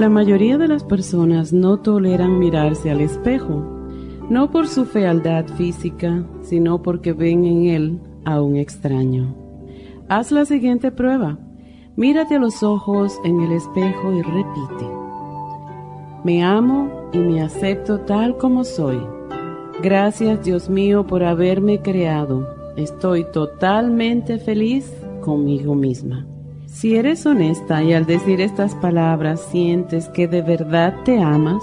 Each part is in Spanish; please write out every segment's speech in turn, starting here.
La mayoría de las personas no toleran mirarse al espejo, no por su fealdad física, sino porque ven en él a un extraño. Haz la siguiente prueba. Mírate los ojos en el espejo y repite. Me amo y me acepto tal como soy. Gracias Dios mío por haberme creado. Estoy totalmente feliz conmigo misma. Si eres honesta y al decir estas palabras sientes que de verdad te amas,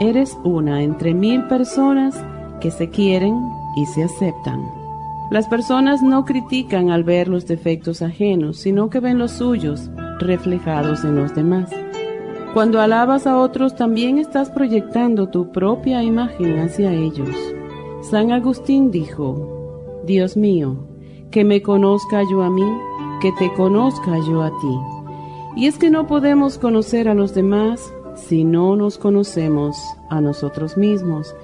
eres una entre mil personas que se quieren y se aceptan. Las personas no critican al ver los defectos ajenos, sino que ven los suyos reflejados en los demás. Cuando alabas a otros también estás proyectando tu propia imagen hacia ellos. San Agustín dijo, Dios mío, que me conozca yo a mí que te conozca yo a ti. Y es que no podemos conocer a los demás si no nos conocemos a nosotros mismos.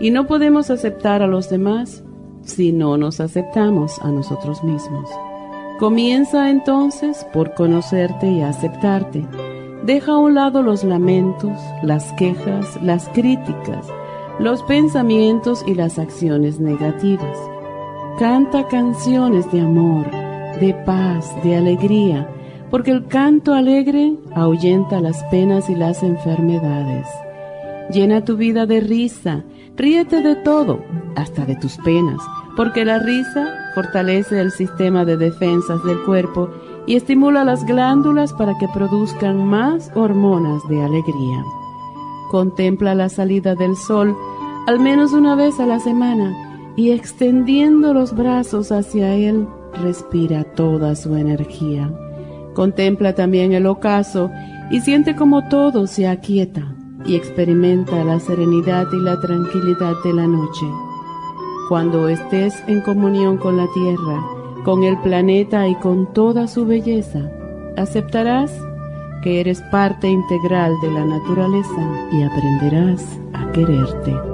Y no podemos aceptar a los demás si no nos aceptamos a nosotros mismos. Comienza entonces por conocerte y aceptarte. Deja a un lado los lamentos, las quejas, las críticas, los pensamientos y las acciones negativas. Canta canciones de amor, de paz, de alegría, porque el canto alegre ahuyenta las penas y las enfermedades. Llena tu vida de risa, ríete de todo, hasta de tus penas, porque la risa fortalece el sistema de defensas del cuerpo y estimula las glándulas para que produzcan más hormonas de alegría. Contempla la salida del sol al menos una vez a la semana y extendiendo los brazos hacia él, respira toda su energía. Contempla también el ocaso y siente como todo se aquieta y experimenta la serenidad y la tranquilidad de la noche. Cuando estés en comunión con la tierra, con el planeta y con toda su belleza, aceptarás que eres parte integral de la naturaleza y aprenderás a quererte.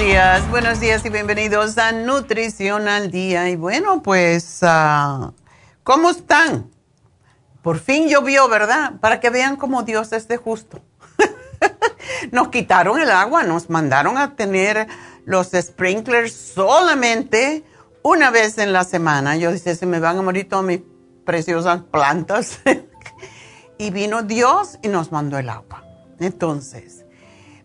Días, buenos días y bienvenidos a Nutrición al Día. Y bueno, pues, uh, ¿cómo están? Por fin llovió, ¿verdad? Para que vean cómo Dios es de justo. nos quitaron el agua, nos mandaron a tener los sprinklers solamente una vez en la semana. Yo dije, se me van a morir todas mis preciosas plantas. y vino Dios y nos mandó el agua. Entonces,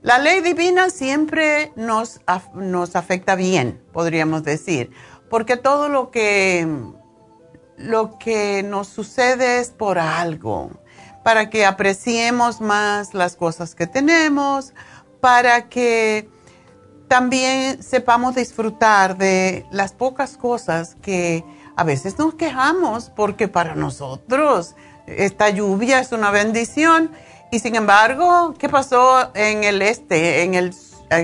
la ley divina siempre nos, nos afecta bien, podríamos decir, porque todo lo que, lo que nos sucede es por algo, para que apreciemos más las cosas que tenemos, para que también sepamos disfrutar de las pocas cosas que a veces nos quejamos porque para nosotros esta lluvia es una bendición y sin embargo, ¿qué pasó en el este, en el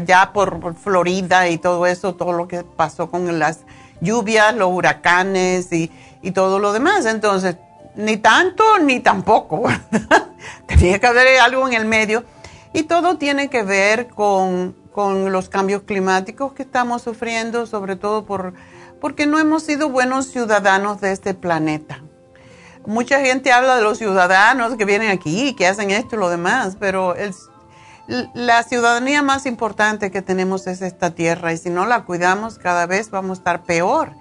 ya por, Florida y todo eso, todo lo que pasó con las lluvias, los huracanes y, y todo lo demás? Entonces, ni tanto ni tampoco. Tenía que haber algo en el medio y todo tiene que ver con con los cambios climáticos que estamos sufriendo, sobre todo por, porque no hemos sido buenos ciudadanos de este planeta. Mucha gente habla de los ciudadanos que vienen aquí, que hacen esto y lo demás, pero la ciudadanía más importante que tenemos es esta tierra y si no la cuidamos cada vez vamos a estar peor.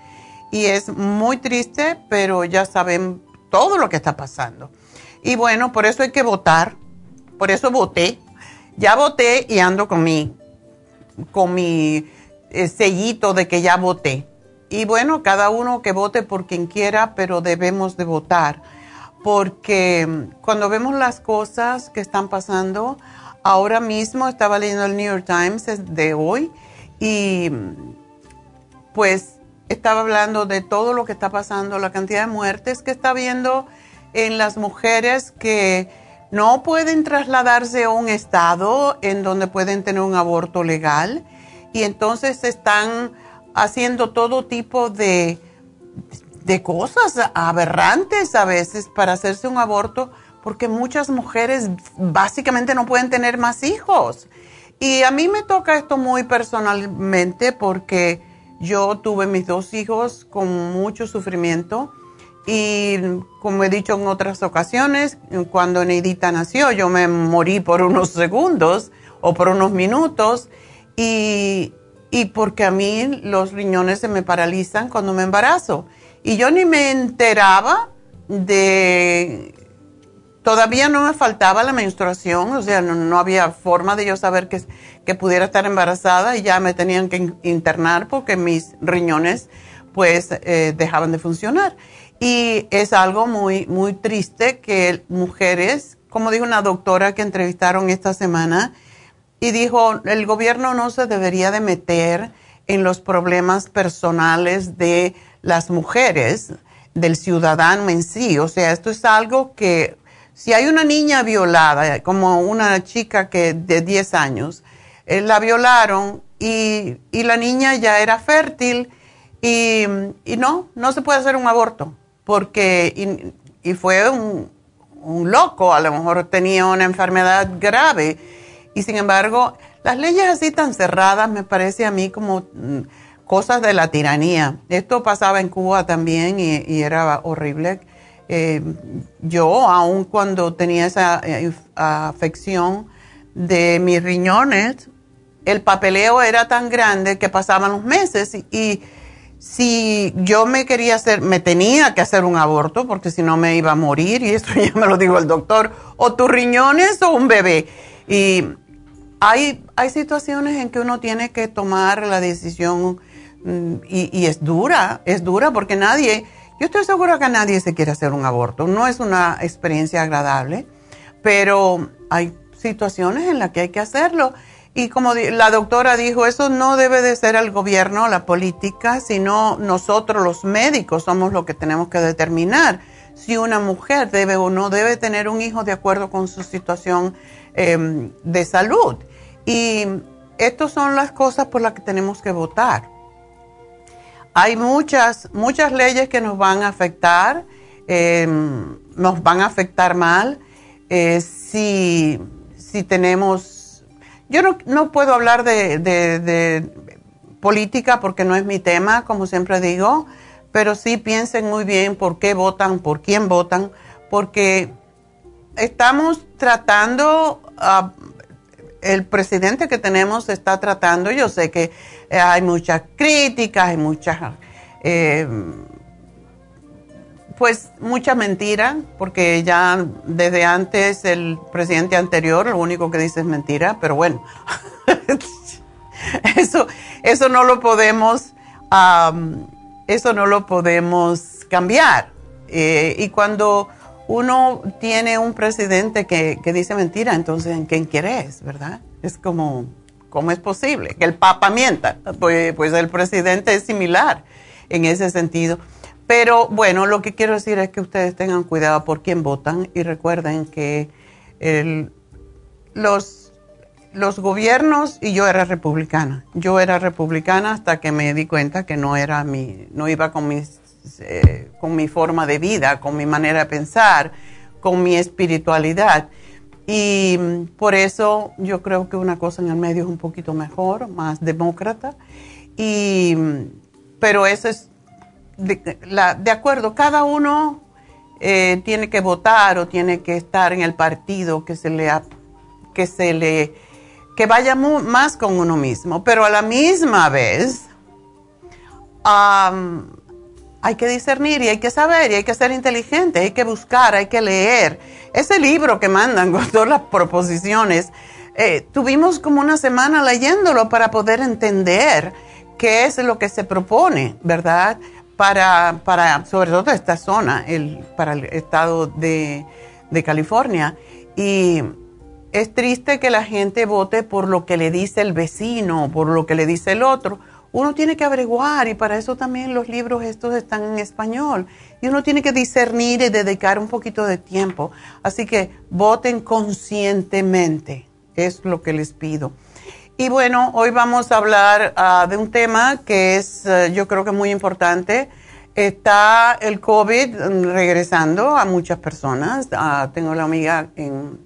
Y es muy triste, pero ya saben todo lo que está pasando. Y bueno, por eso hay que votar, por eso voté. Ya voté y ando con mi con mi eh, sellito de que ya voté. Y bueno, cada uno que vote por quien quiera, pero debemos de votar. Porque mm, cuando vemos las cosas que están pasando, ahora mismo estaba leyendo el New York Times de hoy y mm, pues estaba hablando de todo lo que está pasando, la cantidad de muertes que está habiendo en las mujeres que no pueden trasladarse a un estado en donde pueden tener un aborto legal y entonces están haciendo todo tipo de, de cosas aberrantes a veces para hacerse un aborto porque muchas mujeres básicamente no pueden tener más hijos. Y a mí me toca esto muy personalmente porque yo tuve mis dos hijos con mucho sufrimiento y como he dicho en otras ocasiones, cuando Neidita nació, yo me morí por unos segundos o por unos minutos y, y porque a mí los riñones se me paralizan cuando me embarazo. Y yo ni me enteraba de... Todavía no me faltaba la menstruación, o sea, no, había forma de yo saber que, que pudiera estar embarazada y ya me tenían que internar porque mis riñones pues eh, dejaban de funcionar. Y es algo muy, muy triste que mujeres, como dijo una doctora que entrevistaron esta semana, y dijo, el gobierno no se debería de meter en los problemas personales de las mujeres, del ciudadano en sí. O sea, esto es algo que si hay una niña violada, como una chica que de 10 años, eh, la violaron y, y, la niña ya era fértil y, y no, no se puede hacer un aborto porque, y, fue un, loco, a lo mejor tenía una enfermedad grave, y sin embargo, las leyes así tan cerradas me parece a mí como mm, cosas de la tiranía. Esto pasaba en Cuba también y, era horrible. Eh, yo, aun cuando tenía esa eh, afección de mis riñones, el papeleo era tan grande que pasaban los meses y si yo me quería hacer, me tenía que hacer un aborto porque si no me iba a morir y esto ya me lo dijo el doctor, o tus riñones o un bebé. Y hay, hay situaciones en que uno tiene que tomar la decisión mm, y, y, es dura, es dura porque nadie, yo estoy segura que nadie se quiere hacer un aborto, no es una experiencia agradable, pero hay situaciones en las que hay que hacerlo. Y como la doctora dijo, eso no debe de ser el gobierno, la política, sino nosotros los médicos somos los que tenemos que determinar si una mujer debe o no debe tener un hijo de acuerdo con su situación em, de salud. Y estas son las cosas por las que tenemos que votar. Hay muchas, muchas leyes que nos van a afectar, em, nos van a afectar mal eh, si, si tenemos yo no, puedo hablar de, política porque no es mi tema, como siempre digo, pero sí piensen muy bien por qué votan, por quién votan, porque estamos tratando, el presidente que tenemos está tratando, yo sé que hay muchas críticas, hay muchas... Eh, pues mucha mentira, porque ya desde antes el presidente anterior lo único que dice es mentira, pero bueno, eso, eso no lo podemos, eso no lo podemos cambiar. Eh, y cuando uno tiene un presidente que, dice mentira, entonces ¿en quién quieres, verdad? Es como, ¿cómo es posible? Que el Papa mienta. Pues, pues el presidente es similar en ese sentido. Pero bueno, lo que quiero decir es que ustedes tengan cuidado por quién votan y recuerden que los, los gobiernos, y yo era republicana, yo era republicana hasta que me di cuenta que no, era mi, no iba con mis eh, con mi forma de vida, con mi manera de pensar, con mi espiritualidad. Y mm, por eso yo creo que una cosa en el medio es un poquito mejor, más demócrata. Y, mm, pero eso es de, la, de acuerdo, cada uno eh, tiene que votar o tiene que estar en el partido que se le que se le que vaya más con uno mismo, pero a la misma vez hay que discernir y hay que saber y hay que ser inteligente, hay que buscar, hay que leer. Ese libro que mandan con todas las proposiciones, eh, tuvimos como una semana leyéndolo para poder entender qué es lo que se propone, ¿verdad? Para, para sobre todo esta zona, el, para el estado de, de California. Y es triste que la gente vote por lo que le dice el vecino, por lo que le dice el otro uno tiene que averiguar y para eso también los libros estos están en español y uno tiene que discernir y dedicar un poquito de tiempo. Así que voten conscientemente, es lo que les pido. Y bueno, hoy vamos a hablar ah, de un tema que es eh, yo creo que muy importante. Está el COVID regresando a muchas personas. Ah, tengo la amiga en,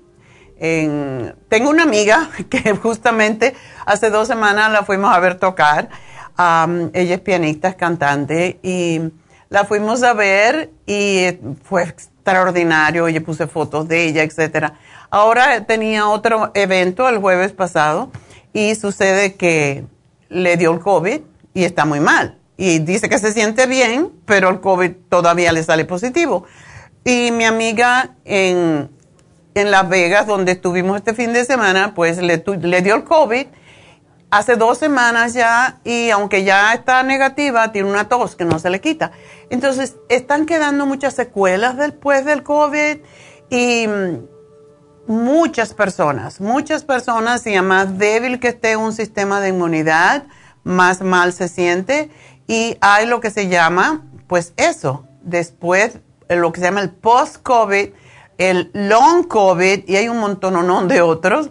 tengo una amiga que justamente hace dos semanas la fuimos a ver tocar ella es pianista, es cantante y la fuimos a ver y fue extraordinario. Yo puse fotos de ella, etcétera. Ahora tenía otro evento el jueves pasado y sucede que le dio el COVID y está muy mal. Y dice que se siente bien, pero el COVID todavía le sale positivo. Y mi amiga en, en Las Vegas, donde estuvimos este fin de semana, pues le, le dio el COVID hace dos semanas ya y aunque ya está negativa, tiene una tos que no se le quita. Entonces, están quedando muchas secuelas después del COVID y mm, muchas personas, muchas personas, y a más débil que esté un sistema de inmunidad, más mal se siente y hay lo que se llama, pues eso, después lo que se llama el post-COVID, el long COVID y hay un montón de otros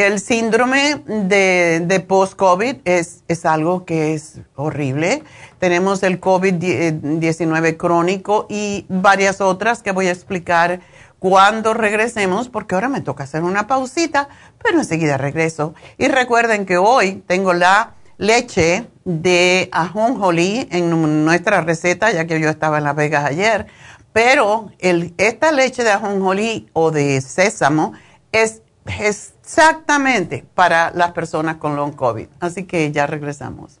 el síndrome de, post-COVID es, es, algo que es horrible. Tenemos el COVID-19 crónico y varias otras que voy a explicar cuando regresemos, porque ahora me toca hacer una pausita, pero enseguida regreso. Y recuerden que hoy tengo la leche de ajonjolí en nuestra receta, ya que yo estaba en Las Vegas ayer, pero esta leche de ajonjolí o de sésamo es exactamente para las personas con long COVID. Así que ya regresamos.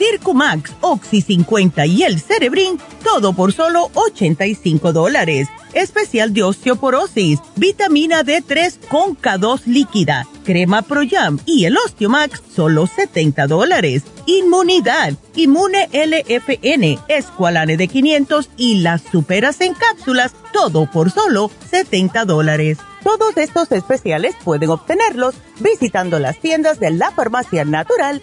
Circumax, Oxy 50 y el Cerebrin, todo por solo 85 dólares especial de osteoporosis, vitamina D3 con K2 líquida, crema Pro Jam y el Osteomax, solo 70 dólares. Inmunidad, Inmune LFN, Esqualane de 500 y las superas en cápsulas, todo por solo 70 dólares. Todos estos especiales pueden obtenerlos visitando las tiendas de la farmacia natural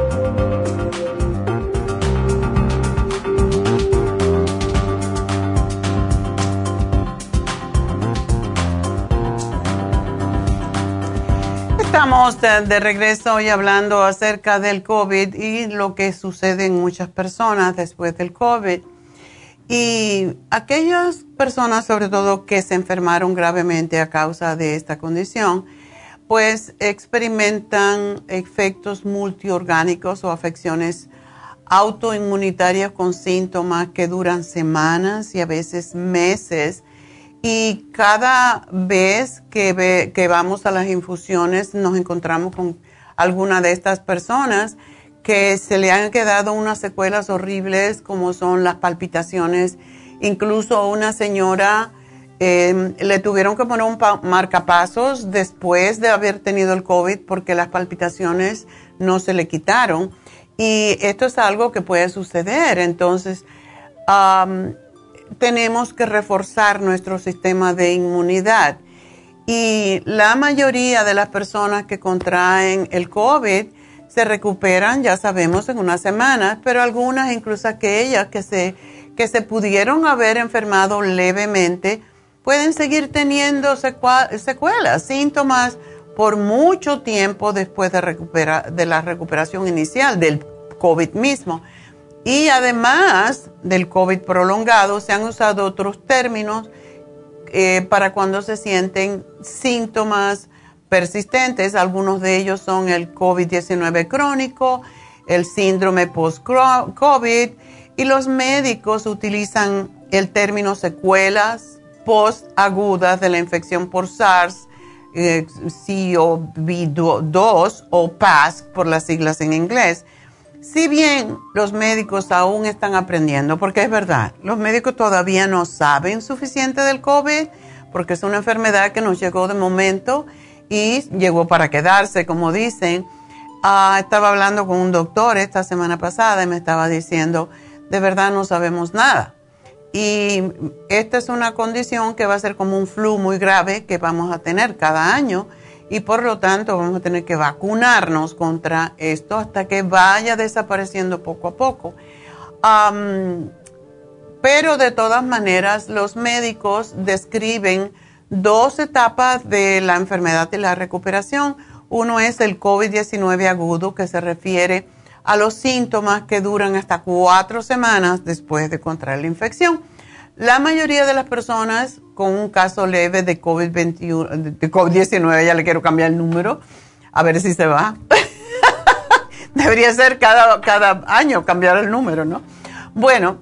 Estamos de, regreso hoy hablando acerca del COVID y lo que sucede en muchas personas después del COVID. Y aquellas personas, sobre todo, que se enfermaron gravemente a causa de esta condición, pues experimentan efectos multiorgánicos o afecciones autoinmunitarias con síntomas que duran semanas y a veces meses y cada vez que, que vamos a las infusiones nos encontramos con alguna de estas personas que se le han quedado unas secuelas horribles como son las palpitaciones. Incluso una señora em, le tuvieron que poner un marcapasos después de haber tenido el COVID porque las palpitaciones no se le quitaron. Y esto es algo que puede suceder. Entonces, tenemos que reforzar nuestro sistema de inmunidad. Y la mayoría de las personas que contraen el COVID se recuperan, ya sabemos, en unas semanas, pero algunas, incluso aquellas que se, que se pudieron haber enfermado levemente, pueden seguir teniendo secuelas, síntomas por mucho tiempo después de, recuperar, de la recuperación inicial del COVID mismo. Y además del COVID prolongado, se han usado otros términos eh, para cuando se sienten síntomas persistentes. Algunos de ellos son el COVID-19 crónico, el síndrome post-COVID y los médicos utilizan el término secuelas post-agudas de la infección por SARS, eh, CoV-2 o PAS por las siglas en inglés si bien los médicos aún están aprendiendo, porque es verdad, los médicos todavía no saben suficiente del COVID, porque es una enfermedad que nos llegó de momento y llegó para quedarse, como dicen. Ah, estaba hablando con un doctor esta semana pasada y me estaba diciendo, de verdad no sabemos nada. Y esta es una condición que va a ser como un flu muy grave que vamos a tener cada año y por lo tanto vamos a tener que vacunarnos contra esto hasta que vaya desapareciendo poco a poco. pero de todas maneras, los médicos describen dos etapas de la enfermedad y la recuperación. Uno es el COVID-19 agudo, que se refiere a los síntomas que duran hasta cuatro semanas después de contraer la infección. La mayoría de las personas con un caso leve de COVID-21, de COVID-19, ya le quiero cambiar el número, a ver si se va. Debería ser cada, cada año cambiar el número, ¿no? Bueno,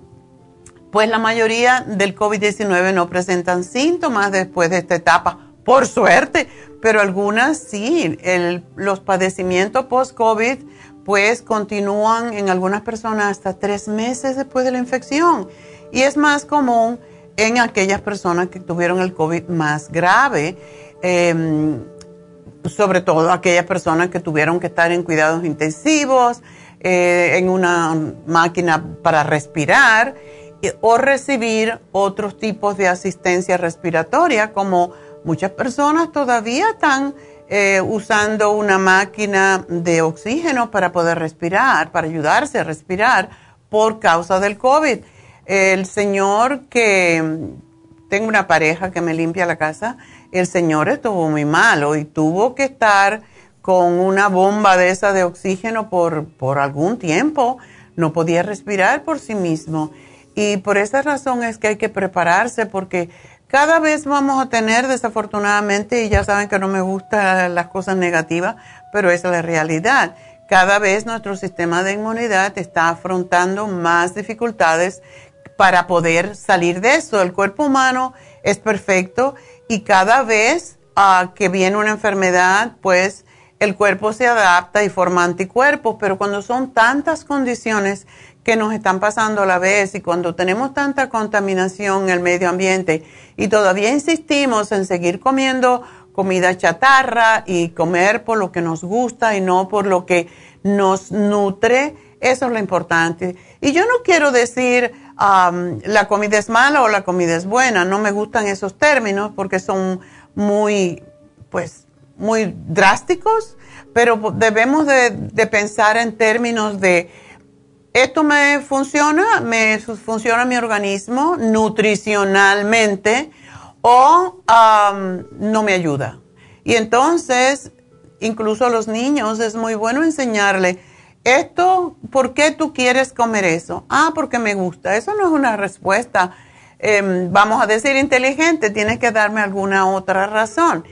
pues la mayoría del COVID-19 no presentan síntomas después de esta etapa, por suerte, pero algunas sí. los padecimientos post-COVID pues continúan en algunas personas hasta tres meses después de la infección y es más común en aquellas personas que tuvieron el COVID más grave, em, sobre todo aquellas personas que tuvieron que estar en cuidados intensivos, eh, en una máquina para respirar o recibir otros tipos de asistencia respiratoria, como muchas personas todavía están eh, usando una máquina de oxígeno para poder respirar, para ayudarse a respirar por causa del COVID. El señor que, tengo una pareja que me limpia la casa, el señor estuvo muy malo y tuvo que estar con una bomba de esa de oxígeno por, por algún tiempo. No podía respirar por sí mismo. Y por esa razón es que hay que prepararse porque cada vez vamos a tener, desafortunadamente, y ya saben que no me gustan las cosas negativas, pero esa es la realidad. Cada vez nuestro sistema de inmunidad está afrontando más dificultades para poder salir de eso. El cuerpo humano es perfecto y cada vez ah, que viene una enfermedad, pues el cuerpo se adapta y forma anticuerpos, pero cuando son tantas condiciones que nos están pasando a la vez y cuando tenemos tanta contaminación en el medio ambiente y todavía insistimos en seguir comiendo comida chatarra y comer por lo que nos gusta y no por lo que nos nutre, eso es lo importante. Y yo no quiero decir la comida es mala o la comida es buena, no me gustan esos términos porque son muy, pues, muy drásticos, pero debemos de pensar en términos de esto me funciona, me funciona mi organismo nutricionalmente o no me ayuda. Y entonces, incluso a los niños es muy bueno enseñarle esto, ¿por qué tú quieres comer eso? Ah, porque me gusta. Eso no es una respuesta, em, vamos a decir, inteligente. Tienes que darme alguna otra razón.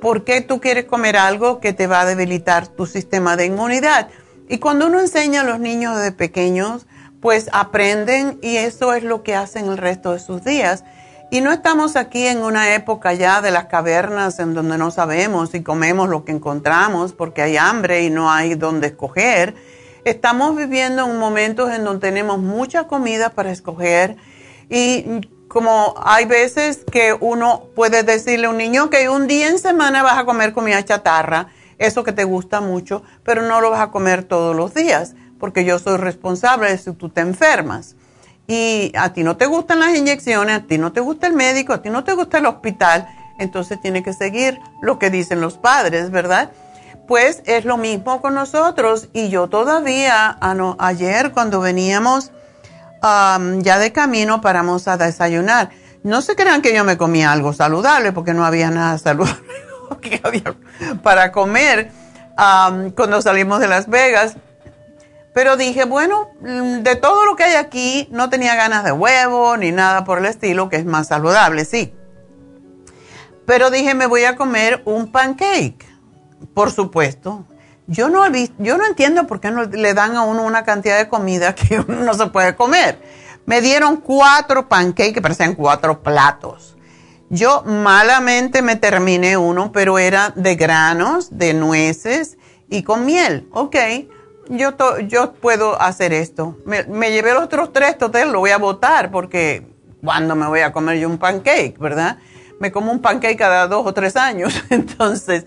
¿Por qué tú quieres comer algo que te va a debilitar tu sistema de inmunidad? Y cuando uno enseña a los niños de pequeños, pues aprenden y eso es lo que hacen el resto de sus días. Y no estamos aquí en una época ya de las cavernas en donde no sabemos y comemos lo que encontramos porque hay hambre y no hay donde escoger. Estamos viviendo en momentos en donde tenemos mucha comida para escoger y como hay veces que uno puede decirle a un niño que un día en semana vas a comer comida chatarra eso que te gusta mucho, pero no lo vas a comer todos los días, porque yo soy responsable de si tú te enfermas. Y a ti no te gustan las inyecciones, a ti no te gusta el médico, a ti no te gusta el hospital, entonces tiene que seguir lo que dicen los padres, ¿verdad? Pues es lo mismo con nosotros y yo todavía, ayer cuando veníamos ya de camino paramos a desayunar. No se crean que yo me comía algo saludable porque no había nada saludable para comer cuando salimos de Las Vegas. Pero dije, bueno, mm, de todo lo que hay aquí, no tenía ganas de huevo ni nada por el estilo, que es más saludable, sí. Pero dije, me voy a comer un pancake, por supuesto. Yo no, yo no entiendo por qué no le dan a uno una cantidad de comida que uno no se puede comer. Me dieron cuatro pancakes que parecían cuatro platos. Yo malamente me terminé uno, pero era de granos, de nueces y con miel. Ok, yo, yo puedo hacer esto. Me, llevé los otros tres, total, lo voy a botar porque cuando me voy a comer yo un pancake, ¿verdad? Me como un pancake cada dos o tres años. Entonces,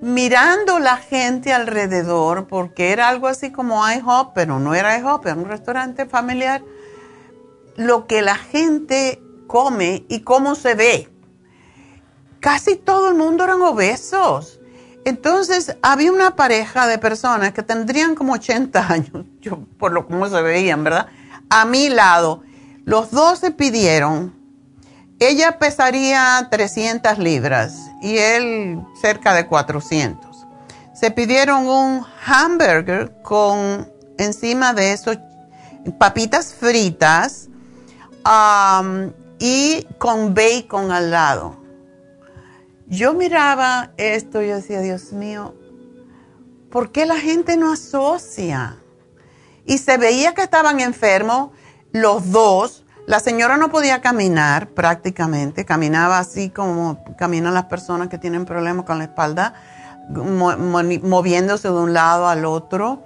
mirando la gente alrededor, porque era algo así como IHOP, pero no era IHOP, era un restaurante familiar, lo que la gente come y cómo se ve. Casi todo el mundo eran obesos. Entonces había una pareja de personas que tendrían como 80 años, yo, por lo como se veían, ¿verdad? A mi lado, los dos se pidieron, ella pesaría 300 libras y él cerca de 400. Se pidieron un hamburger con encima de eso papitas fritas, y con bacon al lado. Yo miraba esto y decía, Dios mío, ¿por qué la gente no asocia? Y se veía que estaban enfermos los dos. La señora no podía caminar prácticamente, caminaba así como caminan las personas que tienen problemas con la espalda, moviéndose de un lado al otro.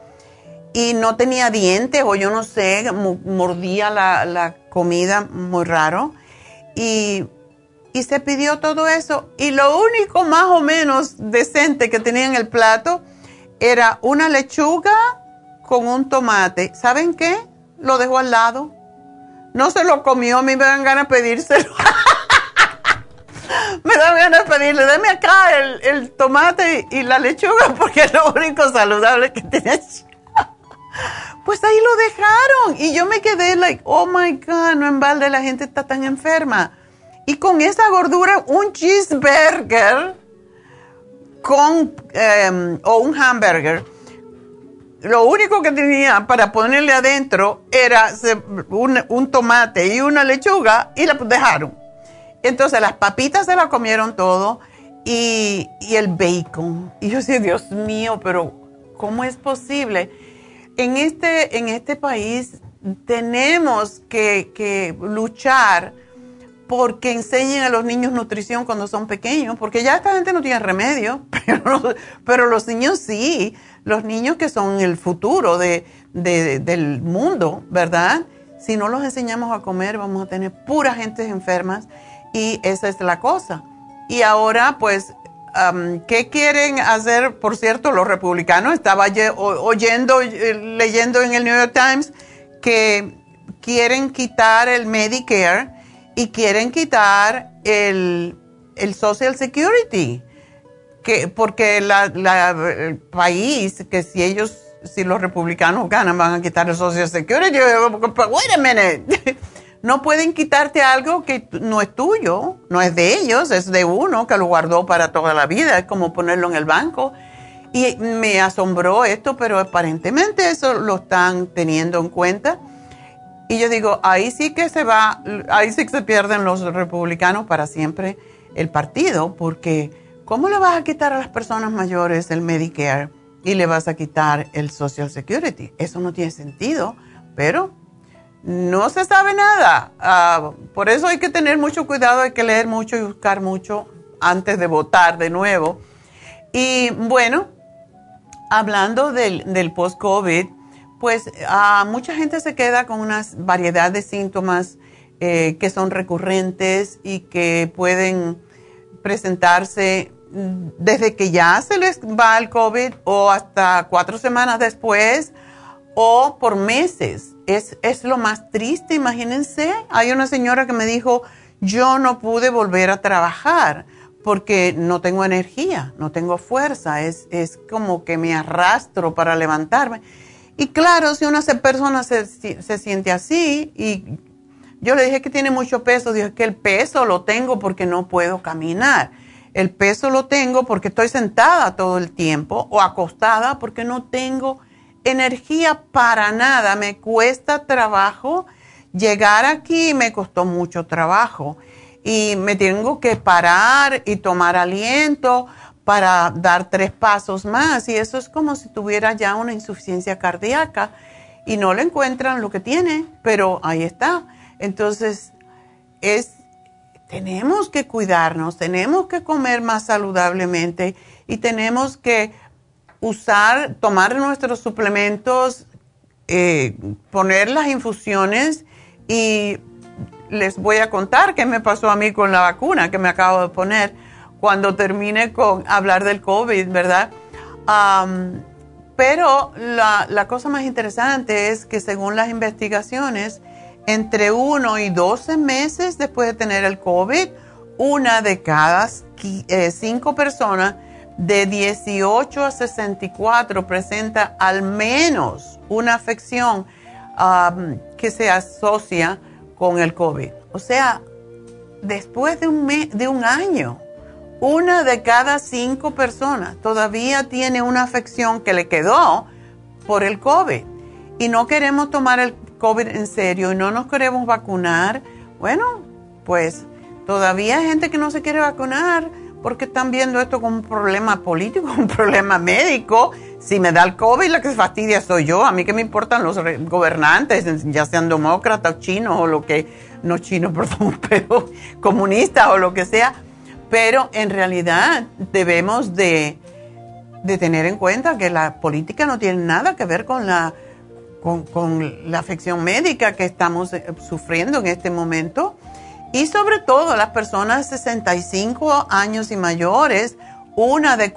Y no tenía dientes o yo no sé, mordía la, la comida muy raro. Y, y se pidió todo eso. Y lo único más o menos decente que tenía en el plato era una lechuga con un tomate. ¿Saben qué? Lo dejó al lado. No se lo comió, a mí me dan ganas de pedírselo. me dan ganas de pedirle, deme acá el, el, tomate y la lechuga porque es lo único saludable que tiene. pues ahí lo dejaron y yo me quedé like, oh my God, no en balde la gente está tan enferma. Y con esa gordura, un cheeseburger con, em, o un hamburger, lo único que tenía para ponerle adentro era un, tomate y una lechuga y la dejaron. Entonces las papitas se la comieron todo y, el bacon. Y yo decía, Dios mío, pero ¿cómo es posible? En este, en este país tenemos que luchar porque enseñen a los niños nutrición cuando son pequeños, porque ya esta gente no tiene remedio, pero, los niños sí, los niños que son el futuro de, del mundo, ¿verdad? Si no los enseñamos a comer, vamos a tener pura gente enfermas y esa es la cosa. Y ahora, pues, ¿qué quieren hacer? Por cierto, los republicanos, estaba oyendo, eh, leyendo en el New York Times que quieren quitar el Medicare y quieren quitar el, Social Security, que, porque el país, que si ellos, si los republicanos ganan, van a quitar el Social Security, wait a. No pueden quitarte algo que no es tuyo, no es de ellos, es de uno que lo guardó para toda la vida, es como ponerlo en el banco. Y me asombró esto, pero aparentemente eso lo están teniendo en cuenta. Y yo digo, ahí sí que se va, ahí sí que se pierden los republicanos para siempre el partido, porque ¿cómo le vas a quitar a las personas mayores el Medicare y le vas a quitar el Social Security? Eso no tiene sentido, pero no se sabe nada. Ah, por eso hay que tener mucho cuidado, hay que leer mucho y buscar mucho antes de votar de nuevo. Y bueno, hablando del, del post-COVID, pues ah, mucha gente se queda con una variedad de síntomas eh, que son recurrentes y que pueden presentarse mm, desde que ya se les va el COVID o hasta cuatro semanas después o por meses. Es, es lo más triste, imagínense. Hay una señora que me dijo, yo no pude volver a trabajar porque no tengo energía, no tengo fuerza, es, es como que me arrastro para levantarme. Y claro, si una persona se, siente así y yo le dije que tiene mucho peso, dije que el peso lo tengo porque no puedo caminar. El peso lo tengo porque estoy sentada todo el tiempo o acostada porque no tengo energía para nada. Me cuesta trabajo llegar aquí, me costó mucho trabajo. Y me tengo que parar y tomar aliento para dar tres pasos más y eso es como si tuviera ya una insuficiencia cardíaca y no le encuentran lo que tiene, pero ahí está. Entonces, es tenemos que cuidarnos, tenemos que comer más saludablemente y tenemos que usar, tomar nuestros suplementos, eh, poner las infusiones y les voy a contar qué me pasó a mí con la vacuna que me acabo de poner cuando termine con hablar del COVID, ¿verdad? pero la, cosa más interesante es que según las investigaciones, entre 1 y 12 meses después de tener el COVID, una de cada 5 eh, personas de 18 a 64 presenta al menos una afección que se asocia con el COVID. O sea, después de un año una de cada cinco personas todavía tiene una afección que le quedó por el COVID. Y no queremos tomar el COVID en serio y no nos queremos vacunar, bueno, pues todavía hay gente que no se quiere vacunar porque están viendo esto como un problema político, un problema médico. Si me da el COVID, la que se fastidia soy yo. A mí que me importan los gobernantes, ya sean demócratas, chinos o lo que, no chinos, perdón, pero comunistas o lo que sea. Pero en realidad debemos de, tener en cuenta que la política no tiene nada que ver con la con, la afección médica que estamos eh, sufriendo en este momento. Y sobre todo las personas de 65 años y mayores, una de,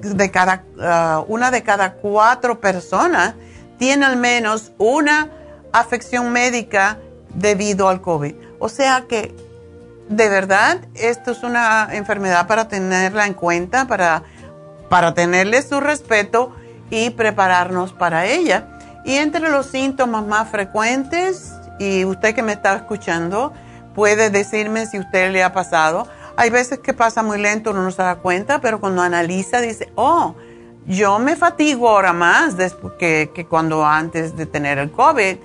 de cada, ah, una de cada cuatro personas tiene al menos una afección médica debido al COVID. O sea que de verdad esto es una enfermedad para tenerla en cuenta, para, para tenerle su respeto y prepararnos para ella. Y entre los síntomas más frecuentes, y usted que me está escuchando puede decirme si usted le ha pasado, hay veces que pasa muy lento, uno no se da cuenta, pero cuando analiza dice, oh, yo me fatigo ahora más que, que cuando antes de tener el COVID.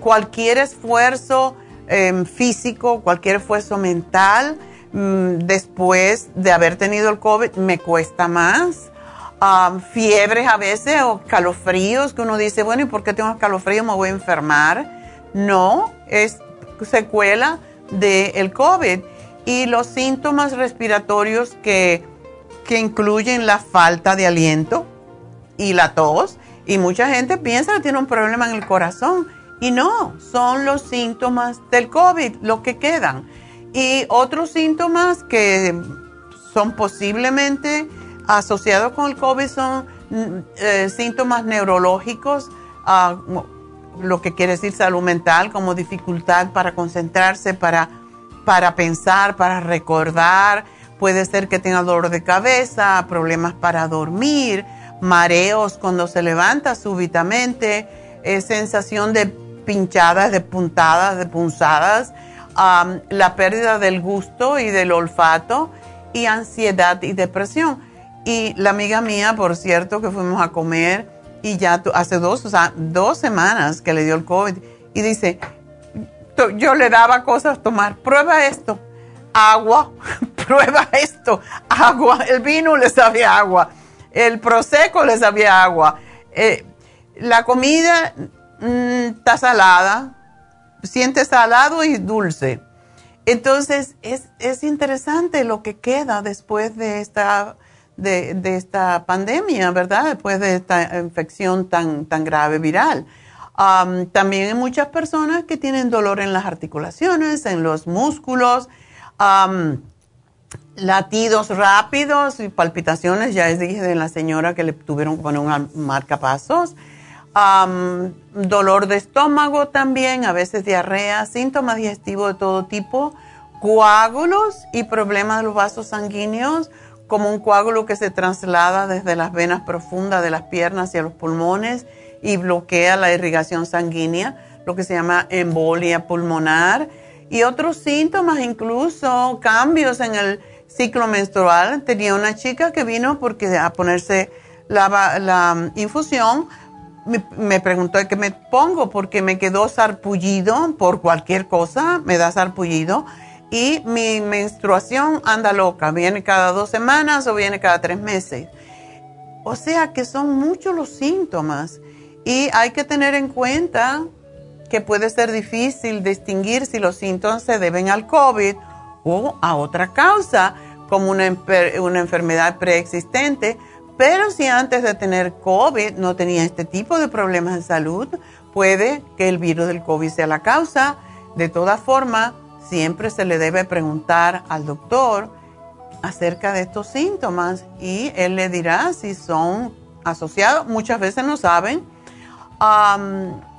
cualquier esfuerzo em, físico, cualquier esfuerzo mental, mm, después de haber tenido el COVID, me cuesta más fiebres a veces o calofríos que uno dice, bueno, ¿y por qué tengo calofríos? Me voy a enfermar. No, es secuela del COVID. Y los síntomas respiratorios que, que incluyen la falta de aliento y la tos. Y mucha gente piensa que tiene un problema en el corazón. Y no, son los síntomas del COVID los que quedan. Y otros síntomas que son posiblemente asociados con el COVID son mm, eh, síntomas neurológicos, ah, lo que quiere decir salud mental, como dificultad para concentrarse, para, para pensar, para recordar. Puede ser que tenga dolor de cabeza, problemas para dormir, mareos cuando se levanta súbitamente, eh, sensación de pinchadas, de puntadas, de punzadas, la pérdida del gusto y del olfato y ansiedad y depresión. Y la amiga mía, por cierto, que fuimos a comer y ya hace dos, o sea, dos semanas que le dio el COVID y dice, yo le daba cosas a tomar, prueba esto, agua, prueba esto, agua, el vino le sabía agua, el prosecco le sabía agua, eh, la comida mm, está salada, siente salado y dulce. Entonces es, es interesante lo que queda después de esta de, esta pandemia, ¿verdad? Después de esta infección tan, tan grave viral. también hay muchas personas que tienen dolor en las articulaciones, en los músculos, latidos rápidos y palpitaciones. Ya les dije de la señora que le tuvieron que poner un marcapasos. Dolor de estómago también, a veces diarrea, síntomas digestivos de todo tipo, coágulos y problemas de los vasos sanguíneos como un coágulo que se traslada desde las venas profundas de las piernas hacia los pulmones y bloquea la irrigación sanguínea, lo que se llama embolia pulmonar. Y otros síntomas, incluso cambios en el ciclo menstrual. Tenía una chica que vino porque a ponerse la, la infusión, me, me, preguntó qué me pongo porque me quedó sarpullido por cualquier cosa, me da sarpullido y mi menstruación anda loca, viene cada dos semanas o viene cada tres meses. O sea que son muchos los síntomas y hay que tener en cuenta que puede ser difícil distinguir si los síntomas se deben al COVID o a otra causa, como una, una enfermedad preexistente. Pero si antes de tener COVID no tenía este tipo de problemas de salud, puede que el virus del COVID sea la causa. De todas formas, siempre se le debe preguntar al doctor acerca de estos síntomas y él le dirá si son asociados. Muchas veces no saben.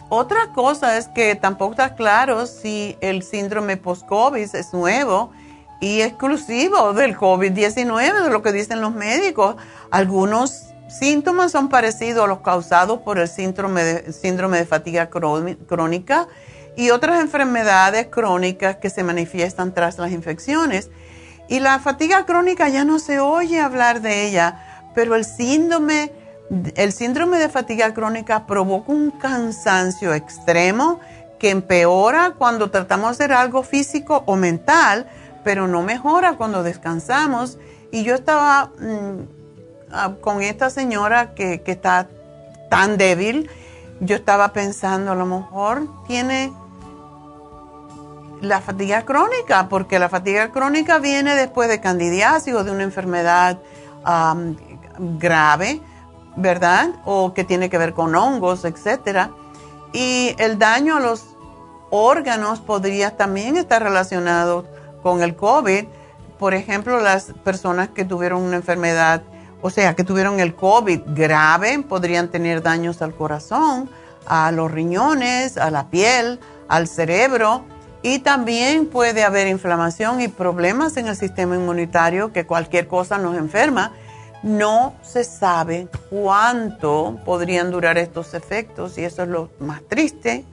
otra cosa es que tampoco está claro si el síndrome post-COVID es nuevo y exclusivo del COVID-19, de lo que dicen los médicos. Algunos síntomas son parecidos a los causados por el síndrome de, fatiga crónica y otras enfermedades crónicas que se manifiestan tras las infecciones. Y la fatiga crónica ya no se oye hablar de ella, pero el síndrome El síndrome de fatiga crónica provoca un cansancio extremo que empeora cuando tratamos de hacer algo físico o mental, pero no mejora cuando descansamos. Y yo estaba mm, ah, con esta señora que, está tan débil, yo estaba pensando, a lo mejor tiene la fatiga crónica, porque la fatiga crónica viene después de candidiasis o de una enfermedad grave, ¿verdad? O que tiene que ver con hongos, etcétera. Y el daño a los órganos podría también estar relacionado con el COVID. Por ejemplo, las personas que tuvieron una enfermedad, o sea, que tuvieron el COVID grave, podrían tener daños al corazón, a los riñones, a la piel, al cerebro y también puede haber inflamación y problemas en el sistema inmunitario, que cualquier cosa nos enferma. No se sabe cuánto podrían durar estos efectos y eso es lo más triste,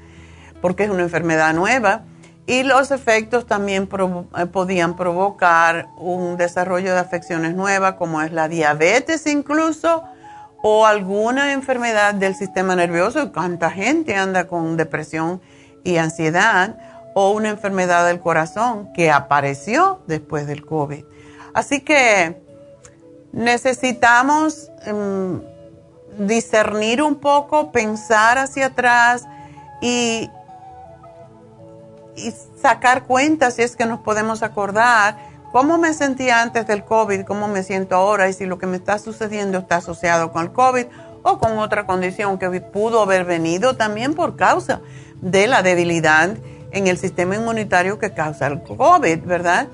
porque es una enfermedad nueva. Y los efectos también eh, podían provocar un desarrollo de afecciones nuevas, como es la diabetes incluso, o alguna enfermedad del sistema nervioso. ¿Cuánta gente anda con depresión y ansiedad? o una enfermedad del corazón que apareció después del COVID. Así que necesitamos em, discernir un poco, pensar hacia atrás y, y sacar cuentas si es que nos podemos acordar cómo me sentía antes del COVID, cómo me siento ahora y si lo que me está sucediendo está asociado con el COVID o con otra condición que pudo haber venido también por causa de la debilidad en el sistema inmunitario que causa el COVID, ¿verdad?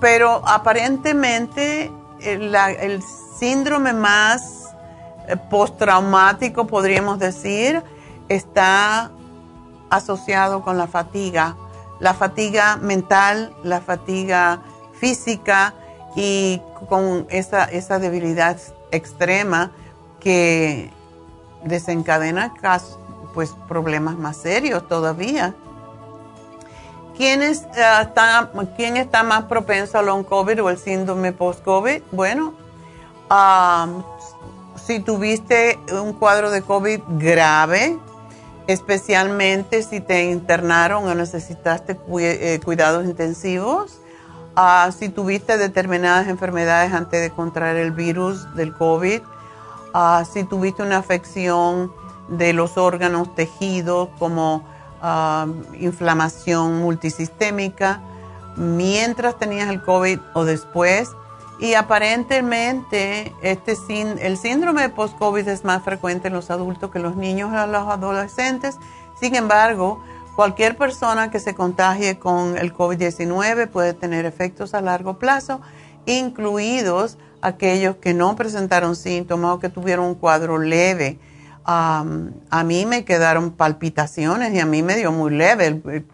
pero aparentemente el, eh, el síndrome más eh, postraumático, podríamos decir, está asociado con la fatiga, la fatiga mental, la fatiga física y con esa, esa debilidad extrema que desencadena pues problemas más serios todavía. ¿Quién, eh, está, ¿Quién está más propenso al long COVID o el síndrome post-COVID? Bueno, si tuviste un cuadro de COVID grave, especialmente si te internaron o necesitaste eh, cuidados intensivos, ah, si tuviste determinadas enfermedades antes de contraer el virus del COVID, ah, si tuviste una afección de los órganos, tejidos, como ah, inflamación multisistémica, mientras tenías el COVID o después. Y aparentemente este, el síndrome de post-COVID es más frecuente en los adultos que en los niños y los adolescentes. Sin embargo, cualquier persona que se contagie con el COVID-19 puede tener efectos a largo plazo, incluidos aquellos que no presentaron síntomas o que tuvieron un cuadro leve a mí me quedaron palpitaciones y a mí me dio muy leve.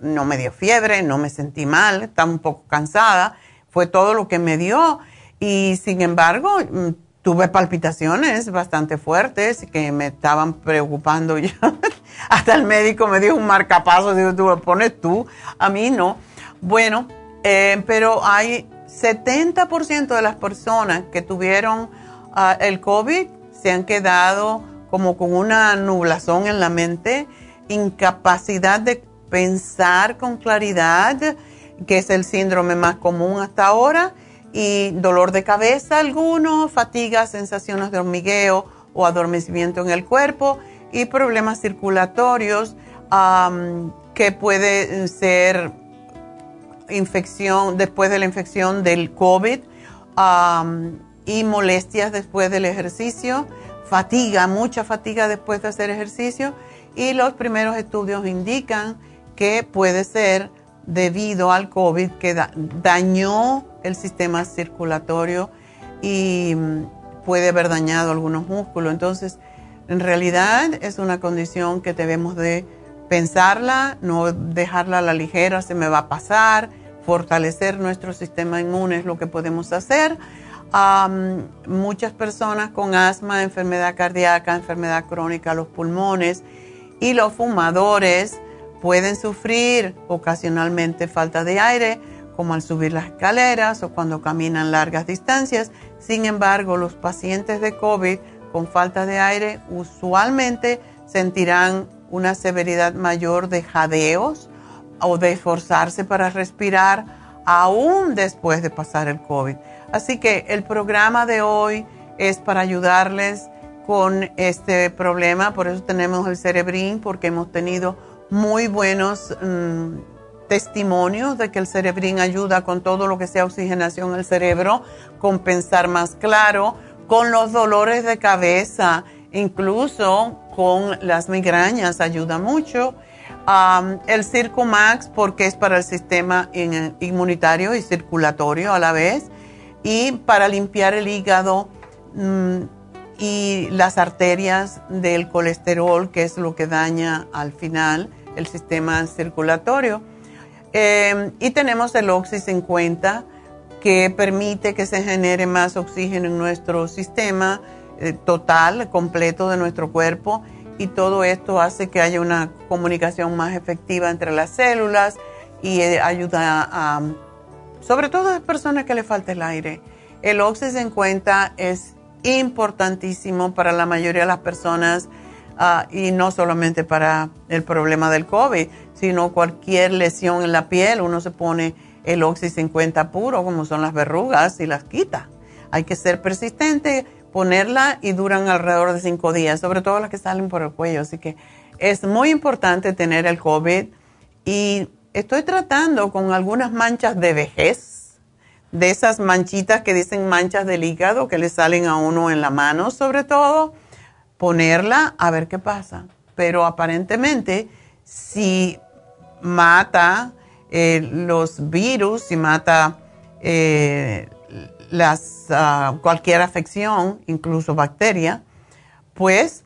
No me dio fiebre, no me sentí mal, estaba un poco cansada. Fue todo lo que me dio. Y sin embargo, mm, tuve palpitaciones bastante fuertes que me estaban preocupando. Hasta el médico me dio un marcapaso, digo, tú lo pones tú, a mí no. Bueno, eh, pero hay 70% de las personas que tuvieron ah, el COVID se han quedado como con una nublazón en la mente, incapacidad de pensar con claridad, que es el síndrome más común hasta ahora, y dolor de cabeza alguno, fatiga, sensaciones de hormigueo o adormecimiento en el cuerpo y problemas circulatorios que puede ser infección después de la infección del COVID y molestias después del ejercicio fatiga, mucha fatiga después de hacer ejercicio y los primeros estudios indican que puede ser debido al COVID que dañó el sistema circulatorio y mm, puede haber dañado algunos músculos. Entonces, en realidad es una condición que debemos de pensarla, no dejarla a la ligera, se me va a pasar, fortalecer nuestro sistema inmune es lo que podemos hacer muchas personas con asma, enfermedad cardíaca, enfermedad crónica, los pulmones y los fumadores pueden sufrir ocasionalmente falta de aire como al subir las escaleras o cuando caminan largas distancias. Sin embargo, los pacientes de COVID con falta de aire usualmente sentirán una severidad mayor de jadeos o de esforzarse para respirar aún después de pasar el COVID. Así que el programa de hoy es para ayudarles con este problema, por eso tenemos el cerebrín, porque hemos tenido muy buenos mm, testimonios de que el cerebrín ayuda con todo lo que sea oxigenación el cerebro, con pensar más claro, con los dolores de cabeza, incluso con las migrañas, ayuda mucho. el Circo Max porque es para el sistema inmunitario y circulatorio a la vez y para limpiar el hígado mm, y las arterias del colesterol, que es lo que daña al final el sistema circulatorio. Em, y tenemos el Oxy 50 que permite que se genere más oxígeno en nuestro sistema eh, total, completo de nuestro cuerpo y todo esto hace que haya una comunicación más efectiva entre las células y eh, ayuda a, sobre todo a las personas que le falta el aire. El Oxy 50 es importantísimo para la mayoría de las personas ah, y no solamente para el problema del COVID, sino cualquier lesión en la piel, uno se pone el Oxy 50 puro, como son las verrugas, y las quita. Hay que ser persistente, ponerla y duran alrededor de cinco días, sobre todo las que salen por el cuello. Así que es muy importante tener el COVID y estoy tratando con algunas manchas de vejez, de esas manchitas que dicen manchas del hígado que le salen a uno en la mano, sobre todo, ponerla a ver qué pasa. Pero aparentemente, si mata eh, los virus y mata eh, las, ah, cualquier afección, incluso bacteria, pues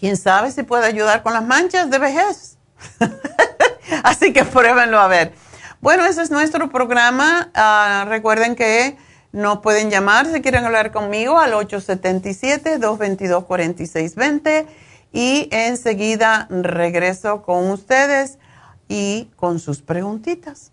quién sabe si puede ayudar con las manchas de vejez. Así que pruébenlo a ver. Bueno, ese es nuestro programa. Ah, recuerden que nos pueden llamar si quieren hablar conmigo al 877-222-4620 y enseguida regreso con ustedes y con sus preguntitas.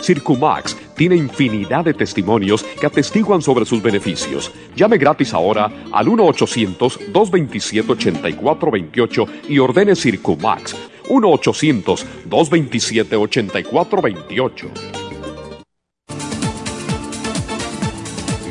Circumax tiene infinidad de testimonios que atestiguan sobre sus beneficios. Llame gratis ahora al 1-800-227-8428 y ordene Circumax. 1-800-227-8428.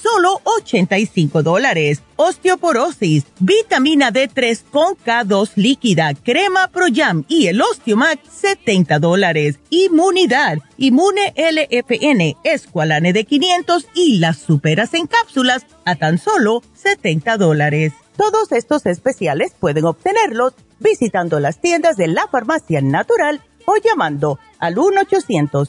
solo 85 dólares. Osteoporosis, vitamina D3 con K2 líquida, crema Pro Jam y el Osteomax, 70 dólares. Inmunidad, Inmune LFN, Esqualane de 500 y las superas en cápsulas a tan solo 70 dólares. Todos estos especiales pueden obtenerlos visitando las tiendas de la farmacia natural o llamando al 1 800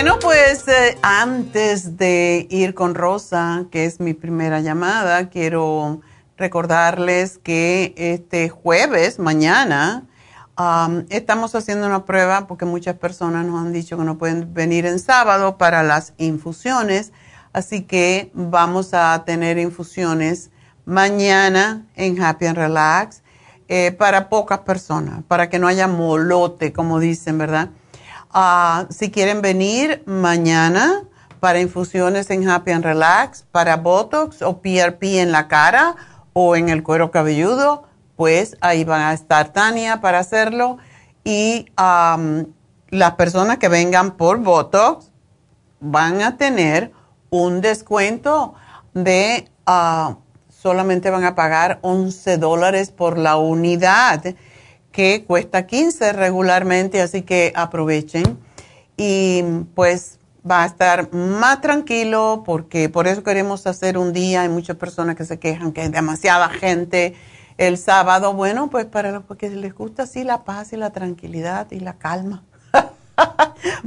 Bueno, pues eh, antes de ir con Rosa, que es mi primera llamada, quiero recordarles que este jueves, mañana, estamos haciendo una prueba porque muchas personas nos han dicho que no pueden venir en sábado para las infusiones. Así que vamos a tener infusiones mañana en Happy and Relax eh, para pocas personas, para que no haya molote, como dicen, ¿verdad? Ah, si quieren venir mañana para infusiones en Happy and Relax, para Botox o PRP en la cara o en el cuero cabelludo, pues ahí van a estar Tania para hacerlo. Y las personas que vengan por Botox van a tener un descuento de ah, solamente van a pagar 11 dólares por la unidad que cuesta 15 regularmente, así que aprovechen. Y pues va a estar más tranquilo porque por eso queremos hacer un día. Hay muchas personas que se quejan que hay demasiada gente el sábado. Bueno, pues para los que les gusta así la paz y la tranquilidad y la calma.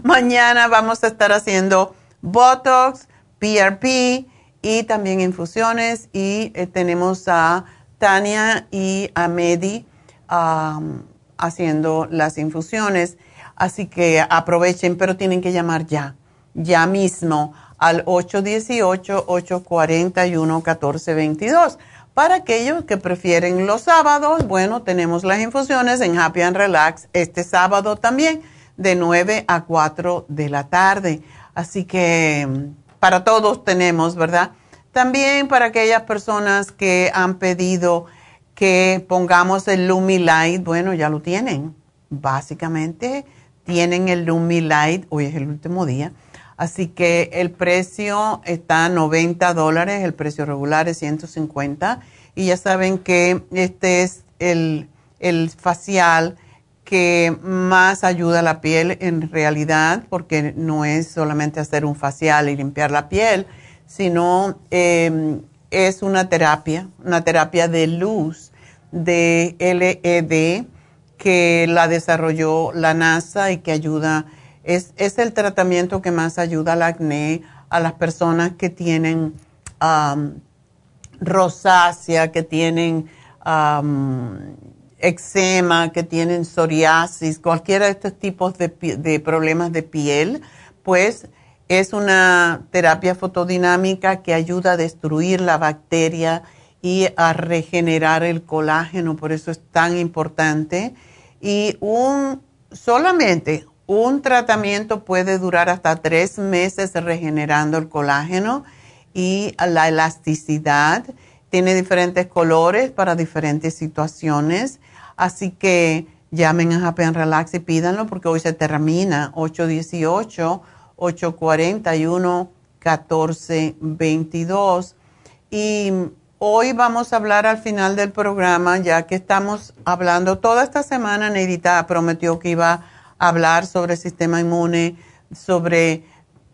Mañana vamos a estar haciendo Botox, PRP y también infusiones y eh, tenemos a Tania y a Medi haciendo las infusiones. Así que aprovechen, pero tienen que llamar ya, ya mismo al 818-841-1422. Para aquellos que prefieren los sábados, bueno, tenemos las infusiones en Happy and Relax este sábado también, de 9 a 4 de la tarde. Así que para todos tenemos, ¿verdad? También para aquellas personas que han pedido que pongamos el Lumi Light, bueno, ya lo tienen. Básicamente tienen el Lumi Light, hoy es el último día, así que el precio está a 90 dólares, el precio regular es 150 y ya saben que este es el, el facial que más ayuda a la piel en realidad, porque no es solamente hacer un facial y limpiar la piel, sino eh, es una terapia, una terapia de luz de LED que la desarrolló la NASA y que ayuda, es, es el tratamiento que más ayuda al acné, a las personas que tienen rosácea, que tienen eczema, que tienen psoriasis, cualquiera de estos tipos de, de problemas de piel, pues es una terapia fotodinámica que ayuda a destruir la bacteria y a regenerar el colágeno, por eso es tan importante. Y un, solamente un tratamiento puede durar hasta tres meses regenerando el colágeno y la elasticidad. Tiene diferentes colores para diferentes situaciones. Así que llamen a Happy Relax y pídanlo porque hoy se termina 818-841-1422. Y Hoy vamos a hablar al final del programa, ya que estamos hablando toda esta semana, Neidita prometió que iba a hablar sobre el sistema inmune, sobre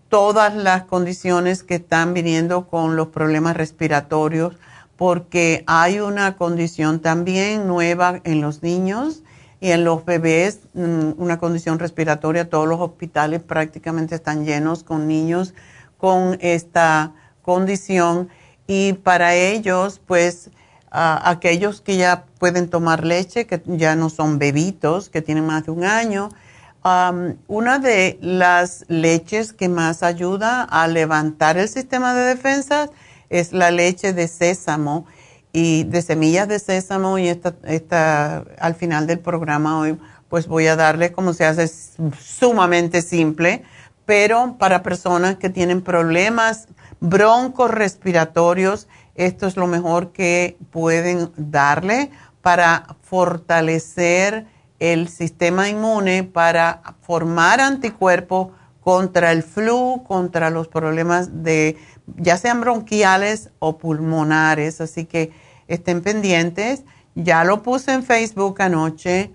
todas las condiciones que están viniendo con los problemas respiratorios, porque hay una condición también nueva en los niños y en los bebés, mm, una condición respiratoria. Todos los hospitales prácticamente están llenos con niños con esta condición y para ellos, pues, aquellos que ya pueden tomar leche, que ya no son bebitos, que tienen más de un año, una de las leches que más ayuda a levantar el sistema de defensas es la leche de sésamo y de semillas de sésamo y esta, esta, al final del programa hoy pues voy a darle como se hace sumamente simple, pero para personas que tienen problemas broncos respiratorios, esto es lo mejor que pueden darle para fortalecer el sistema inmune, para formar anticuerpos contra el flu, contra los problemas de ya sean bronquiales o pulmonares. Así que estén pendientes. Ya lo puse en Facebook anoche.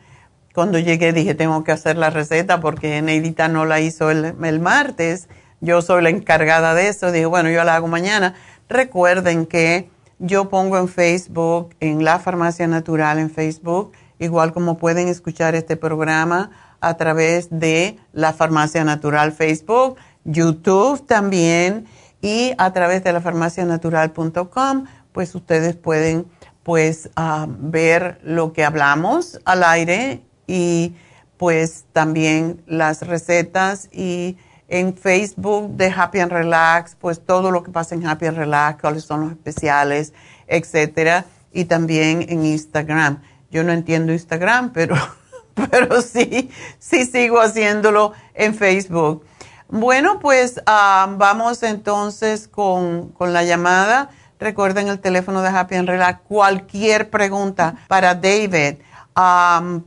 Cuando llegué dije, tengo que hacer la receta porque Neidita no la hizo el, el martes. Yo soy la encargada de eso. Dije, bueno, yo la hago mañana. Recuerden que yo pongo en Facebook, en la Farmacia Natural en Facebook, igual como pueden escuchar este programa a través de la Farmacia Natural Facebook, YouTube también y a través de la farmacianatural.com, pues ustedes pueden pues ah, ver lo que hablamos al aire y pues también las recetas y en Facebook de Happy and Relax, pues todo lo que pasa en Happy and Relax, cuáles son los especiales, etcétera, y también en Instagram. Yo no entiendo Instagram, pero, pero sí, sí sigo haciéndolo en Facebook. Bueno, pues ah, vamos entonces con, con la llamada. Recuerden el teléfono de Happy and Relax. Cualquier pregunta para David,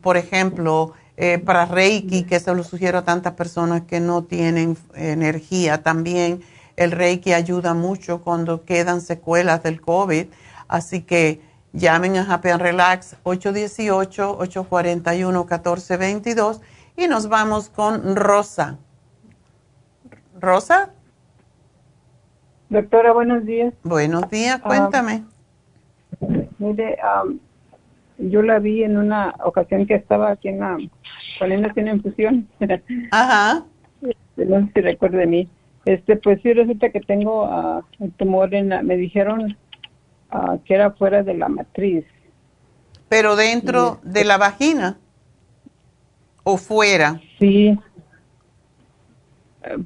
por ejemplo, eh, para Reiki, que se lo sugiero a tantas personas que no tienen energía. También el Reiki ayuda mucho cuando quedan secuelas del COVID. Así que llamen a Happy and Relax 818-841-1422 y nos vamos con Rosa. Rosa. Doctora, buenos días. Buenos días, ah, cuéntame. mire, yo la vi en una ocasión que estaba aquí en la poniendo una infusión. Ajá. Este, no sé si recuerda de mí. Este, pues sí, resulta que tengo uh, un tumor en la, me dijeron uh, que era fuera de la matriz. ¿Pero dentro de la vagina? ¿O fuera? Sí.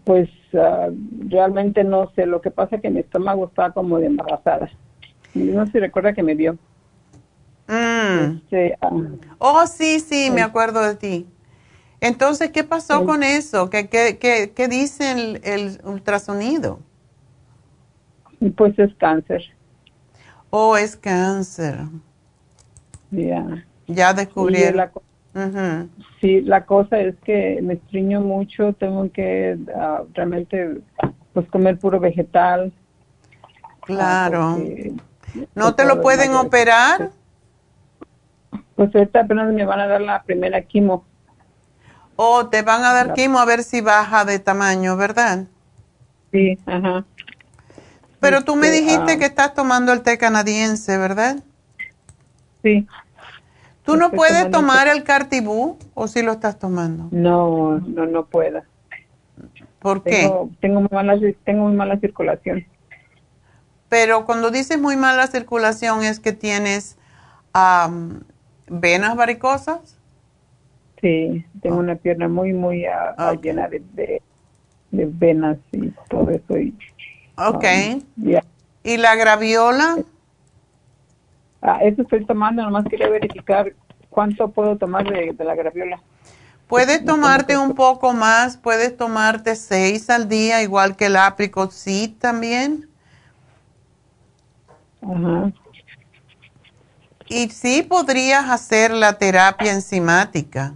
Pues uh, realmente no sé. Lo que pasa es que mi estómago está como de embarazada. No sé si recuerda que me vio. Mm. Este, ah. oh, sí, sí, me acuerdo de ti. Entonces, ¿qué pasó con eso? ¿Qué, qué, qué, qué dice el, el, ultrasonido? Pues es cáncer. Oh, es cáncer. Ya. Ya descubrieron. Sí, la cosa es que me estriño mucho, tengo que ah, realmente pues comer puro vegetal. Claro. ¿No te lo pueden operar? Pues ahorita apenas me van a dar la primera quimo. Oh, te van a dar quimo a ver si baja de tamaño, ¿verdad? Sí, ajá. Pero tú me este, dijiste ah. que estás tomando el té canadiense, ¿verdad? Sí. ¿Tú no puedes tomar el cartibú o si lo estás tomando? No, no, no puedo. ¿Por qué? Tengo muy mala, tengo muy mala circulación. Pero cuando dices muy mala circulación es que tienes venas varicosas? Sí, tengo una pierna muy, muy ah, llena de, de, venas y todo eso. Y, ok. Um, ¿Y la graviola? Ah, eso estoy tomando, nomás quería verificar cuánto puedo tomar de, la graviola. Puedes tomarte un poco más, puedes tomarte seis al día, igual que el apricot sí también. Ajá. Y sí podrías hacer la terapia enzimática.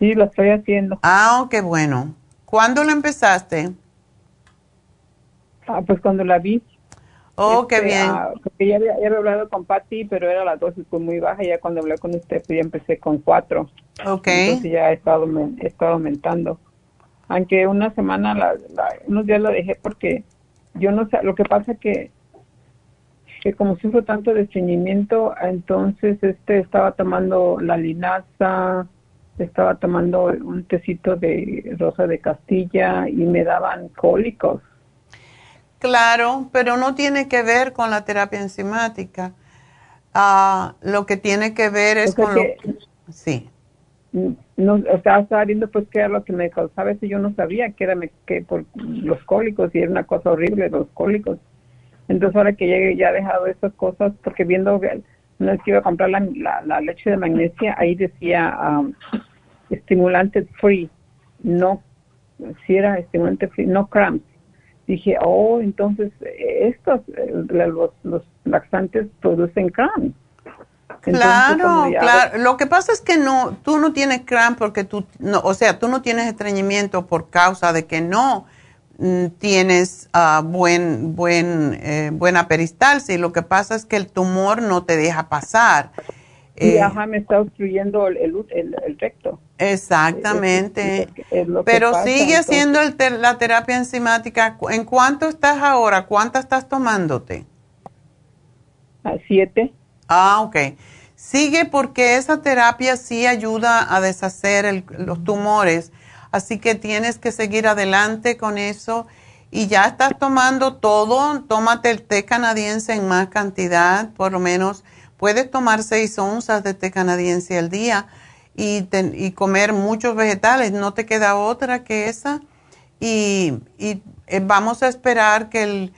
Sí, lo estoy haciendo. Ah, qué bueno. ¿Cuándo lo empezaste? Ah, pues cuando la vi. Oh, qué este, bien. Ah, porque ya había, hablado con Patty, pero era la dosis pues muy baja. Ya cuando hablé con usted, pues ya empecé con cuatro. Ok. Entonces ya he estado, he estado aumentando. Aunque una semana, la, unos días lo dejé porque yo no sé, lo que pasa que que como sufro tanto de estreñimiento, entonces este estaba tomando la linaza, estaba tomando un tecito de rosa de Castilla y me daban cólicos. Claro, pero no tiene que ver con la terapia enzimática. Ah, lo que tiene que ver es con lo... Sí. No, estaba, viendo pues qué era lo que me causaba eso. Yo no sabía que era que por los cólicos y era una cosa horrible los cólicos. Entonces ahora que llegue ya he dejado esas cosas porque viendo no es que iba a comprar la, leche de magnesia, ahí decía um, estimulante free, no, si era estimulante free, no cramps. Dije, oh, entonces estos, eh, los, los laxantes producen cramps. claro, claro. Lo que pasa es que no, tú no tienes cramp porque tú, no, o sea, tú no tienes estreñimiento por causa de que no tienes uh, buen, buen, eh, buena peristalsis. Lo que pasa es que el tumor no te deja pasar. Y eh, me está obstruyendo el, el, recto. Exactamente. Pero sigue haciendo la terapia enzimática. ¿En cuánto estás ahora? ¿Cuántas estás tomándote? A siete. Ah, ok. Sigue porque esa terapia sí ayuda a deshacer los tumores. Así que tienes que seguir adelante con eso. Y ya estás tomando todo. Tómate el té canadiense en más cantidad, por lo menos Puedes tomar seis onzas de té canadiense al día y, comer muchos vegetales, no te queda otra que esa. Y, eh, vamos a esperar que, el,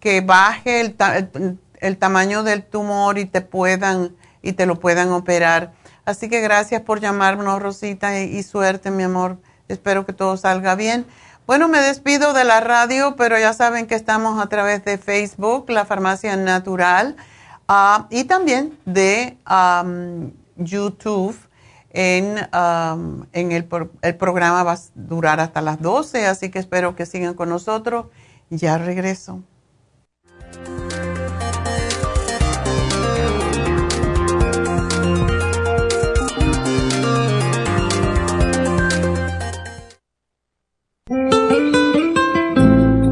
que baje el, tamaño del tumor y te puedan y te lo puedan operar. Así que gracias por llamarnos, Rosita, y, y, suerte, mi amor. Espero que todo salga bien. Bueno, me despido de la radio, pero ya saben que estamos a través de Facebook, la Farmacia Natural. Ah, y también de YouTube. En, en el, el, programa va a durar hasta las 12, así que espero que sigan con nosotros. Ya regreso.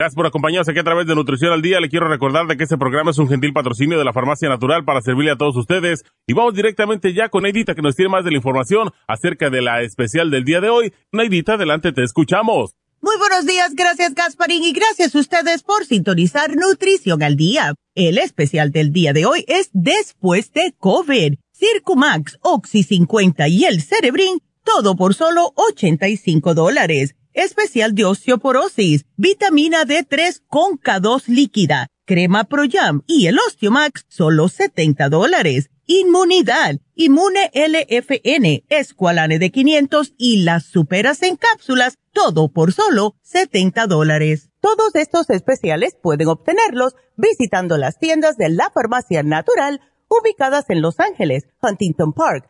Gracias por acompañarnos aquí a través de Nutrición al Día. Le quiero recordar de que este programa es un gentil patrocinio de la Farmacia Natural para servirle a todos ustedes. Y vamos directamente ya con Neidita que nos tiene más de la información acerca de la especial del día de hoy. Neidita, adelante, te escuchamos. Muy buenos días, gracias Gasparín y gracias a ustedes por sintonizar Nutrición al Día. El especial del día de hoy es después de COVID. Circumax, Oxy 50 y el Cerebrin, todo por solo 85 dólares especial de osteoporosis, vitamina D3 con K2 líquida, crema Pro y el Osteomax, solo 70 dólares. Inmunidad, Inmune LFN, Esqualane de 500 y las superas en cápsulas, todo por solo 70 dólares. Todos estos especiales pueden obtenerlos visitando las tiendas de la farmacia natural ubicadas en Los Ángeles, Huntington Park,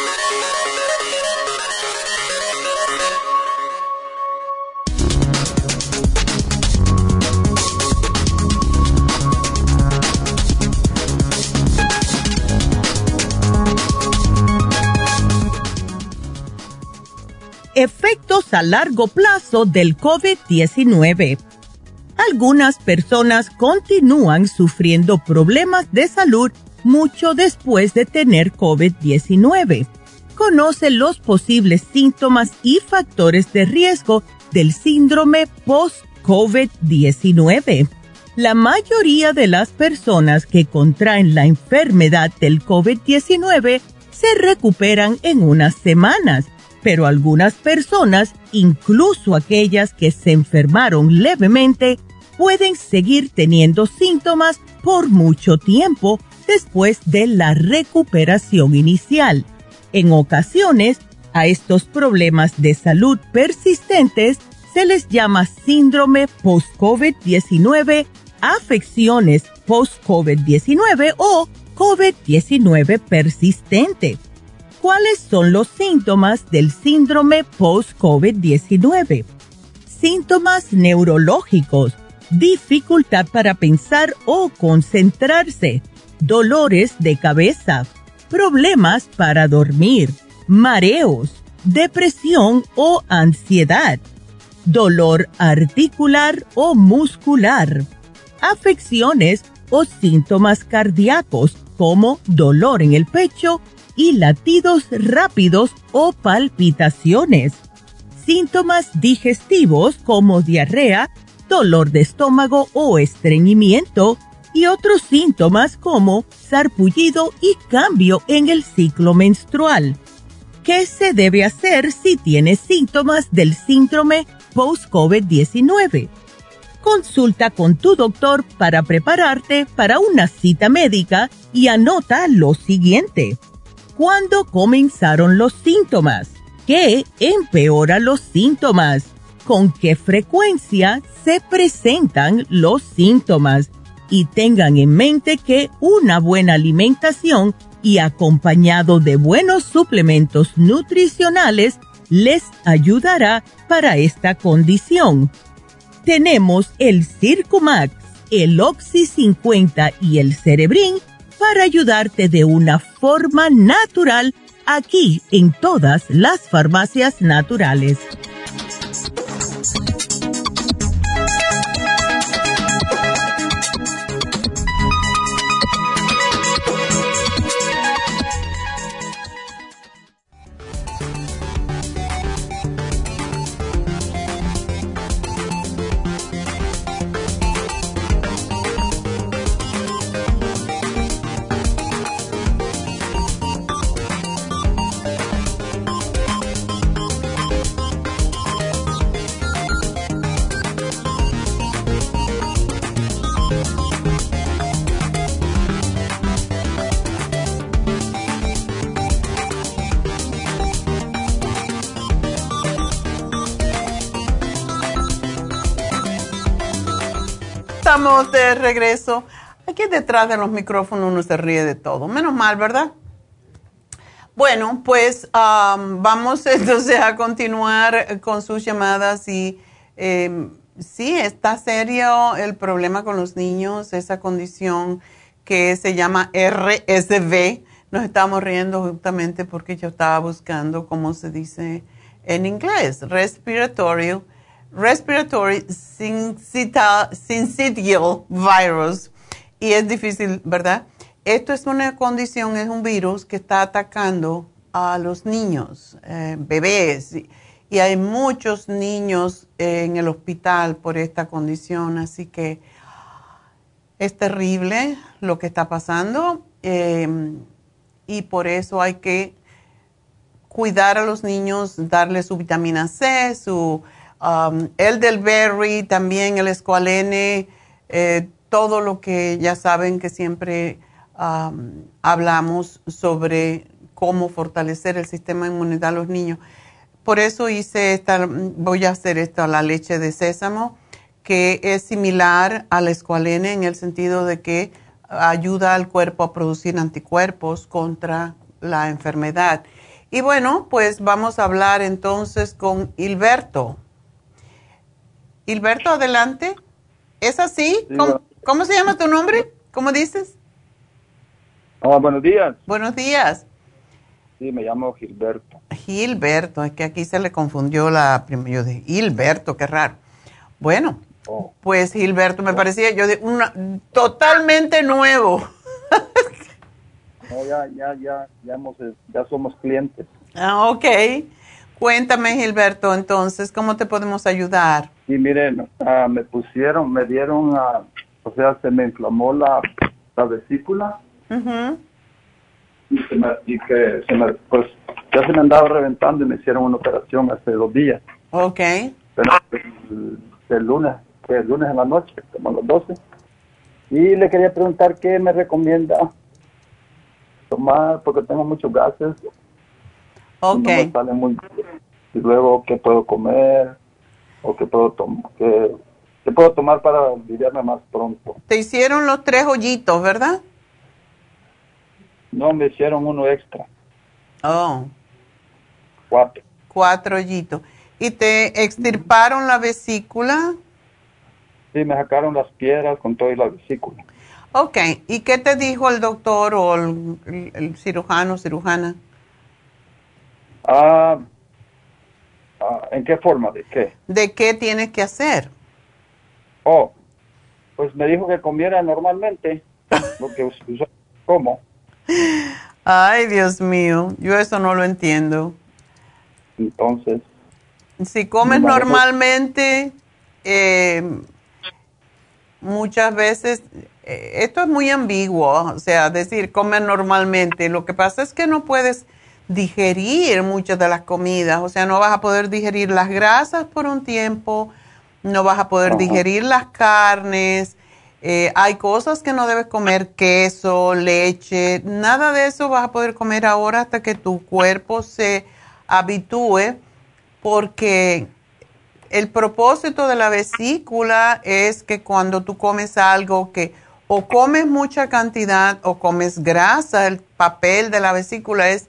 Efectos a largo plazo del COVID-19. Algunas personas continúan sufriendo problemas de salud mucho después de tener COVID-19. Conoce los posibles síntomas y factores de riesgo del síndrome post-COVID-19. La mayoría de las personas que contraen la enfermedad del COVID-19 se recuperan en unas semanas pero algunas personas, incluso aquellas que se enfermaron levemente, pueden seguir teniendo síntomas por mucho tiempo después de la recuperación inicial. En ocasiones, a estos problemas de salud persistentes se les llama síndrome post-COVID-19, afecciones post-COVID-19 o COVID-19 persistente ¿Cuáles son los síntomas del síndrome post-COVID-19? Síntomas neurológicos, dificultad para pensar o concentrarse, dolores de cabeza, problemas para dormir, mareos, depresión o ansiedad, dolor articular o muscular, afecciones o síntomas cardíacos como dolor en el pecho y latidos rápidos o palpitaciones, síntomas digestivos como diarrea, dolor de estómago o estreñimiento y otros síntomas como sarpullido y cambio en el ciclo menstrual. ¿Qué se debe hacer si tienes síntomas del síndrome post-COVID-19? Consulta con tu doctor para prepararte para una cita médica y anota lo siguiente. ¿Cuándo comenzaron los síntomas? ¿Qué empeora los síntomas? ¿Con qué frecuencia se presentan los síntomas? Y tengan en mente que una buena alimentación y acompañado de buenos suplementos nutricionales les ayudará para esta condición. Tenemos el Circumax, el Oxy 50 y el Cerebrin para ayudarte de una forma natural aquí en todas las farmacias naturales. De regreso. Aquí detrás de los micrófonos uno se ríe de todo. Menos mal, ¿verdad? Bueno, pues vamos entonces a continuar con sus llamadas y em, sí, está serio el problema con los niños, esa condición que se llama RSV. Nos estamos riendo justamente porque yo estaba buscando cómo se dice en inglés, respiratory respiratory syncytial virus. Y es difícil, ¿verdad? Esto es una condición, es un virus que está atacando a los niños, eh, bebés. Y, hay muchos niños en el hospital por esta condición, así que es terrible lo que está pasando. Em, y por eso hay que cuidar a los niños, darles su vitamina C, su um, el del berry, también el escualene, eh, todo lo que ya saben que siempre um, hablamos sobre cómo fortalecer el sistema inmunitario a los niños. Por eso hice esta, voy a hacer esto, la leche de sésamo, que es similar al escualene en el sentido de que ayuda al cuerpo a producir anticuerpos contra la enfermedad. Y bueno, pues vamos a hablar entonces con Hilberto. Hilberto, adelante. ¿Es así? ¿Cómo, se llama tu nombre? ¿Cómo dices? Hola, buenos días. Buenos días. Sí, me llamo Gilberto. Gilberto, es que aquí se le confundió la primera. de Gilberto, qué raro. Bueno, oh. pues Gilberto me parecía yo de una totalmente nuevo. no, ya, ya, ya, ya, ya somos clientes. Ah, ok. Cuéntame, Gilberto, entonces, ¿cómo te podemos ayudar? Sí, miren, ah, me pusieron, me dieron, uh, o sea, se me inflamó la, la vesícula. y, y, que se me, pues, ya se me andaba reventando y me hicieron una operación hace dos días. Ok. Pero el, lunes, el lunes en la noche, como a las 12. Y le quería preguntar qué me recomienda tomar, porque tengo muchos gases Ok. y luego, ¿qué puedo comer? ¿O qué puedo, qué, puedo tomar para olvidarme más pronto? Te hicieron los tres hoyitos, ¿verdad? No, me hicieron uno extra. Oh. Cuatro. Cuatro hoyitos. ¿Y te extirparon la vesícula? Sí, me sacaron las piedras con toda la vesícula. Ok, ¿y qué te dijo el doctor o el, el, el cirujano, cirujana? Ah, ah, ¿En qué forma? ¿De qué? ¿De qué tienes que hacer? Oh, pues me dijo que comiera normalmente, lo que us- como. Ay, Dios mío, yo eso no lo entiendo. Entonces, Si comes pues. normalmente, eh, muchas veces, eh, esto es muy ambiguo, o sea, decir comer normalmente, lo que pasa es que no puedes digerir muchas de las comidas, o sea, no vas a poder digerir las grasas por un tiempo, no vas a poder digerir las carnes, eh, hay cosas que no debes comer, queso, leche, nada de eso vas a poder comer ahora hasta que tu cuerpo se habitúe, porque el propósito de la vesícula es que cuando tú comes algo que o comes mucha cantidad o comes grasa, el papel de la vesícula es,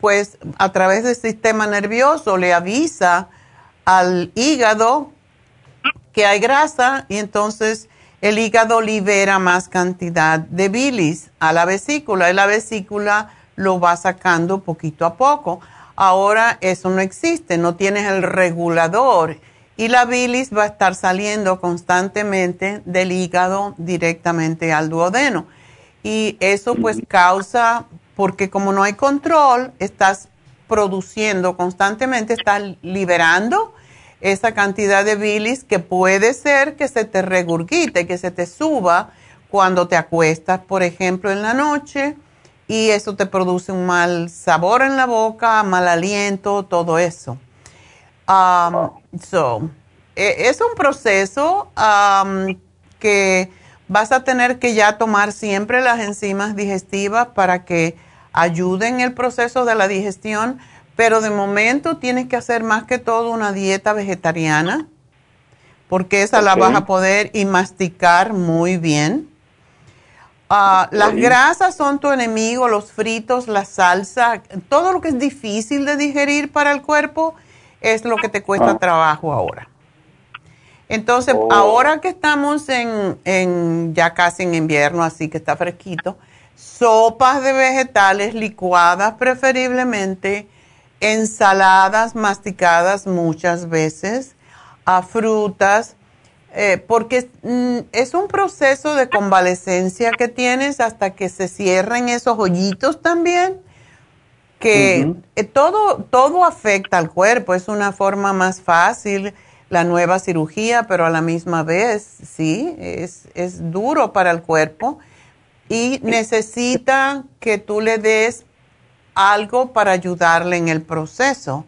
pues a través del sistema nervioso le avisa al hígado que hay grasa y entonces el hígado libera más cantidad de bilis a la vesícula y la vesícula lo va sacando poquito a poco. Ahora eso no existe, no tienes el regulador y la bilis va a estar saliendo constantemente del hígado directamente al duodeno. Y eso pues causa, porque como no hay control, estás produciendo constantemente, estás liberando esa cantidad de bilis que puede ser que se te regurgite, que se te suba cuando te acuestas, por ejemplo, en la noche y eso te produce un mal sabor en la boca, mal aliento, todo eso. Um, e- es un proceso um, que vas a tener que ya tomar siempre las enzimas digestivas para que ayuden el proceso de la digestión, pero de momento tienes que hacer más que todo una dieta vegetariana, porque esa la vas a poder y masticar muy bien. Ah, las grasas son tu enemigo, los fritos, la salsa, todo lo que es difícil de digerir para el cuerpo es lo que te cuesta Ah. trabajo ahora. Entonces, Oh. ahora que estamos en, en ya casi en invierno, así que está fresquito, sopas de vegetales licuadas preferiblemente, ensaladas masticadas muchas veces, a frutas, eh, porque mm, es un proceso de convalecencia que tienes hasta que se cierren esos hoyitos también, que eh, todo, todo afecta al cuerpo, es una forma más fácil la nueva cirugía, pero a la misma vez, sí, es, es duro para el cuerpo y necesita que tú le des algo para ayudarle en el proceso.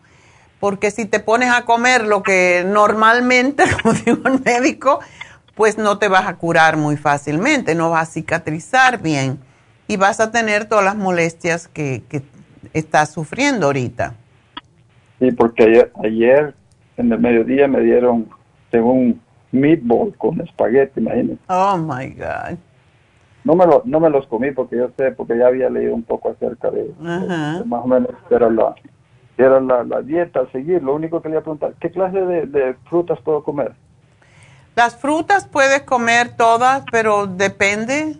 Porque si te pones a comer lo que normalmente, como digo el médico, pues no te vas a curar muy fácilmente, no vas a cicatrizar bien y vas a tener todas las molestias que, que estás sufriendo ahorita. sí, porque ayer, ayer en el mediodía me dieron, según meatball con espagueti, imagínense. Oh my God. No me, lo, no me los comí porque yo sé, porque ya había leído un poco acerca de, de más o menos era la, era la, la dieta a seguir. Lo único que le iba a preguntar, ¿qué clase de, de frutas puedo comer? Las frutas puedes comer todas, pero depende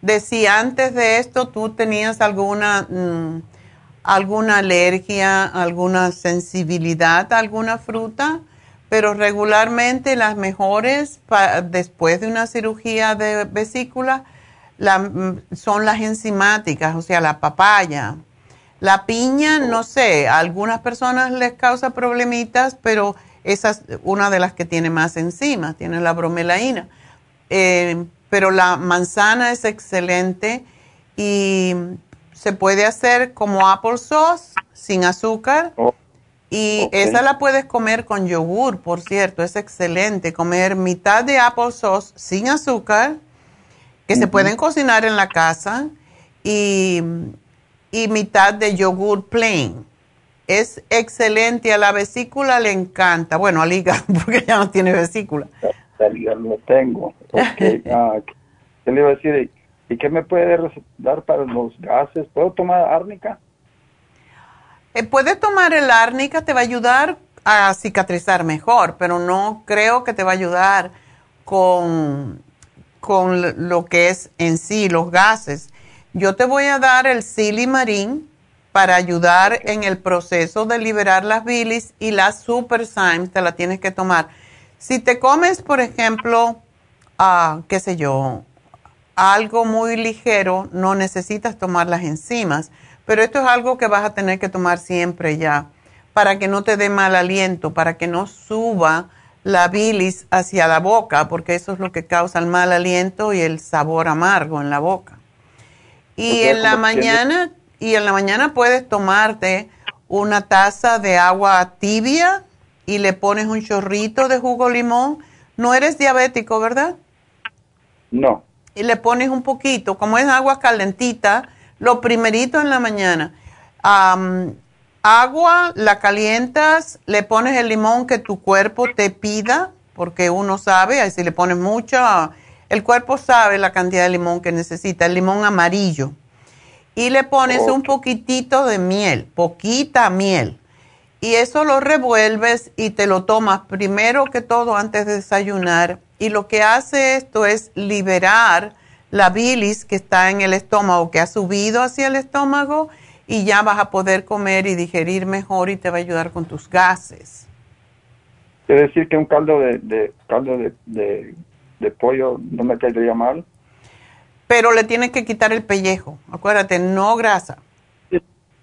de si antes de esto tú tenías alguna, mm, alguna alergia, alguna sensibilidad a alguna fruta, pero regularmente las mejores después de una cirugía de vesícula la- mm, son las enzimáticas, o sea, la papaya. La piña, no sé, a algunas personas les causa problemitas, pero esa es una de las que tiene más enzimas, tiene la bromelaína. Eh, pero la manzana es excelente y se puede hacer como applesauce sin azúcar Oh, y esa la puedes comer con yogur, por cierto, es excelente. Comer mitad de applesauce sin azúcar, que se pueden cocinar en la casa, y, y mitad de yogur plain. Es excelente, a la vesícula le encanta. Bueno, al hígado, porque ya no tiene vesícula. ya, ya lo tengo. Ok, ah, ¿Qué le iba a decir? ¿Y qué me puede dar para los gases? ¿Puedo tomar árnica? Eh, puedes tomar el árnica, te va a ayudar a cicatrizar mejor, pero no creo que te va a ayudar con, con lo que es en sí los gases. Yo te voy a dar el silimarín para ayudar en el proceso de liberar las bilis y la super te la tienes que tomar. Si te comes, por ejemplo, uh, qué sé yo, algo muy ligero, no necesitas tomar las enzimas, pero esto es algo que vas a tener que tomar siempre ya para que no te dé mal aliento, para que no suba la bilis hacia la boca, porque eso es lo que causa el mal aliento y el sabor amargo en la boca. Y en la mañana, y en la mañana puedes tomarte una taza de agua tibia y le pones un chorrito de jugo limón. No eres diabético, ¿verdad? No. Y le pones un poquito, como es agua calentita, lo primerito en la mañana. Agua, la calientas, le pones el limón que tu cuerpo te pida, porque uno sabe, si le pones mucho, el cuerpo sabe la cantidad de limón que necesita, el limón amarillo. Y le pones un poquitito de miel, poquita miel. Y eso lo revuelves y te lo tomas primero que todo antes de desayunar. Y lo que hace esto es liberar la bilis que está en el estómago, que ha subido hacia el estómago, y ya vas a poder comer y digerir mejor y te va a ayudar con tus gases. Quiere decir que un caldo de, caldo de de pollo no me caería mal. Pero le tienes que quitar el pellejo, acuérdate, no grasa. Sí,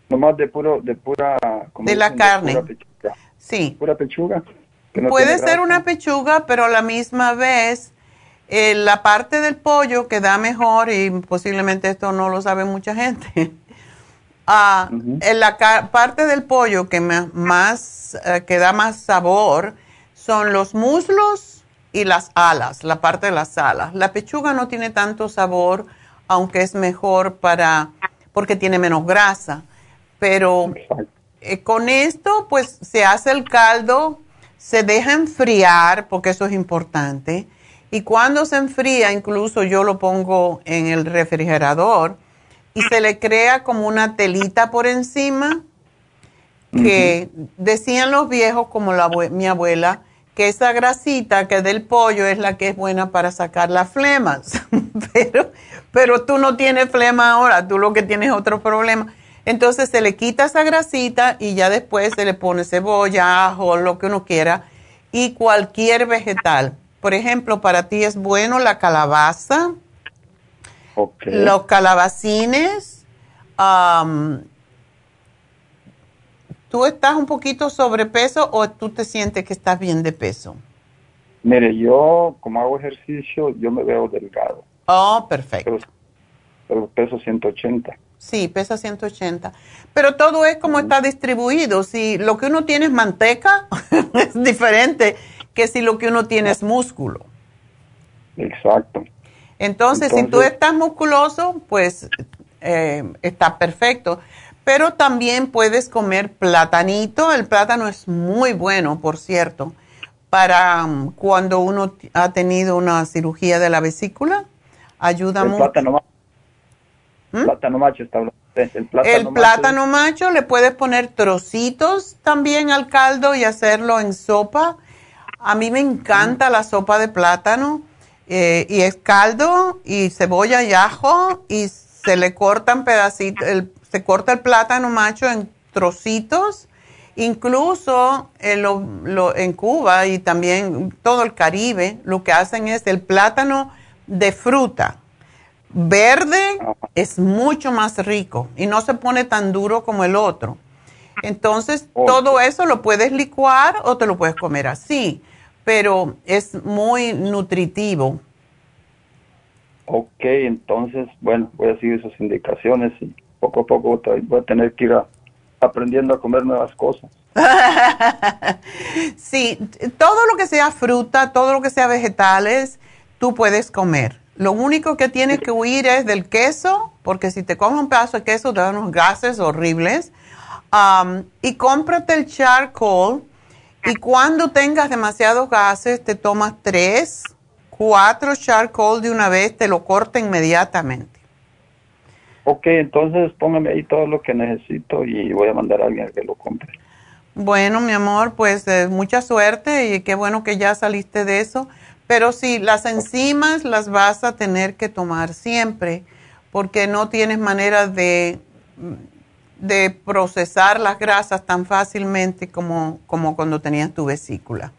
nomás de puro, de pura... de la carne. pura pechuga. Sí. Pura pechuga. Puede ser una pechuga, pero a la misma vez eh, la parte del pollo que da mejor, y posiblemente esto no lo sabe mucha gente, ah, en la parte del pollo que más, eh, que da más sabor son los muslos y las alas, la parte de las alas. La pechuga no tiene tanto sabor, aunque es mejor para, porque tiene menos grasa. Pero eh, con esto, pues se hace el caldo, se deja enfriar, porque eso es importante. Y cuando se enfría, incluso yo lo pongo en el refrigerador y se le crea como una telita por encima que decían los viejos, como la, mi abuela, que esa grasita que del pollo es la que es buena para sacar las flemas. pero, pero tú no tienes flema ahora, tú lo que tienes es otro problema. Entonces se le quita esa grasita y ya después se le pone cebolla, ajo, lo que uno quiera y cualquier vegetal. Por ejemplo, para ti es bueno la calabaza, los calabacines, ¿Tú estás un poquito sobrepeso o tú te sientes que estás bien de peso? Mire, yo como hago ejercicio, yo me veo delgado. Oh, perfecto. Pero, peso 180. Sí, pesa 180. Pero todo es como está distribuido. Si lo que uno tiene es manteca, es diferente que si lo que uno tiene es músculo. Exacto. Entonces, si tú estás musculoso, pues eh, está perfecto pero también puedes comer platanito. El plátano es muy bueno, por cierto, para um, cuando uno ha tenido una cirugía de la vesícula. Ayuda el mucho. Plátano, macho. ¿Mm? plátano macho está el plátano, el plátano macho, le puedes poner trocitos también al caldo y hacerlo en sopa. A mí me encanta la sopa de plátano eh, y es caldo y cebolla y ajo y se le cortan pedacitos, el se corta el plátano macho en trocitos. Incluso en, en Cuba y también todo el Caribe, lo que hacen es el plátano de fruta verde es mucho más rico y no se pone tan duro como el otro. Entonces, todo eso lo puedes licuar o te lo puedes comer así, pero es muy nutritivo. Ok, entonces, bueno, voy a seguir esas indicaciones y poco a poco voy a tener que ir aprendiendo a comer nuevas cosas. sí, todo lo que sea fruta, todo lo que sea vegetales, tú puedes comer. Lo único que tienes que huir es del queso, porque si te comes un pedazo de queso te dan unos gases horribles. Um, y cómprate el charcoal. Y cuando tengas demasiados gases, te tomas tres, cuatro charcoal de una vez, te lo corta inmediatamente. Ok, entonces póngame ahí todo lo que necesito y voy a mandar a alguien a que lo compre. Bueno, mi amor, pues eh, mucha suerte y qué bueno que ya saliste de eso. Pero sí, las enzimas las vas a tener que tomar siempre porque no tienes manera de, de procesar las grasas tan fácilmente como, como cuando tenías tu vesícula.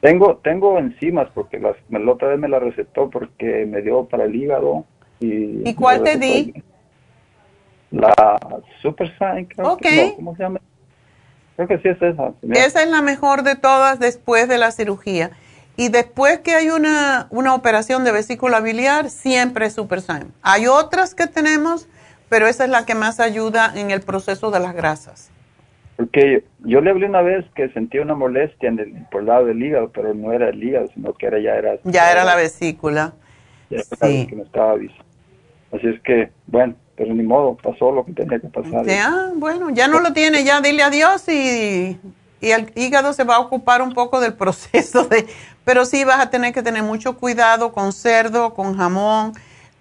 Tengo, tengo enzimas porque las, la otra vez me la recetó porque me dio para el hígado. ¿Y, ¿Y cuál te di? La Super Sign, creo Ok. que ¿cómo se llama? Creo que sí es esa. Esa es la mejor de todas después de la cirugía. Y después que hay una, una operación de vesícula biliar, siempre es Super Sign. Hay otras que tenemos, pero esa es la que más ayuda en el proceso de las grasas. Porque yo le hablé una vez que sentía una molestia en el, por el lado del hígado, pero no era el hígado, sino que era ya era... Ya era la vesícula. ya era lo que me estaba avisando. Así es que, bueno, pero ni modo, pasó lo que tenía que pasar. Ya, bueno, ya no lo tiene, ya dile adiós y, y el hígado se va a ocupar un poco del proceso de... Pero sí vas a tener que tener mucho cuidado con cerdo, con jamón,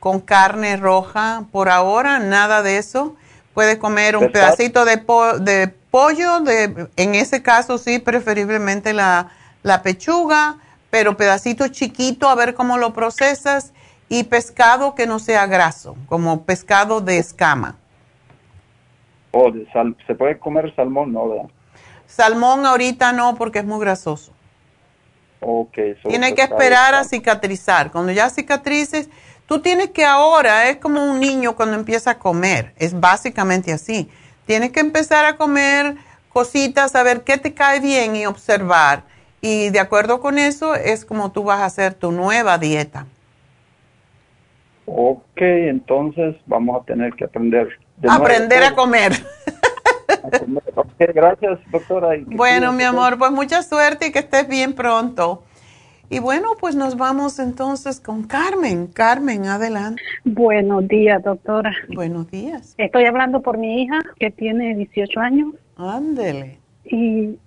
con carne roja. Por ahora, nada de eso. Puedes comer un pedacito de, po- de pollo, de, en ese caso sí, preferiblemente la, la pechuga, pero pedacito chiquito, a ver cómo lo procesas. Y pescado que no sea graso, como pescado de escama. O de sal, ¿Se puede comer salmón? No, ¿verdad? Salmón ahorita no porque es muy grasoso. Ok. solo Tiene que esperar a cicatrizar. Cuando ya cicatrices, tú tienes que ahora, es como un niño cuando empieza a comer, es básicamente así. Tienes que empezar a comer cositas, a ver qué te cae bien y observar. Y de acuerdo con eso es como tú vas a hacer tu nueva dieta. Ok, entonces vamos a tener que aprender. de nuevo Aprender a comer. A comer. Ok, gracias, doctora. Bueno, mi amor, pues mucha suerte y que estés bien pronto. Y bueno, pues nos vamos entonces con Carmen. Carmen, adelante. Buenos días, doctora. Buenos días. Estoy hablando por mi hija que tiene 18 años Ándele. y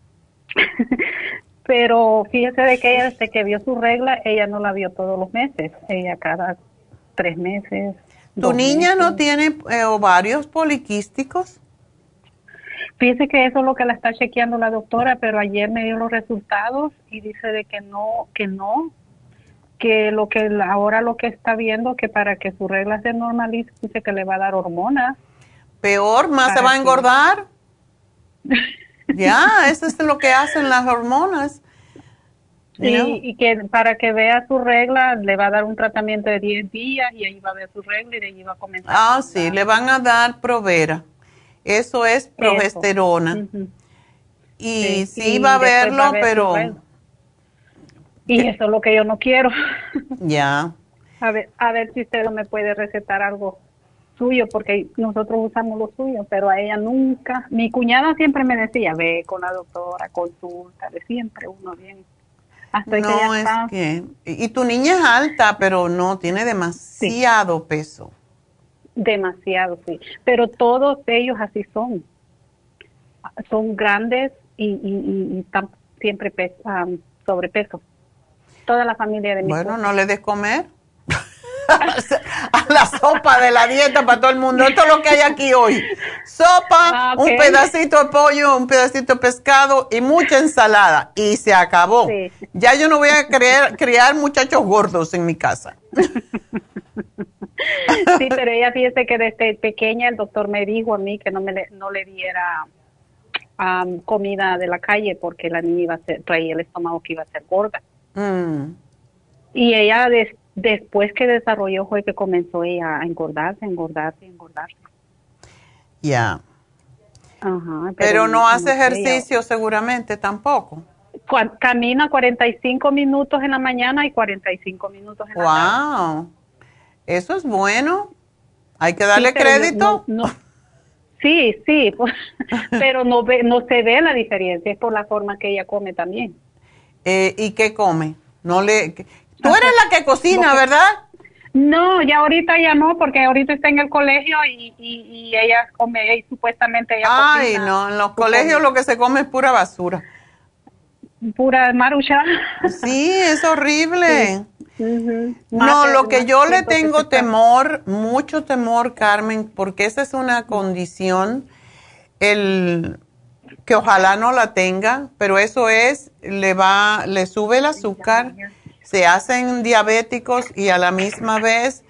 pero fíjese de que ella desde que vio su regla, ella no la vio todos los meses, ella cada tres meses. ¿Tu niña meses. no tiene eh, ovarios poliquísticos? Fíjese que eso es lo que la está chequeando la doctora, pero ayer me dio los resultados y dice de que no, que no, que lo que ahora lo que está viendo que para que su regla se normalice dice que le va a dar hormonas. Peor, más se va a engordar. ya, eso es lo que hacen las hormonas. You know. y que para que vea su regla le va a dar un tratamiento de 10 días y ahí va a ver su regla y de ahí va a comenzar. Ah, sí, le van a dar provera. Eso es progesterona. Y Sí, va a verlo, va a ver su pero. Y eso es lo que yo no quiero. ya. a ver, a ver si usted me puede recetar algo suyo, porque nosotros usamos lo suyo, pero a ella nunca. Mi cuñada siempre me decía, ve con la doctora, consulta, de siempre uno bien. Hasta que No, ella es está que... Y y tu niña es alta, pero no, tiene demasiado peso. Demasiado, sí. Pero todos ellos así son. Son grandes y, y, están siempre pe- am, sobrepeso. Toda la familia de mi Bueno, esposo. no le des comer. a la sopa de la dieta para todo el mundo. Esto es lo que hay aquí hoy. Sopa, Ah, un pedacito de pollo, un pedacito de pescado y mucha ensalada. Y se acabó. Sí. Ya yo no voy a creer, criar muchachos gordos en mi casa. Sí, pero ella fíjese que desde pequeña el doctor me dijo a mí que no me le, no le diera comida de la calle porque la niña iba a ser, traía el estómago que iba a ser gorda. Mm, Y ella des- después que desarrolló fue que comenzó ella a engordarse, engordarse, engordarse. Ya. Ajá, Pero no hace ella- ejercicio seguramente tampoco. Camina 45 minutos en la mañana y 45 minutos en la tarde. Wow. Eso es bueno. Hay que darle Sí, crédito. no- no. Sí, sí, pues, pero no ve, no se ve la diferencia, es por la forma que ella come también. Eh, ¿Y qué come? No le. que- Tú eres la que cocina, ¿verdad? No, ya ahorita ya no, porque ahorita está en el colegio y, y, y ella come y supuestamente ella Ay, cocina no, en los colegios lo que se come es pura basura. pura marucha. Sí, es horrible. No, lo que yo le tengo temor, mucho temor, Carmen, porque esa es una condición, el que ojalá no la tenga, pero eso es, le va, le sube el azúcar, se hacen diabéticos y a la misma vez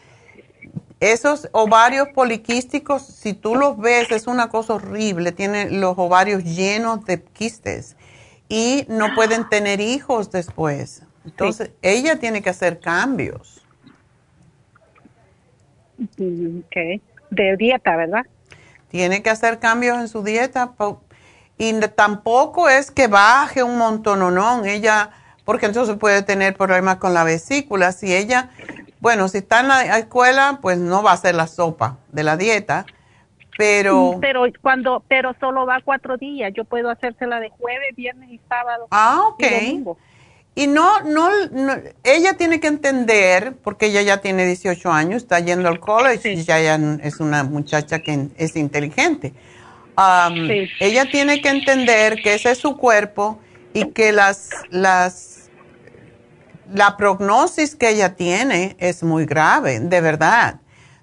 esos ovarios poliquísticos, si tú los ves, es una cosa horrible, tienen los ovarios llenos de quistes y no pueden tener hijos después. Entonces, ella tiene que hacer cambios. Mm, ok. De dieta, ¿verdad? Tiene que hacer cambios en su dieta y tampoco es que baje un montón o no. Ella, porque entonces puede tener problemas con la vesícula. Si ella, bueno, si está en la escuela, pues no va a hacer la sopa de la dieta pero... Mm, pero cuando, pero solo va cuatro días, yo puedo hacérsela de jueves, viernes y sábado. Ah, ok. Y, no, no, ella tiene que entender, porque ella ya tiene 18 años, está yendo al college y ya, es una muchacha que es inteligente. Ella tiene que entender que ese es su cuerpo y que las, las, la prognosis que ella tiene es muy grave, de verdad.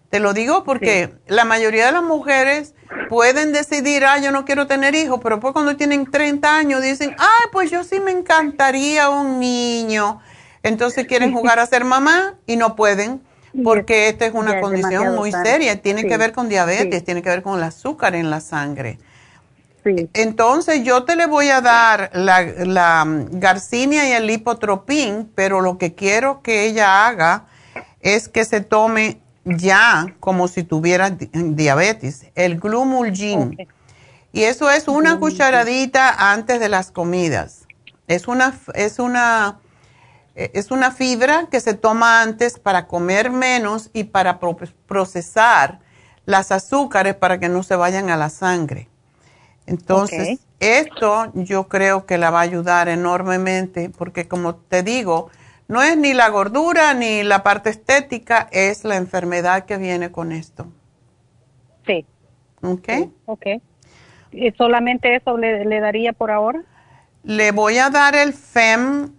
Te lo digo porque la mayoría de las mujeres pueden decidir, ah, yo no quiero tener hijos, pero pues cuando tienen 30 años dicen, ah, pues yo sí me encantaría un niño. Entonces quieren jugar a ser mamá y no pueden porque esta es una condición muy seria. Tiene que ver con diabetes, tiene que ver con el azúcar en la sangre. Entonces yo te le voy a dar la, la garcinia y el lipotropín, pero lo que quiero que ella haga es que se tome ya como si tuviera diabetes, el glumulgin. Y eso es una cucharadita antes de las comidas. Es una, es una, eh, es una fibra que se toma antes para comer menos y para procesar las azúcares para que no se vayan a la sangre. Entonces, esto yo creo que la va a ayudar enormemente porque como te digo, no es ni la gordura ni la parte estética, es la enfermedad que viene con esto. Sí. Ok. ok. ¿Y solamente eso le, daría por ahora? Le voy a dar el FEM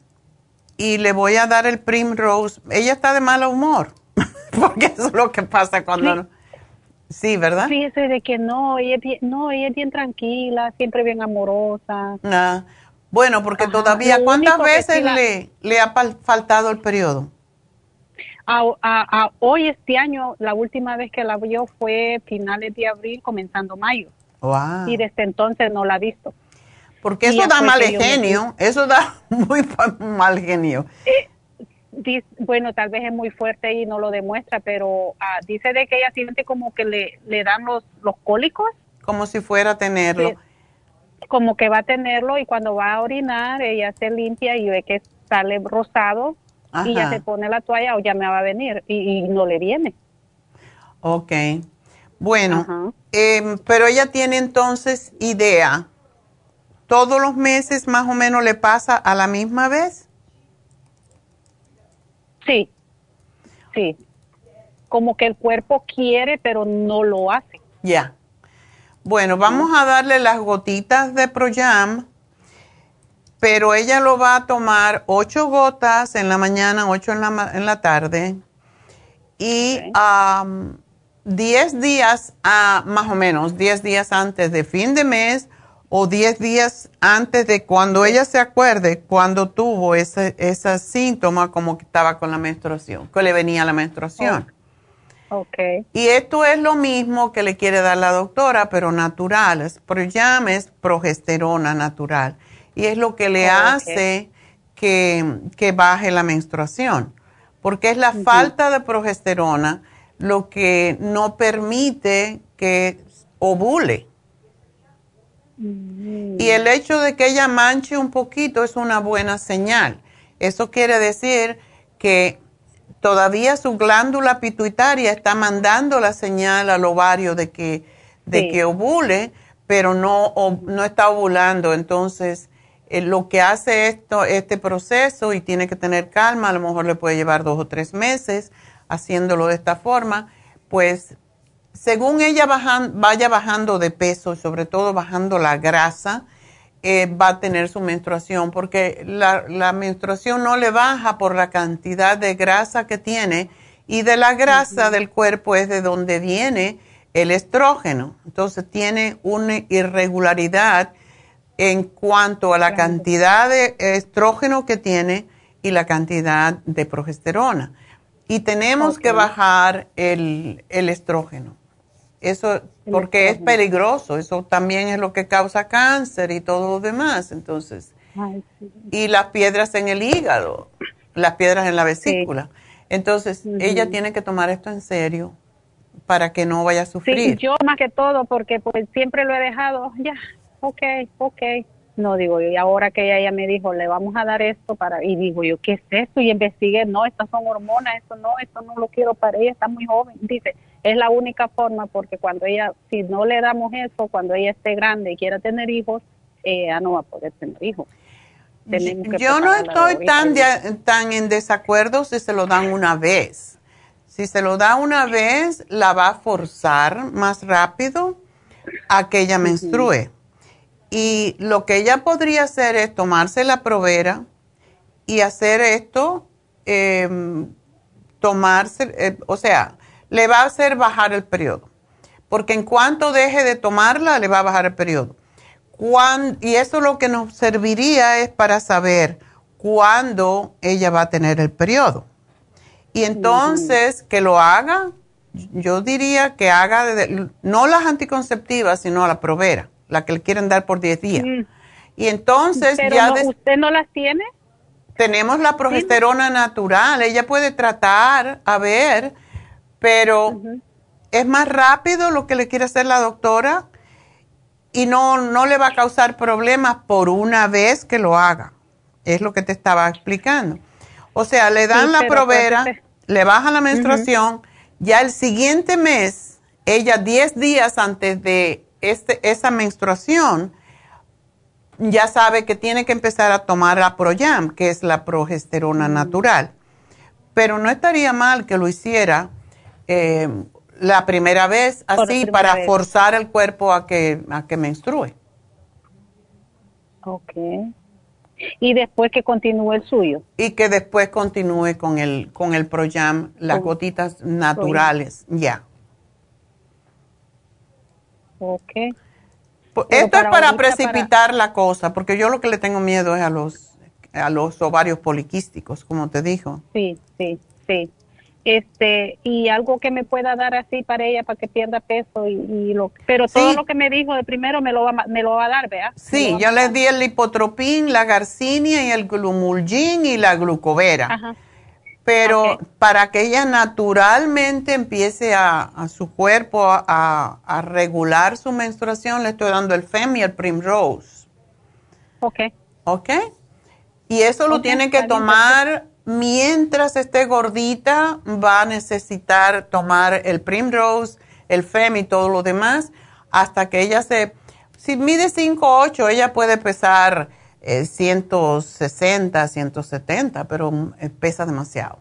y le voy a dar el Primrose. Ella está de mal humor, porque eso es lo que pasa cuando... Sí, ¿verdad? Fíjese de que no, ella es bien, no, ella es bien tranquila, siempre bien amorosa. Ah, bueno, porque todavía, ¿cuántas veces le, le ha faltado el periodo? A, hoy, este año, la última vez que la vio fue finales de abril, comenzando mayo. Wow. Y desde entonces no la ha visto. Porque eso da mal genio, eso da muy mal genio. Eh, bueno, tal vez es muy fuerte y no lo demuestra, pero ah, dice de que ella siente como que le, le dan los, los cólicos. Como si fuera a tenerlo como que va a tenerlo y cuando va a orinar ella se limpia y ve que sale rosado y ya se pone la toalla o ya me va a venir y, no le viene. Ok. Bueno, em, pero ella tiene entonces idea. ¿Todos los meses más o menos le pasa a la misma vez? Sí, sí. Como que el cuerpo quiere, pero no lo hace. Ya. Bueno, vamos a darle las gotitas de Proyam, pero ella lo va a tomar ocho gotas en la mañana, ocho en la, en la tarde. Y diez días, más o menos, diez días antes de fin de mes o diez días antes de cuando ella se acuerde cuando tuvo ese, ese síntoma como que estaba con la menstruación, que le venía la menstruación. Y esto es lo mismo que le quiere dar la doctora, pero natural. Es es progesterona natural. Y es lo que le hace que, baje la menstruación. Porque es la falta de progesterona lo que no permite que ovule. Mm. Y el hecho de que ella manche un poquito es una buena señal. Eso quiere decir que todavía su glándula pituitaria está mandando la señal al ovario de que, de que ovule, pero no, no está ovulando. Entonces, eh, lo que hace esto, este proceso, y tiene que tener calma, a lo mejor le puede llevar dos o tres meses haciéndolo de esta forma, pues según ella vaya bajando de peso, sobre todo bajando la grasa, eh, va a tener su menstruación, porque la, la, menstruación no le baja por la cantidad de grasa que tiene y de la grasa del cuerpo es de donde viene el estrógeno. Entonces tiene una irregularidad en cuanto a la cantidad de estrógeno que tiene y la cantidad de progesterona. Y tenemos que bajar el, el estrógeno. Eso, porque es peligroso, eso también es lo que causa cáncer y todo lo demás, entonces. Y las piedras en el hígado, las piedras en la vesícula. Entonces, ella tiene que tomar esto en serio para que no vaya a sufrir. Sí, yo más que todo, porque pues siempre lo he dejado, ya, ok, ok. No, digo y ahora que ella, me dijo, le vamos a dar esto para, y digo yo, ¿qué es esto? Y investigué, no, estas son hormonas, esto no, esto no lo quiero para ella, está muy joven. Dice, es la única forma porque cuando ella, si no le damos eso, cuando ella esté grande y quiera tener hijos, ella no va a poder tener hijos. Yo no estoy tan, tan en desacuerdo si se lo dan una vez. Si se lo da una vez, la va a forzar más rápido a que ella menstrue. Y lo que ella podría hacer es tomarse la provera y hacer esto, em, tomarse, eh, o sea, le va a hacer bajar el periodo. Porque en cuanto deje de tomarla, le va a bajar el periodo. y eso lo que nos serviría es para saber cuándo ella va a tener el periodo. Y entonces que lo haga, yo diría que haga no las anticonceptivas, sino la provera, la que le quieren dar por 10 días. Mm. Y entonces ya... ¿Usted no las tiene? Tenemos la progesterona natural, ella puede tratar a ver pero es más rápido lo que le quiere hacer la doctora y no, no le va a causar problemas por una vez que lo haga. Es lo que te estaba explicando. O sea, le dan la provera, le baja la menstruación, ya el siguiente mes, ella 10 días antes de este, esa menstruación, ya sabe que tiene que empezar a tomar la Proyam, que es la progesterona natural. Pero no estaría mal que lo hiciera eh, la primera vez así para forzar el cuerpo a que, a que menstrue. Ok. Y después que continúe el suyo. Y que después continúe con el, con el Proyam, las gotitas naturales, ya. Ok. Esto es para precipitar la cosa, porque yo lo que le tengo miedo es a los, a los ovarios poliquísticos, como te dijo. Sí, sí, sí este y algo que me pueda dar así para ella para que pierda peso y, lo pero todo lo que me dijo de primero me lo va me lo va a dar ¿verdad? Sí, yo le di el lipotropín, la garcinia y el glumulgin y la glucovera. Pero para que ella naturalmente empiece a, su cuerpo a, regular su menstruación, le estoy dando el FEM y el Primrose. Ok. Ok. Y eso lo tiene que tomar mientras esté gordita, va a necesitar tomar el Primrose, el FEM y todo lo demás, hasta que ella se... Si mide 5'8", ella puede pesar 160, eh, 170, pero eh, pesa demasiado.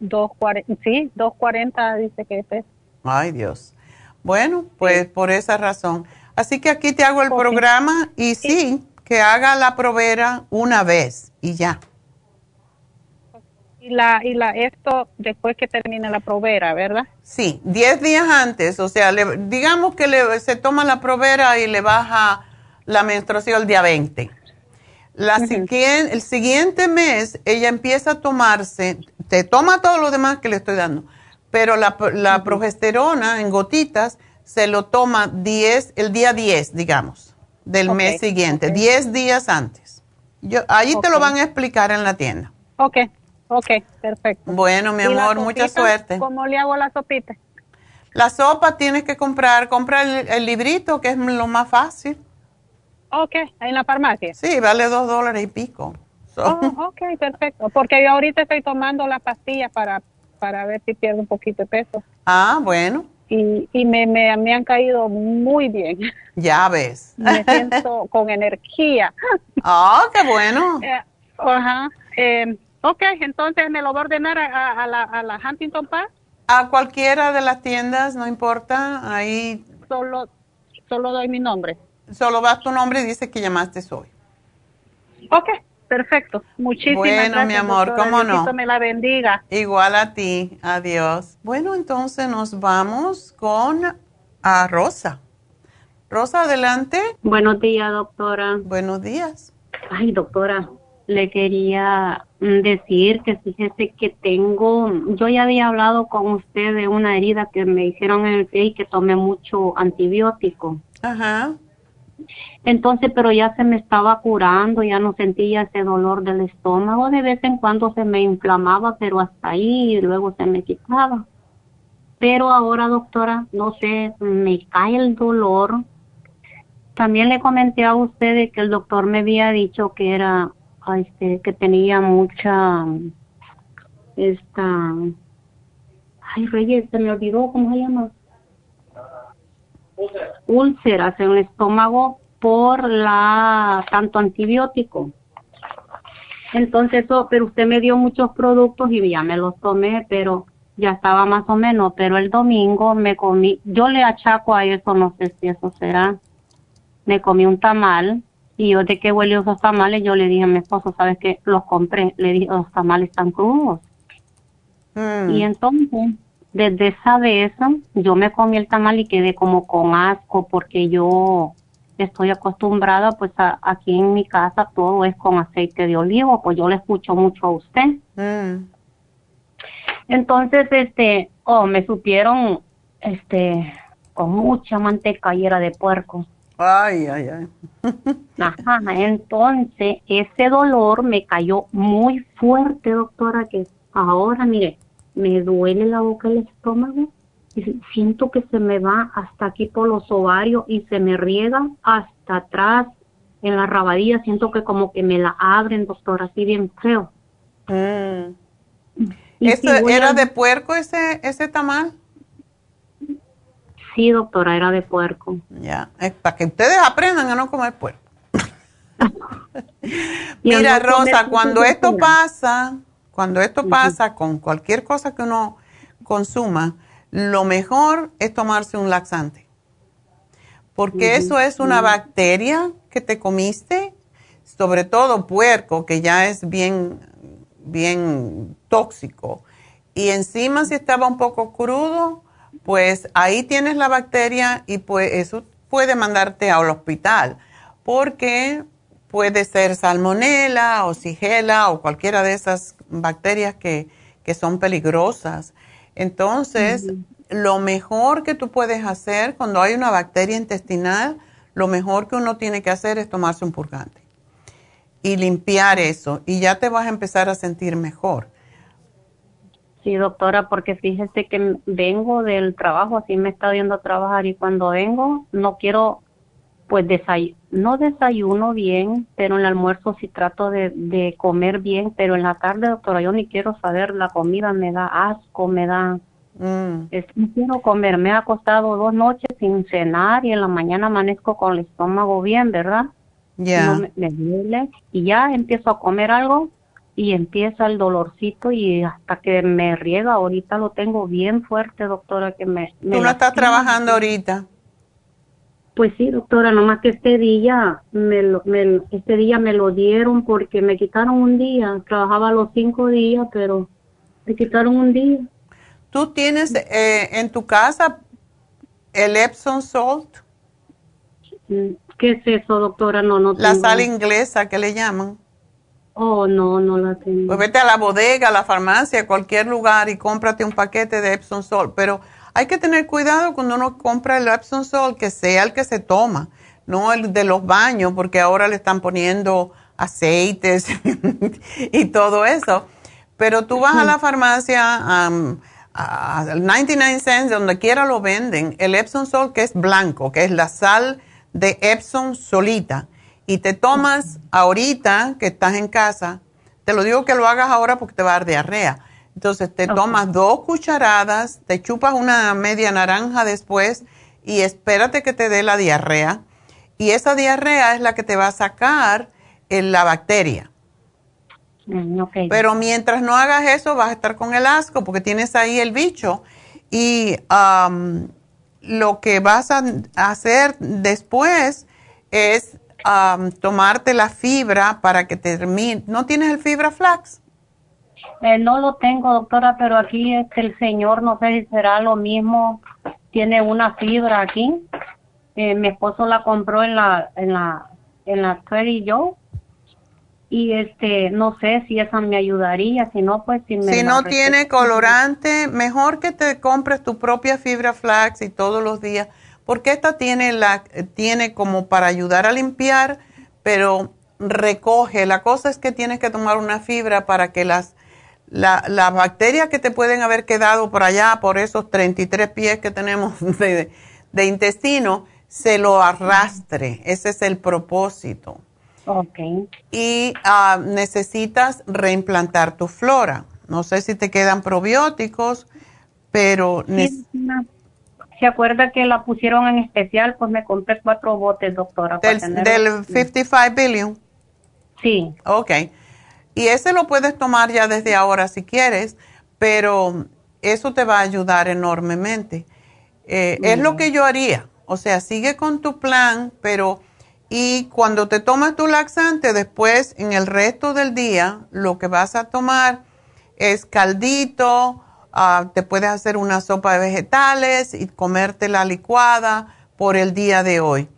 240, sí, 240 dice que pesa. Ay, Dios. Bueno, pues por esa razón. Así que aquí te hago el programa y sí, que haga la provera una vez y ya y la, y la, esto después que termine la provera, ¿verdad? Sí, 10 días antes, o sea, digamos que le, se toma la provera y le baja la menstruación el día 20. La el siguiente mes ella empieza a tomarse, te toma todo lo demás que le estoy dando, pero la, la progesterona en gotitas se lo toma 10, el día 10, digamos, del mes siguiente, 10 días antes. Yo, ahí te lo van a explicar en la tienda. Ok, Ok, perfecto. Bueno, mi amor, mucha suerte. ¿Cómo le hago la sopita? La sopa tienes que comprar, compra el, librito, que es lo más fácil. Ok, en la farmacia. Sí, vale dos dólares y pico. Oh, ok, perfecto. Porque yo ahorita estoy tomando la pastilla para, para ver si pierdo un poquito de peso. Ah, bueno. Y, y me, me, me han caído muy bien. Ya ves. Me siento con energía. Ah, qué bueno. Eh, ajá. Eh, Ok, entonces me lo va a ordenar a, la, a la Huntington Park. A cualquiera de las tiendas, no importa, ahí. Solo, solo doy mi nombre. Solo vas tu nombre y dice que llamaste hoy. Ok, perfecto. Muchísimas bueno, gracias. mi amor, doctora. cómo no. Me la bendiga. Igual a ti, adiós. Bueno, entonces nos vamos con a Rosa. Rosa, adelante. Buenos días, doctora. Buenos días. Ay, doctora, le quería mm, decir que fíjese que tengo, yo ya había hablado con usted de una herida que me hicieron en el pie y que tomé mucho antibiótico. Ajá. Entonces, pero ya se me estaba curando, ya no sentía ese dolor del estómago. De vez en cuando se me inflamaba, pero hasta ahí y luego se me quitaba. Pero ahora, doctora, no sé, me cae el dolor. También le comenté a usted de que el doctor me había dicho que era, este, que tenía mucha, esta, ay, Reyes, se me olvidó, ¿cómo se llama? Úlceras en el estómago por la tanto antibiótico. Entonces, eso, pero usted me dio muchos productos y ya me los tomé, pero ya estaba más o menos, pero el domingo me comí, yo le achaco a eso, no sé si eso será, me comí un tamal y yo de qué huele esos tamales, yo le dije a mi esposo, ¿sabes qué? Los compré, le dije, los tamales están crudos. Mm. Y entonces, desde esa vez, yo me comí el tamal y quedé como con asco porque yo estoy acostumbrada, pues a- aquí en mi casa todo es con aceite de olivo, pues yo le escucho mucho a usted. Mm. Entonces, este, oh, me supieron, este, con mucha manteca y era de puerco. Ay, ay, ay. Ajá, entonces ese dolor me cayó muy fuerte, doctora, que ahora, mire, me duele la boca y el estómago y siento que se me va hasta aquí por los ovarios y se me riega hasta atrás en la rabadilla, siento que como que me la abren, doctora, así bien feo. Mm. Y ¿Esto si voy era de puerco ese, ese tamal? Sí, doctora, era de puerco. Ya, es para que ustedes aprendan a no comer puerco. Mira, Rosa, cuando ¿qué esto pasa, cuando esto pasa con cualquier cosa que uno consuma, lo mejor es tomarse un laxante. Porque eso es una bacteria que te comiste, sobre todo puerco, que ya es bien, bien tóxico. Y encima si estaba un poco crudo, pues ahí tienes la bacteria y pues eso puede mandarte al hospital. Porque puede ser salmonela o sigela o cualquiera de esas bacterias que, que son peligrosas. Entonces, lo mejor que tú puedes hacer cuando hay una bacteria intestinal, lo mejor que uno tiene que hacer es tomarse un purgante y limpiar eso y ya te vas a empezar a sentir mejor. Sí, doctora, porque fíjese que vengo del trabajo, así me está yendo a trabajar y cuando vengo no quiero, pues desay no desayuno bien, pero en el almuerzo sí trato de, de comer bien, pero en la tarde, doctora, yo ni quiero saber, la comida me da asco, me da, Mm, es- no quiero comer, me ha costado dos noches sin cenar y en la mañana amanezco con el estómago bien, ¿verdad? Ya. No me, me duele y ya empiezo a comer algo y empieza el dolorcito y hasta que me riega, ahorita lo tengo bien fuerte, doctora, que me... me Tú no estás trabajando ahorita. Pues sí, doctora, nomás que este día, me lo, me, este día me lo dieron porque me quitaron un día, trabajaba los cinco días, pero me quitaron un día. ¿Tú tienes eh, en tu casa el Epsom Salt, Mm, ¿Qué es eso, doctora? No, no la tengo. sal inglesa que le llaman? Oh, no, no la tengo. Pues vete a la bodega, a la farmacia, a cualquier lugar y cómprate un paquete de Epsom Salt. Pero hay que tener cuidado cuando uno compra el Epsom Salt, que sea el que se toma, no el de los baños, porque ahora le están poniendo aceites y todo eso. Pero tú vas a la farmacia, am, a 99 cents, donde quiera lo venden, el Epsom Salt que es blanco, que es la sal de Epsom solita. Y te tomas ahorita que estás en casa, te lo digo que lo hagas ahora porque te va a dar diarrea. Entonces te tomas dos cucharadas, te chupas una media naranja después y espérate que te dé la diarrea. Y esa diarrea es la que te va a sacar eh, la bacteria. Mm. Pero mientras no hagas eso, vas a estar con el asco porque tienes ahí el bicho. Y am, lo que vas a hacer después es am, tomarte la fibra para que termine. ¿No tienes el fibra flax? Eh, no lo tengo, doctora, pero aquí este, el señor, no sé si será lo mismo, tiene una fibra aquí. Eh, mi esposo la compró en la, en la, en la Trader Joe. Y este, no sé si esa me ayudaría, si no, pues si me Si no tiene colorante, mejor que te compres tu propia fibra flax y todos los días, porque esta tiene la tiene como para ayudar a limpiar, pero recoge. La cosa es que tienes que tomar una fibra para que las la- las bacterias que te pueden haber quedado por allá, por esos 33 pies que tenemos de, de intestino, se lo arrastre. Ese es el propósito. Ok. Y ah, necesitas reimplantar tu flora. No sé si te quedan probióticos, pero Sí, ¿Se acuerda que la pusieron en especial? Pues me compré cuatro botes, doctora. para del, tener- del 55 billion. Sí. Ok. Y ese lo puedes tomar ya desde ahora si quieres, pero eso te va a ayudar enormemente. Eh, Es lo que yo haría. O sea, sigue con tu plan, pero y cuando te tomas tu laxante, después en el resto del día, lo que vas a tomar es caldito, ah, te puedes hacer una sopa de vegetales y comértela licuada por el día de hoy.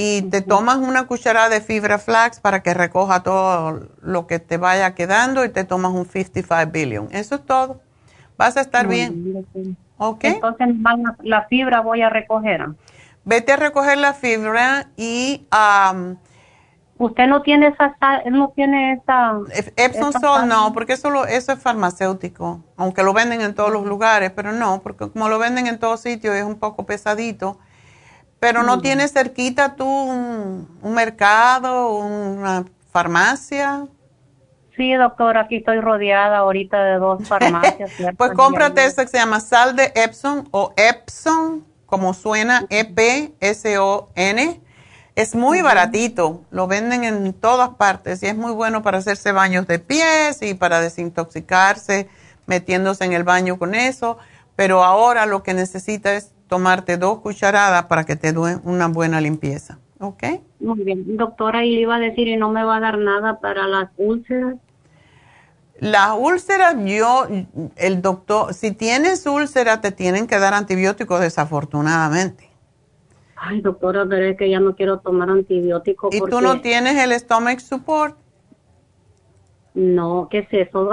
Y te tomas una cucharada de fibra flax para que recoja todo lo que te vaya quedando y te tomas un 55 billion. Eso es todo. Vas a estar bien. ¿Ok? Entonces, la, la fibra voy a recoger. Vete a recoger la fibra y am, ¿Usted no tiene esa, no tiene esa... Epsom salt sal? no, porque eso, lo- eso es farmacéutico, aunque lo venden en todos los lugares, pero no, porque como lo venden en todos sitios es un poco pesadito. Pero no tienes cerquita tú un, un mercado, una farmacia. Sí, doctora, aquí estoy rodeada ahorita de dos farmacias. Pues cómprate esa que se llama sal de Epsom o Epsom, como suena E-P-S-O-N. Es muy baratito, lo venden en todas partes y es muy bueno para hacerse baños de pies y para desintoxicarse metiéndose en el baño con eso. Pero ahora lo que necesitas es tomarte dos cucharadas para que te dé una buena limpieza. ¿Ok? Muy bien. Doctora, y le iba a decir, y no me va a dar nada para las úlceras. Las úlceras, yo, el doctor, si tienes úlcera, te tienen que dar antibióticos desafortunadamente. Ay, doctora, pero es que ya no quiero tomar antibióticos. ¿Y porque... tú no tienes el stomach support? No, ¿qué es eso?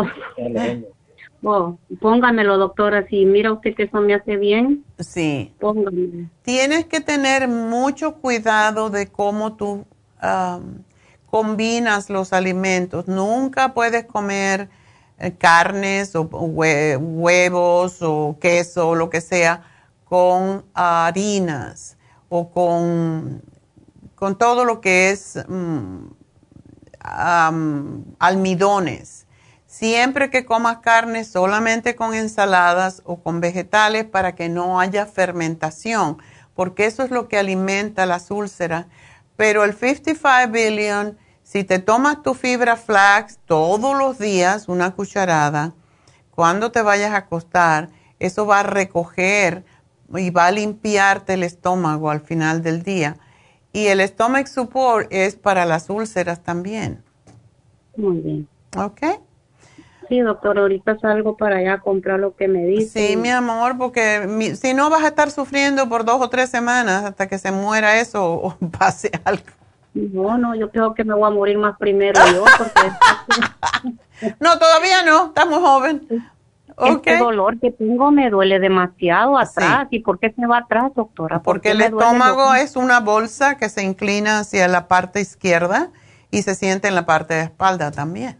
Oh, póngamelo, doctora, si mira usted que eso me hace bien. Sí. Póngamelo. Tienes que tener mucho cuidado de cómo tú am, combinas los alimentos. Nunca puedes comer eh, carnes o hue- huevos o queso o lo que sea con harinas o con, con todo lo que es am, almidones. Siempre que comas carne, solamente con ensaladas o con vegetales para que no haya fermentación, porque eso es lo que alimenta las úlceras. Pero el 55 billion, si te tomas tu fibra flax todos los días, una cucharada, cuando te vayas a acostar, eso va a recoger y va a limpiarte el estómago al final del día. Y el stomach support es para las úlceras también. Muy bien. ¿Ok? Sí, doctora, ahorita salgo para allá a comprar lo que me dice. Sí, mi amor, porque mi- si no vas a estar sufriendo por dos o tres semanas hasta que se muera eso o pase algo. No, no, yo creo que me voy a morir más primero yo, porque No, todavía no, estamos joven. este dolor que tengo me duele demasiado atrás. ¿Y por qué se va atrás, doctora? ¿Por Porque el estómago es una bolsa que se inclina hacia la parte izquierda y se siente en la parte de espalda también.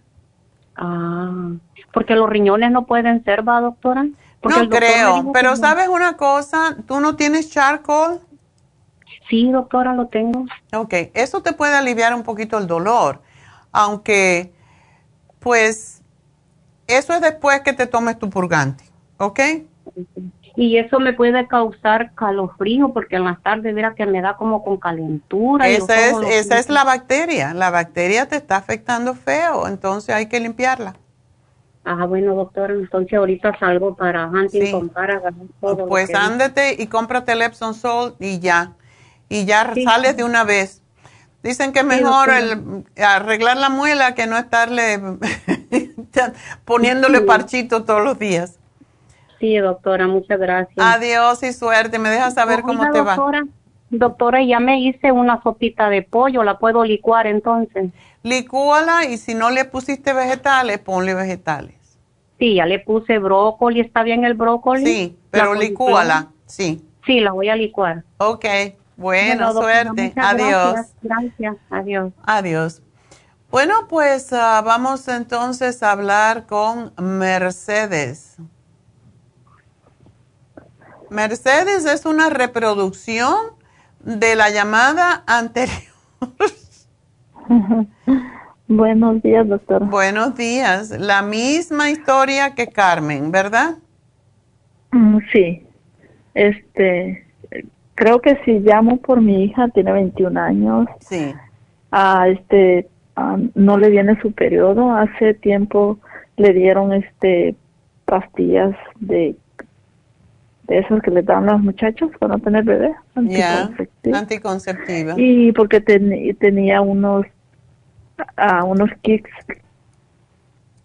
Ah, porque los riñones no pueden ser, ¿va, doctora? Porque no creo, pero que. ¿sabes una cosa? ¿Tú no tienes charcoal? Sí, doctora, lo tengo. Ok, eso te puede aliviar un poquito el dolor, aunque pues eso es después que te tomes tu purgante, ¿ok? Y eso me puede causar calofrío porque en las tardes mira que me da como con calentura. Esa es, esa es la bacteria, la bacteria te está afectando feo, entonces hay que limpiarla. Ah, bueno, doctora, entonces ahorita salgo para Huntington para agarrar todo. Pues ándate y cómprate el Epsom Salt y ya, y ya sales de una vez. Dicen que es mejor el, arreglar la muela que no estarle poniéndole parchito todos los días. Sí, doctora, muchas gracias. Adiós y suerte. Me dejas saber cómo te va. Doctora, ya me hice una sopita de pollo, ¿la puedo licuar entonces? Licúala y si no le pusiste vegetales, ponle vegetales. Sí, ya le puse brócoli, ¿está bien el brócoli? Sí, pero licúala, sí. Sí, la voy a licuar. Ok, bueno, suerte. Adiós. Gracias. adiós. Adiós. Bueno, pues ah, vamos entonces a hablar con Mercedes. Mercedes es una reproducción de la llamada anterior. Buenos días, doctor. Buenos días. La misma historia que Carmen, ¿verdad? Mm, sí. Este, creo que si llamo por mi hija, tiene 21 años. Sí. Ah, este, no le viene su periodo. Hace tiempo le dieron este pastillas de de esas que le dan las muchachas para tener bebé, anticonceptiva. anticonceptiva. Y porque tenía unos a unos kicks,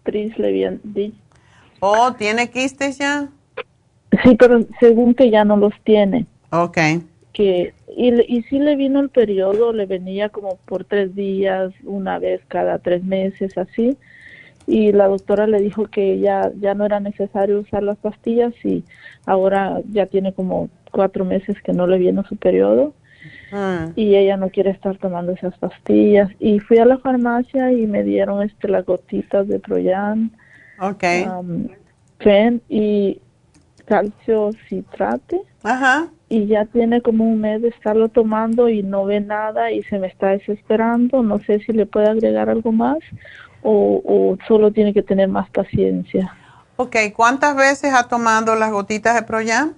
Tris le habían dicho. Oh, ¿tiene quistes ya? Sí, pero según que ya no los tiene. Ok. Que, y, y sí le vino el periodo, le venía como por tres días, una vez cada tres meses, así. Y la doctora le dijo que ya, ya no era necesario usar las pastillas y ahora ya tiene como cuatro meses que no le viene su periodo Ah. y ella no quiere estar tomando esas pastillas. Y fui a la farmacia y me dieron este las gotitas de Troyan, okay. Um, Fen y calcio citrate. Ajá. Y ya tiene como un mes de estarlo tomando y no ve nada y se me está desesperando. No sé si le puede agregar algo más o, o solo tiene que tener más paciencia. Ok, ¿cuántas veces ha tomado las gotitas de Proyan?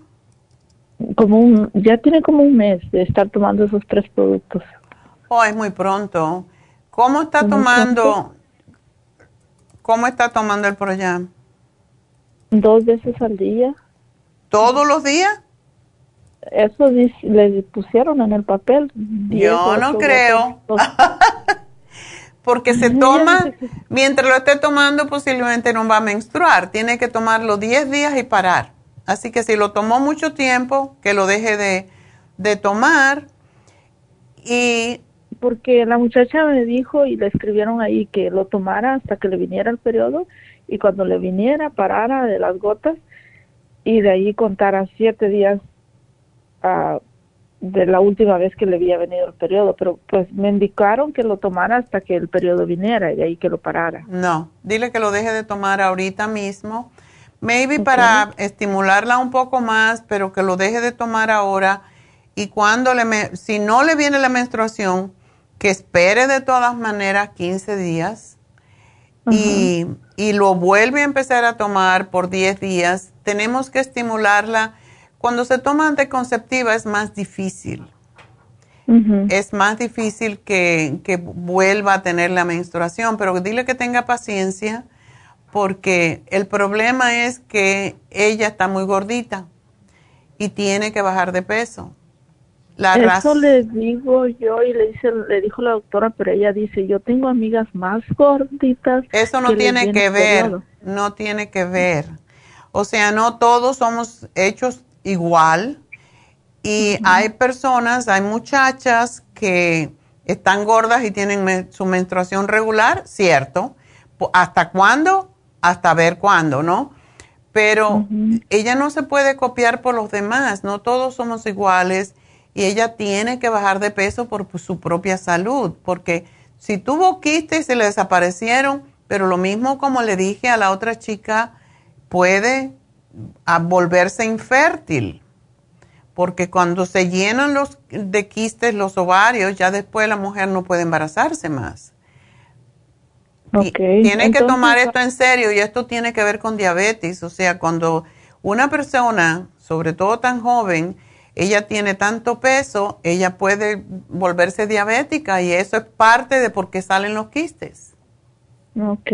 como un, ya tiene como un mes de estar tomando esos tres productos. Oh, es muy pronto. ¿Cómo está tomando? ¿Cómo está tomando el Proyam? Dos veces al día. ¿Todos los días? Eso le pusieron en el papel. Yo no creo. Porque se toma, mientras lo esté tomando posiblemente no va a menstruar. Tiene que tomarlo 10 días y parar. Así que si lo tomó mucho tiempo, que lo deje de, tomar. Y porque la muchacha me dijo y le escribieron ahí que lo tomara hasta que le viniera el periodo y cuando le viniera parara de las gotas y de ahí contara siete días uh, de la última vez que le había venido el periodo, pero pues me indicaron que lo tomara hasta que el periodo viniera y de ahí que lo parara. No, dile que lo deje de tomar ahorita mismo Maybe para estimularla un poco más, pero que lo deje de tomar ahora. Y cuando le, si no le viene la menstruación, que espere de todas maneras 15 días y, y, lo vuelve a empezar a tomar por 10 días. Tenemos que estimularla. Cuando se toma anticonceptiva es más difícil. Es más difícil que, que vuelva a tener la menstruación, pero dile que tenga paciencia porque el problema es que ella está muy gordita y tiene que bajar de peso. La Eso le digo yo y le dice, le dijo la doctora, pero ella dice, yo tengo amigas más gorditas. Eso no tiene que ver, no tiene que ver. O sea, no todos somos hechos igual y hay personas, hay muchachas que están gordas y tienen su menstruación regular, cierto. ¿Hasta cuándo? hasta ver cuándo, ¿no? Pero ella no se puede copiar por los demás, no todos somos iguales y ella tiene que bajar de peso por su propia salud, porque si tuvo quistes se le desaparecieron, pero lo mismo como le dije a la otra chica, puede volverse infértil, porque cuando se llenan los de quistes los ovarios, ya después la mujer no puede embarazarse más. Tiene que tomar esto en serio y esto tiene que ver con diabetes. O sea, cuando una persona, sobre todo tan joven, ella tiene tanto peso, ella puede volverse diabética y eso es parte de por qué salen los quistes. Ok.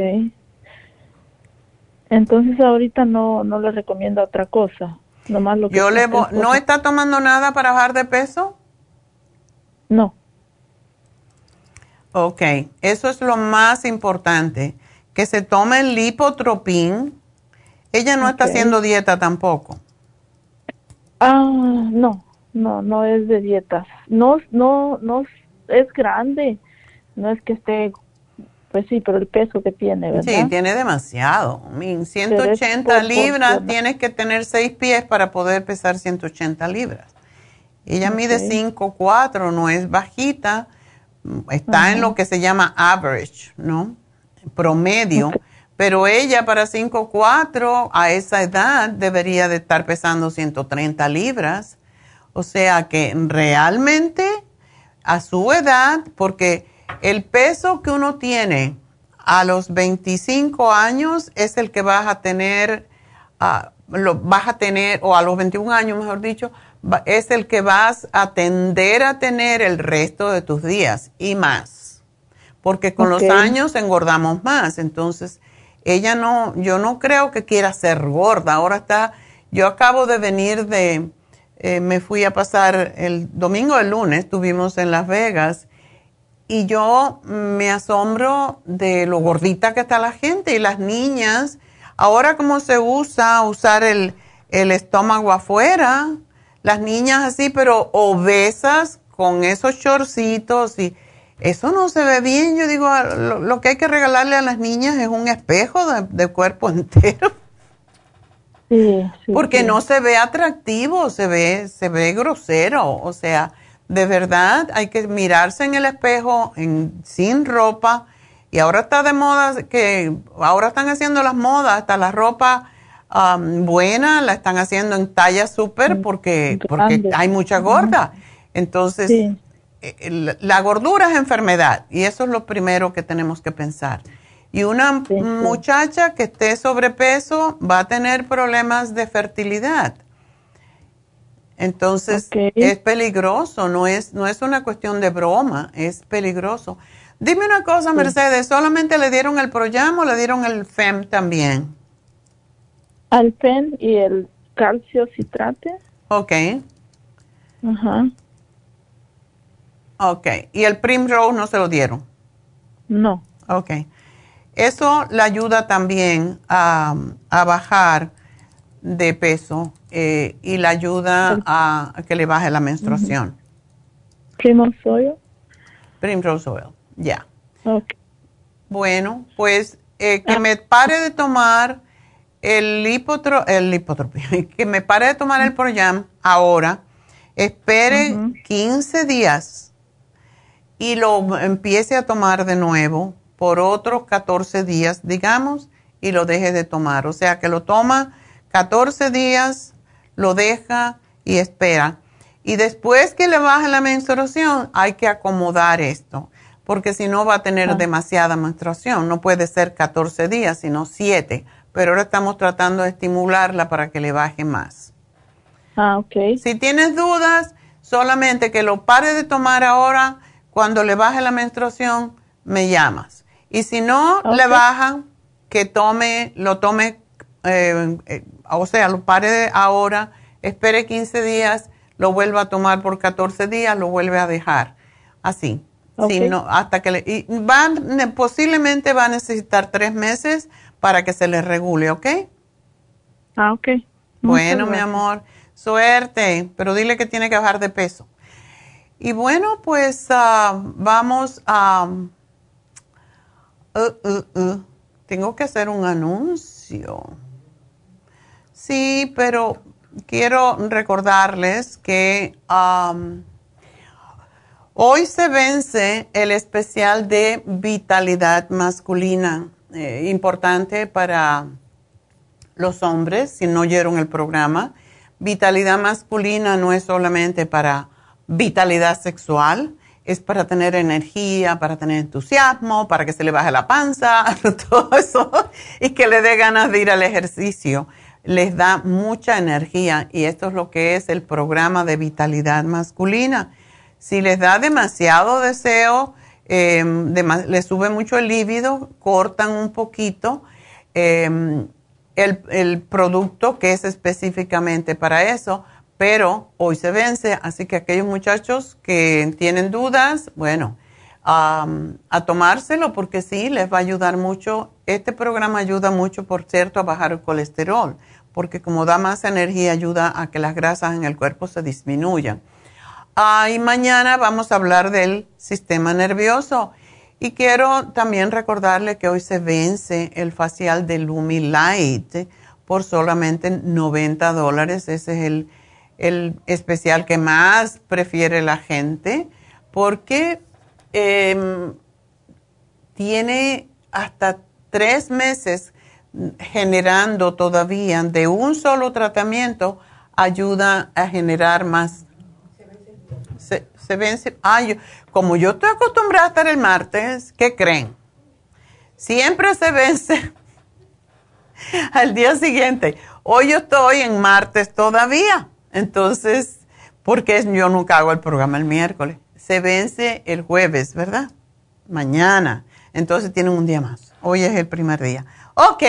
Entonces ahorita no, no le recomiendo otra cosa. Nomás lo que Yo le ¿No está tomando nada para bajar de peso? No. Ok, eso es lo más importante, que se tome el lipotropín. Ella no está haciendo dieta tampoco. Ah, no, no, no es de dietas. No, no, no es grande. No es que esté, pues sí, pero el peso que tiene, ¿verdad? Sí, tiene demasiado. I mean, 180 Pero es libras, tienes que tener 6 pies para poder pesar 180 libras. Ella mide Ok. 5'4", no es bajita, está en lo que se llama average, ¿no? Promedio. Pero ella para 5'4", a esa edad, debería de estar pesando 130 libras. O sea que realmente a su edad, porque el peso que uno tiene a los 25 años es el que vas a tener, ah, lo vas a tener, o a los 21 años, mejor dicho, va- es el que vas a tender a tener el resto de tus días y más. Porque con los años engordamos más. Entonces, ella no, yo no creo que quiera ser gorda. Ahora está, yo acabo de venir de, eh, me fui a pasar el domingo, el lunes, estuvimos en Las Vegas y yo me asombro de lo gordita que está la gente y las niñas. Ahora como se usa usar el, el estómago afuera, las niñas así, pero obesas con esos shortcitos y eso no se ve bien. Yo digo, ah, lo, lo que hay que regalarle a las niñas es un espejo de, de cuerpo entero. Sí, sí, Porque sí. no se ve atractivo, se ve, se ve grosero. O sea, de verdad hay que mirarse en el espejo en, sin ropa. Y ahora está de moda que ahora están haciendo las modas, hasta la ropa am, buena la están haciendo en talla súper porque, porque Grande. hay mucha gorda. Entonces, Sí. eh, la gordura es enfermedad y eso es lo primero que tenemos que pensar. Y una Sí, sí. muchacha que esté sobrepeso va a tener problemas de fertilidad. Entonces es peligroso, no es, no es una cuestión de broma, es peligroso. Dime una cosa, Mercedes, ¿solamente le dieron el Proyam o le dieron el FEM también? Alpen y el calcio citrate. Ok, Ajá. ok. ¿Y el Primrose no se lo dieron? No. Ok. Eso le ayuda también a, a bajar de peso eh, y le ayuda a, a que le baje la menstruación. Primo soyo. Primrose oil, ya. Ok. Bueno, pues eh, que me pare de tomar el lipotro, el que me pare de tomar el Proyam ahora, espere 15 días y lo empiece a tomar de nuevo por otros 14 días, digamos, y lo deje de tomar. O sea, que lo toma 14 días, lo deja y espera. Y después que le baje la menstruación, hay que acomodar esto, porque si no va a tener Ah. demasiada menstruación. No puede ser 14 días, sino 7. Pero ahora estamos tratando de estimularla para que le baje más. Ah, ok. Si tienes dudas, solamente que lo pare de tomar ahora, cuando le baje la menstruación, me llamas. Y si no le baja, que tome, lo tome, eh, eh, o sea, lo pare de ahora, espere 15 días, lo vuelva a tomar por 14 días, lo vuelve a dejar. Así. Si Ok. no, hasta que le, y va, ne- posiblemente va a necesitar tres meses para que se le regule, ¿ok? Ah, ok. Bueno, mi amor, suerte, pero dile que tiene que bajar de peso. Y bueno, pues ah, vamos a... uh, uh, uh. Tengo que hacer un anuncio. Sí, pero quiero recordarles que am, hoy se vence el especial de vitalidad masculina, eh, importante para los hombres, si no oyeron el programa. Vitalidad masculina no es solamente para vitalidad sexual, es para tener energía, para tener entusiasmo, para que se le baje la panza, todo eso, y que le dé ganas de ir al ejercicio. Les da mucha energía y esto es lo que es el programa de vitalidad masculina. Si les da demasiado deseo, eh, les sube mucho el líbido, cortan un poquito. eh, el, el producto que es específicamente para eso, pero hoy se vence, así que aquellos muchachos que tienen dudas, bueno, a, a tomárselo porque sí, les va a ayudar mucho. Este programa ayuda mucho, por cierto, a bajar el colesterol, porque como da más energía, ayuda a que las grasas en el cuerpo se disminuyan. Ah, y mañana vamos a hablar del sistema nervioso. Y quiero también recordarle que hoy se vence el facial de Lumi Light por solamente 90 dólares. Ese es el, el especial que más prefiere la gente porque Em, tiene hasta tres meses generando todavía de un solo tratamiento, ayuda a generar más. Se, se vence. Como yo estoy acostumbrada a estar el martes, ¿qué creen? Siempre se vence al día siguiente. Hoy yo estoy en martes todavía. Entonces, porque yo nunca hago el programa el miércoles se vence el jueves, ¿verdad? Mañana. Entonces tienen un día más. Hoy es el primer día. Ok.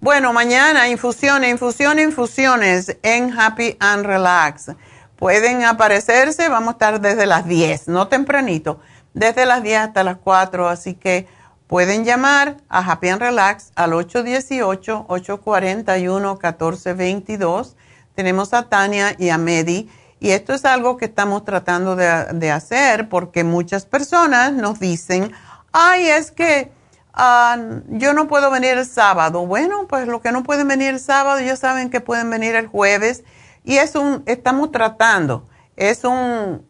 Bueno, mañana infusiones, infusiones, infusiones en Happy and Relax. Pueden aparecerse, vamos a estar desde las 10, no tempranito, desde las 10 hasta las 4, así que pueden llamar a Happy and Relax al 818-841-1422. Tenemos a Tania y a Medi y esto es algo que estamos tratando de, hacer porque muchas personas nos dicen, ay, es que ah, yo no puedo venir el sábado. Bueno, pues los que no pueden venir el sábado ya saben que pueden venir el jueves. Y es un, estamos tratando, es un,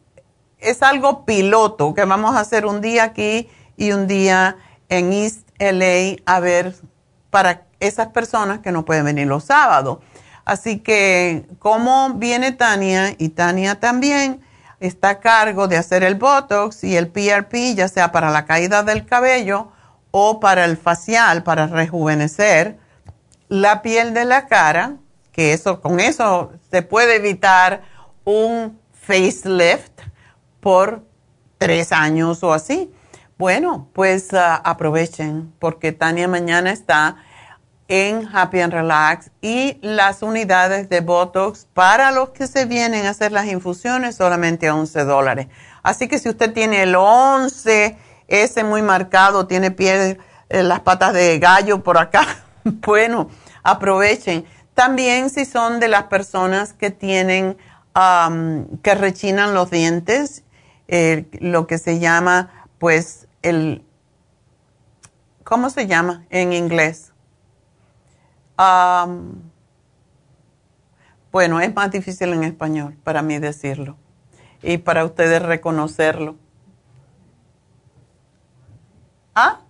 es algo piloto que vamos a hacer un día aquí y un día en East LA a ver para esas personas que no pueden venir los sábados. Así que como viene Tania y Tania también está a cargo de hacer el Botox y el PRP, ya sea para la caída del cabello o para el facial, para rejuvenecer la piel de la cara, que eso, con eso se puede evitar un facelift por tres años o así. Bueno, pues ah, aprovechen porque Tania mañana está en Happy and Relax y las unidades de Botox para los que se vienen a hacer las infusiones solamente a 11 dólares. Así que si usted tiene el 11, ese muy marcado, tiene pies, eh, las patas de gallo por acá, bueno, aprovechen. También si son de las personas que tienen, que rechinan los dientes, eh, lo que se llama, pues, el, ¿cómo se llama en inglés? bueno, es más difícil en español para mí decirlo y para ustedes reconocerlo. ¿Ah?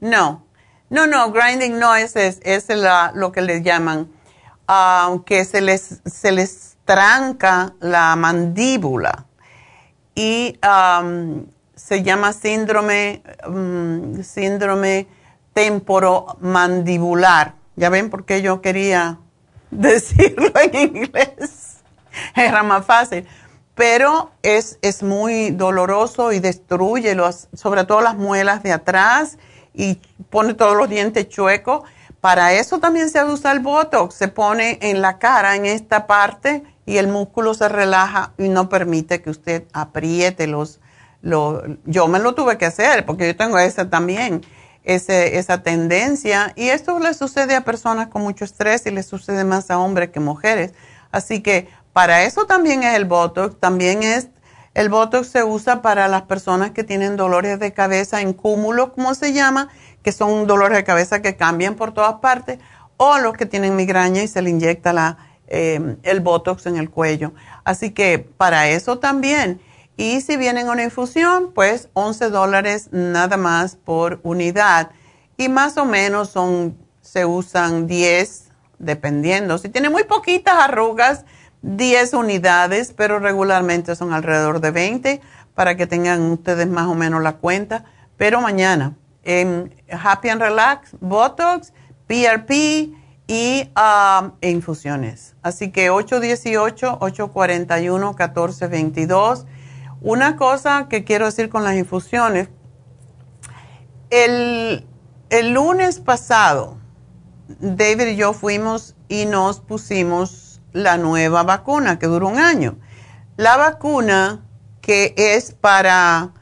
No, no, no, grinding no es, es, es lo que les llaman, aunque se les, se les tranca la mandíbula y se llama síndrome, um, síndrome temporomandibular. Ya ven por qué yo quería decirlo en inglés. Era más fácil. Pero es, es muy doloroso y destruye los, sobre todo las muelas de atrás y pone todos los dientes chuecos. Para eso también se usa el Botox. Se pone en la cara, en esta parte, y el músculo se relaja y no permite que usted apriete los, los yo me lo tuve que hacer porque yo tengo ese también ese, esa tendencia y esto le sucede a personas con mucho estrés y le sucede más a hombres que mujeres. Así que para eso también es el Botox, también es, el Botox se usa para las personas que tienen dolores de cabeza en cúmulo, como se llama, que son dolores de cabeza que cambian por todas partes, o los que tienen migraña y se le inyecta la, eh, el Botox en el cuello. Así que para eso también. Y si vienen una infusión, pues 11 dólares nada más por unidad. Y más o menos son, se usan 10, dependiendo. Si tiene muy poquitas arrugas, 10 unidades, pero regularmente son alrededor de 20 para que tengan ustedes más o menos la cuenta. Pero mañana en Happy and Relax, Botox, PRP y um, infusiones. Así que 818-841-1422 una cosa que quiero decir con las infusiones, el, lunes pasado, David y yo fuimos y nos pusimos la nueva vacuna que dura un año. La vacuna que es para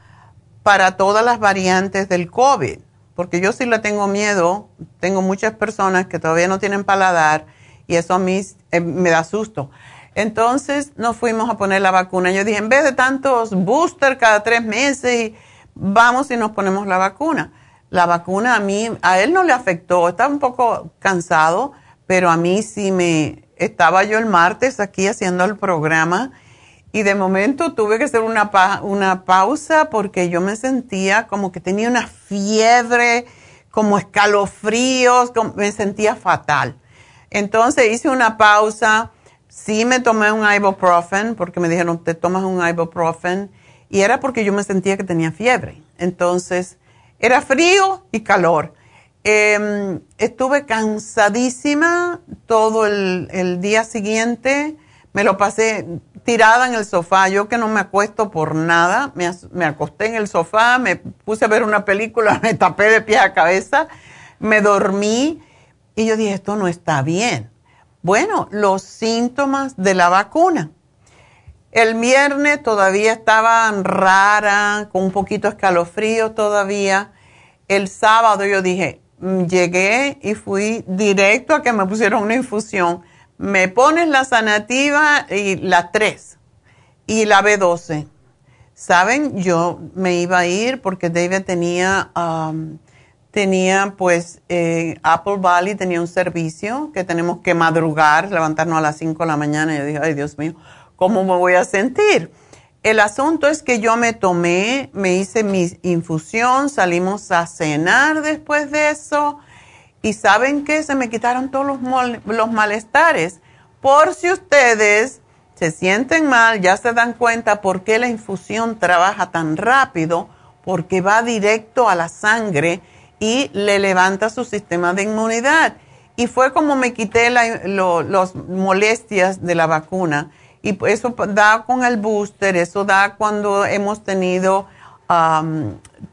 para todas las variantes del COVID, porque yo sí le tengo miedo, tengo muchas personas que todavía no tienen paladar y eso a mí eh, me da susto. Entonces nos fuimos a poner la vacuna. Yo dije, en vez de tantos booster cada tres meses, vamos y nos ponemos la vacuna. La vacuna a mí, a él no le afectó, estaba un poco cansado, pero a mí sí me, estaba yo el martes aquí haciendo el programa y de momento tuve que hacer una, una pausa porque yo me sentía como que tenía una fiebre, como escalofríos, me sentía fatal. Entonces hice una pausa, sí me tomé un ibuprofen porque me dijeron, te tomas un ibuprofen y era porque yo me sentía que tenía fiebre. Entonces era frío y calor. Em, estuve cansadísima todo el, día siguiente, me lo pasé tirada en el sofá, yo que no me acuesto por nada, me, acosté en el sofá, me puse a ver una película, me tapé de pie a cabeza, me dormí y yo dije, esto no está bien. Bueno, los síntomas de la vacuna. El viernes todavía estaba rara, con un poquito escalofrío todavía. El sábado yo dije, llegué y fui directo a que me pusieron una infusión me pones la sanativa y la 3 y la B12. Saben, yo me iba a ir porque David tenía, um, tenía pues eh, Apple Valley, tenía un servicio que tenemos que madrugar, levantarnos a las 5 de la mañana. Y yo dije, ay Dios mío, ¿cómo me voy a sentir? El asunto es que yo me tomé, me hice mi infusión, salimos a cenar después de eso y saben que se me quitaron todos los, los malestares. Por si ustedes se sienten mal, ya se dan cuenta por qué la infusión trabaja tan rápido, porque va directo a la sangre y le levanta su sistema de inmunidad. Y fue como me quité las molestias de la vacuna. Y eso da con el booster, eso da cuando hemos tenido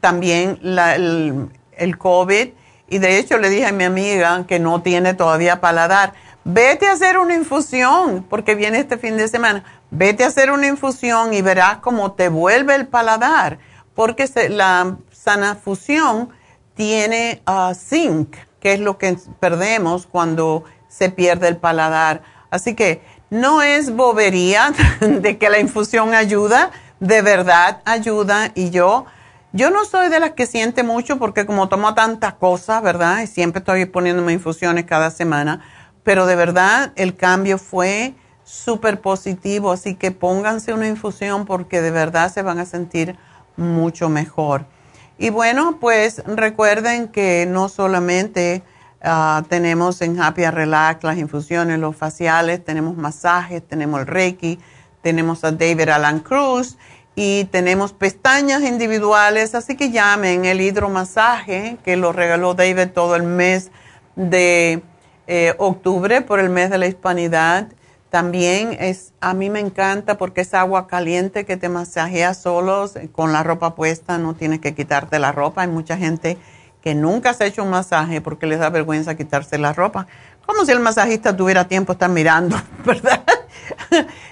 también el, el COVID y de hecho le dije a mi amiga que no tiene todavía paladar, vete a hacer una infusión, porque viene este fin de semana, vete a hacer una infusión y verás cómo te vuelve el paladar, porque la sana fusión tiene uh, zinc, que es lo que perdemos cuando se pierde el paladar. Así que no es bobería de que la infusión ayuda, de verdad ayuda y yo yo no soy de las que siente mucho porque como tomo tantas cosas, ¿verdad? Y siempre estoy poniéndome infusiones cada semana, pero de verdad el cambio fue súper positivo, así que pónganse una infusión porque de verdad se van a sentir mucho mejor. Y bueno, pues recuerden que no solamente ah, tenemos en Happy Relax las infusiones, los faciales, tenemos masajes, tenemos el Reiki, tenemos a David Alan Cruz y tenemos pestañas individuales, así que llamen el hidromasaje que lo regaló David todo el mes de eh, octubre por el mes de la hispanidad. También es, a mí me encanta porque es agua caliente que te masajea solos con la ropa puesta, no tienes que quitarte la ropa. Hay mucha gente que nunca se ha hecho un masaje porque les da vergüenza quitarse la ropa. Como si el masajista tuviera tiempo de estar mirando, ¿verdad?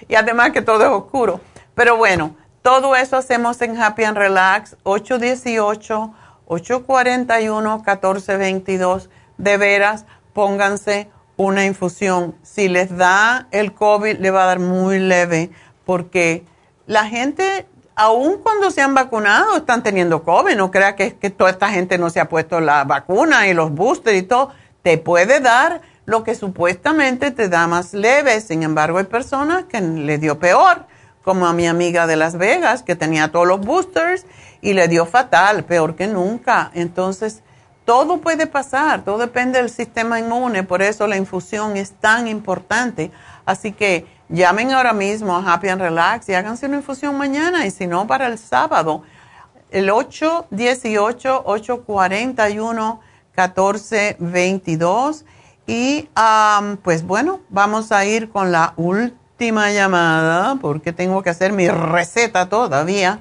y además que todo es oscuro. Pero bueno, todo eso hacemos en Happy and Relax, 818-841-1422. De veras, pónganse una infusión. Si les da el COVID, le va a dar muy leve, porque la gente, aun cuando se han vacunado, están teniendo COVID. No crea que, que toda esta gente no se ha puesto la vacuna y los boosters y todo. Te puede dar lo que supuestamente te da más leve. Sin embargo, hay personas que le dio peor como a mi amiga de Las Vegas, que tenía todos los boosters y le dio fatal, peor que nunca. Entonces, todo puede pasar, todo depende del sistema inmune, por eso la infusión es tan importante. Así que llamen ahora mismo a Happy and Relax y háganse una infusión mañana y si no, para el sábado, el 818-841-1422. Y pues bueno, vamos a ir con la última llamada, porque tengo que hacer mi receta todavía.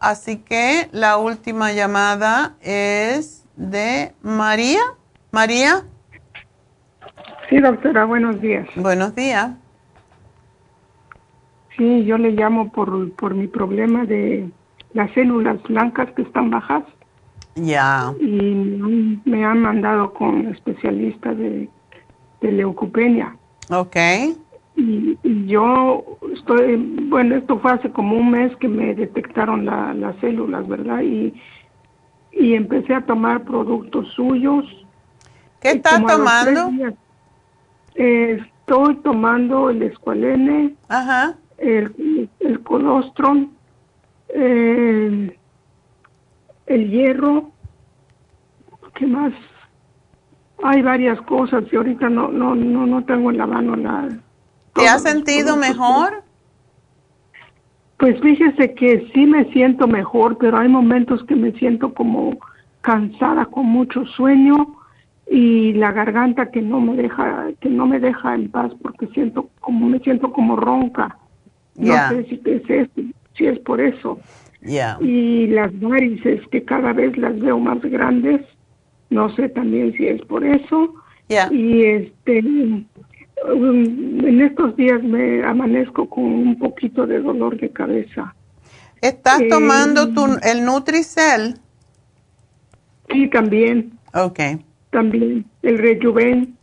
así que la última llamada es de María. María. Sí, doctora, buenos días. Buenos días. Sí, yo le llamo por, por mi problema de las células blancas que están bajas. Ya. Y me han, mandado con especialistas de, de leucopenia. Ok. Y, y yo estoy, bueno, esto fue hace como un mes que me detectaron la- las células, ¿verdad? Y, y empecé a tomar productos suyos. ¿Qué estás tomando? días, eh, estoy tomando el escualene, Ajá. el, el colostrum, el, el hierro, ¿qué más? Hay varias cosas y ahorita no no no no tengo en la mano la. ¿Te has sentido mejor? Pues fíjese que sí me siento mejor, pero hay momentos que me siento como cansada, con mucho sueño y la garganta que no me deja que no me deja en paz porque siento como me siento como ronca. No sé si es eso, si es por eso. Ya. Y las varices que cada vez las veo más grandes, no sé también si es por eso. Ya. Y este um, en estos días me amanezco con un poquito de dolor de cabeza. ¿Estás Eh, tomando tu, el Nutricel? Sí, también, Ok, también el Rejuven,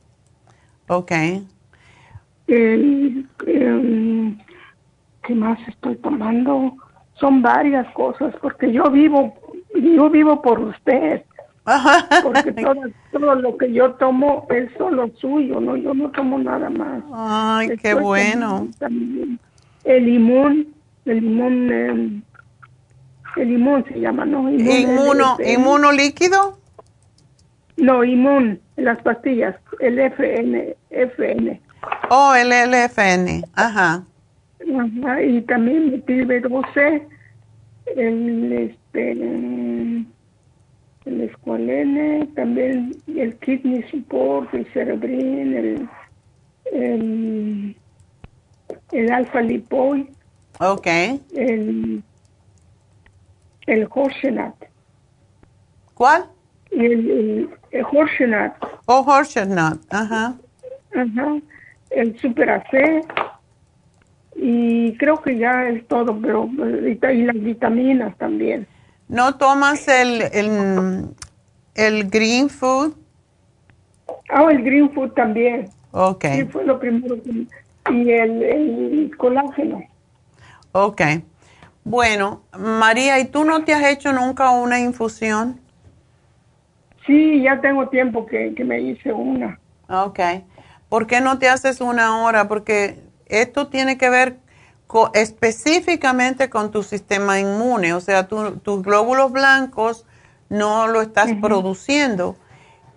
ok. el em, ¿qué más estoy tomando? Son varias cosas porque yo vivo yo vivo por usted. Porque todo, todo lo que yo tomo es solo suyo, no yo no tomo nada más. Ay, qué bueno. también El limón, el limón, em, el limón se llama, ¿no? Inmun- ¿Inmuno, el- el- inmuno líquido? No, inmun, las pastillas, el FN, FN. Oh, el LFN. Ajá. Ajá, y también metil 12 el este el escualene, también el kidney support, el cerebrin, el el, el alfa lipoid, Ok. el el horsenat. ¿Cuál? El, el, horsenat. Oh, Horsesnut. Ajá. Ajá. El super AC. Y creo que ya es todo, pero y, las vitaminas también. ¿No tomas el, el, el green food? Ah, el green food también. Ok, Sí, fue lo primero que... Y el, el colágeno. ok. Bueno, María, ¿y tú no te has hecho nunca una infusión? Sí, ya tengo tiempo que, que me hice una. Ok. ¿Por qué no te haces una ahora? Porque esto tiene que ver co- específicamente con tu sistema inmune. O sea, tu- tus glóbulos blancos no lo estás produciendo.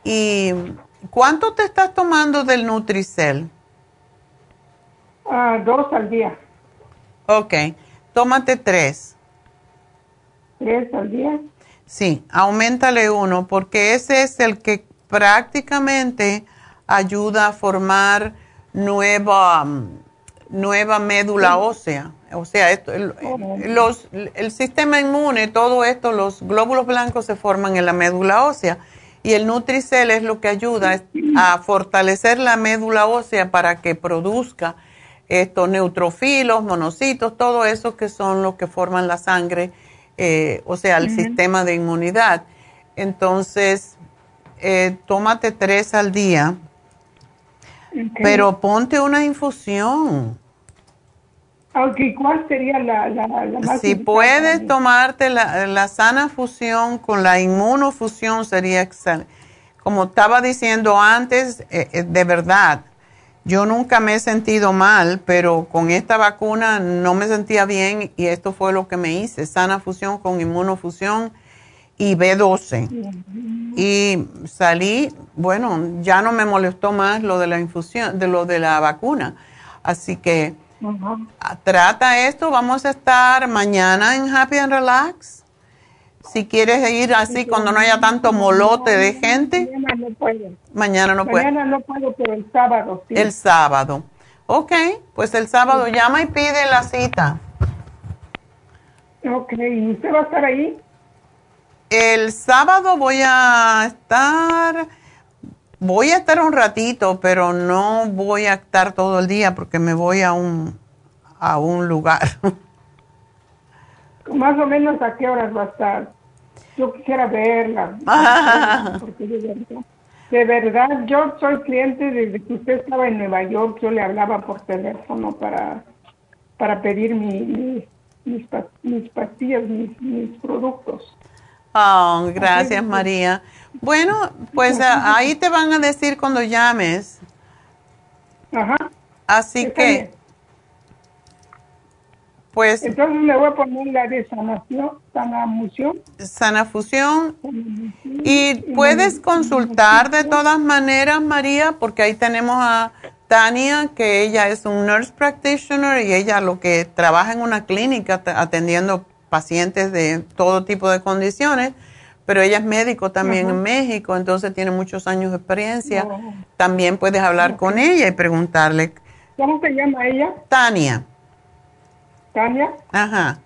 ¿Y cuánto te estás tomando del Nutricel? Ah, dos al día. Ok. Tómate tres. Tres al día. Sí, aumentale uno porque ese es el que prácticamente ayuda a formar nueva, mm, nueva médula ósea. O sea, esto, los, el sistema inmune, todo esto, los glóbulos blancos se forman en la médula ósea y el Nutricel es lo que ayuda a fortalecer la médula ósea para que produzca estos neutrofilos, monocitos, todo eso que son los que forman la sangre, eh, o sea, el Ujú. sistema de inmunidad. Entonces, eh, tómate tres al día, pero ponte una infusión. Ok, ¿cuál sería la, la, la más Si puedes tomarte la, la sana fusión con la inmunofusión sería excelente. Como estaba diciendo antes, eh, de verdad, yo nunca me he sentido mal, pero con esta vacuna no me sentía bien y esto fue lo que me hice, sana fusión con inmunofusión y B12. Y salí, bueno, ya no me molestó más lo de la infusión, de lo de la vacuna. Así que Ajá. trata esto, vamos a estar mañana en Happy and Relax. Si quieres ir así cuando no haya tanto molote de gente, Mañana no puedo. mañana no puedes. Mañana no puedo, pero el sábado sí. El sábado. Ok, pues el sábado llama y pide la cita. Ok, ¿y usted va a estar ahí? El sábado voy a estar, voy a estar un ratito, pero no voy a estar todo el día porque me voy a un, a un lugar. Más o menos a qué horas va a estar. Yo quisiera verla. porque de verdad, de verdad, yo soy cliente desde que usted estaba en Nueva York. Yo le hablaba por teléfono para, para pedir mi, mis, mis pastillas, mis, mis productos. Oh, gracias María. Bueno, pues ahí te van a decir cuando llames. Ajá. Así que, pues... Entonces le voy a poner la de sanación, sanafusión. Sanafusión. Y puedes consultar de todas maneras, María, porque ahí tenemos a Tania, que ella es un nurse practitioner y ella lo que trabaja en una clínica atendiendo pacientes de todo tipo de condiciones, pero ella es médico también en México, entonces tiene muchos años de experiencia. También puedes hablar con ella y preguntarle. ¿Cómo se llama ella? Tania. Tania. Ajá.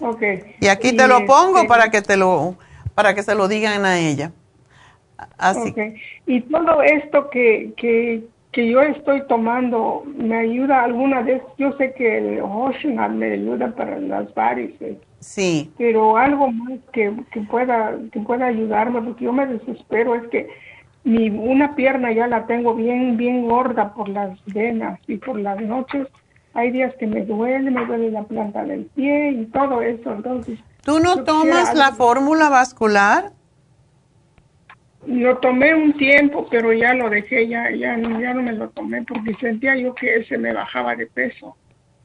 Ok. Y aquí te lo pongo este para que te lo para que se lo digan a ella. Así. Okay. Y todo esto que, que, que yo estoy tomando me ayuda alguna vez. Yo sé que el Ocean me ayuda para las varices. Sí. Pero algo más que, que, pueda que pueda ayudarme, porque yo me desespero, es que mi una pierna ya la tengo bien bien gorda por las venas y por las noches hay días que me duele, me duele la planta del pie y todo eso. Entonces, ¿tú no tomas la fórmula vascular? Lo tomé un tiempo, pero ya lo dejé, ya, ya, no, ya no me lo tomé porque sentía yo que ese me bajaba de peso.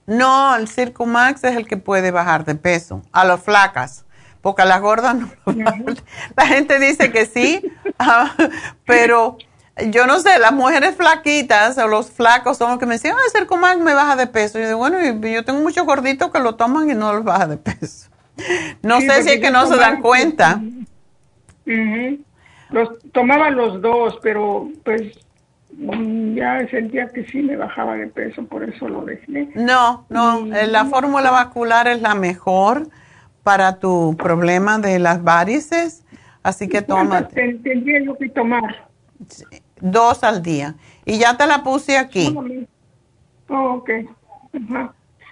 No, el Circumax es el que puede bajar de peso, a las flacas, porque a las gordas no. La gente dice que sí, ah, pero yo no sé, las mujeres flaquitas o los flacos son los que me dicen, ah, el Circumax me baja de peso. Y yo digo, bueno, yo tengo muchos gorditos que lo toman y no los baja de peso. No sé si es que no se dan cuenta. Los tomaba los dos, pero pues mm, ya sentía que sí me bajaba de peso, por eso lo dejé. No, no, eh, la fórmula vascular es la mejor para tu problema de las varices, así que toma. Tendría yo que tomar. Dos al día. Y ya te la puse aquí. Oh, ok.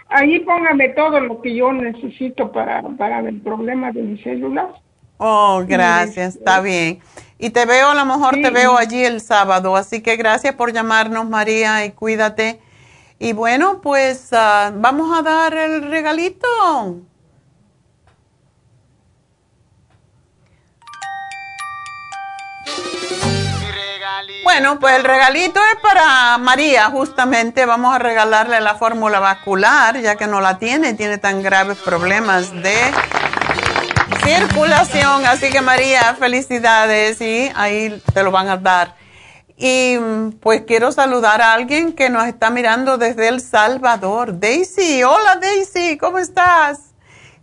Ahí póngame todo lo que yo necesito para, para el problema de mis células. Oh, gracias, está bien. Y te veo, a lo mejor te veo allí el sábado, así que gracias por llamarnos, María, y cuídate. Y bueno, pues ah, vamos a dar el regalito. Bueno, pues el regalito es para María, justamente. Vamos a regalarle la fórmula vascular, ya que no la tiene, tiene tan graves problemas de circulación. Así que María, felicidades y ahí te lo van a dar. Y pues quiero saludar a alguien que nos está mirando desde El Salvador. Daisy, hola Daisy, ¿cómo estás?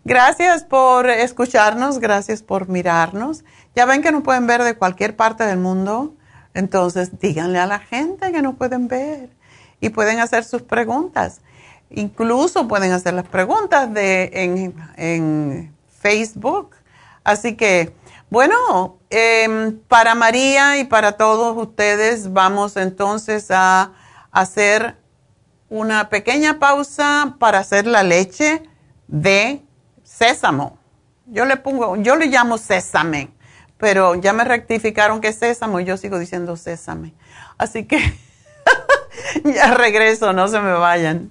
Gracias por escucharnos, gracias por mirarnos. Ya ven que nos pueden ver de cualquier parte del mundo. Entonces díganle a la gente que nos pueden ver y pueden hacer sus preguntas. Incluso pueden hacer las preguntas de, en, en Facebook. Así que, bueno, em, para María y para todos ustedes vamos entonces a hacer una pequeña pausa para hacer la leche de sésamo. Yo le pongo, yo le llamo sésame, pero ya me rectificaron que es sésamo y yo sigo diciendo sésame. Así que ya regreso, no se me vayan.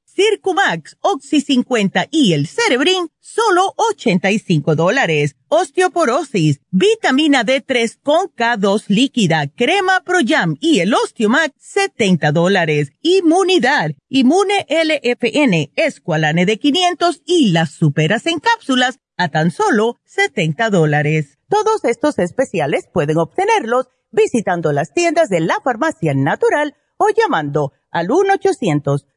Circumax, Oxy 50 y el Cerebrin, solo 85 dólares. Osteoporosis, vitamina D3 con K2 líquida, crema Pro Jam y el Osteomax, 70 dólares. Inmunidad, Inmune LFN, Esqualane de 500 y las superas en cápsulas a tan solo 70 dólares. Todos estos especiales pueden obtenerlos visitando las tiendas de la farmacia natural o llamando al 1 800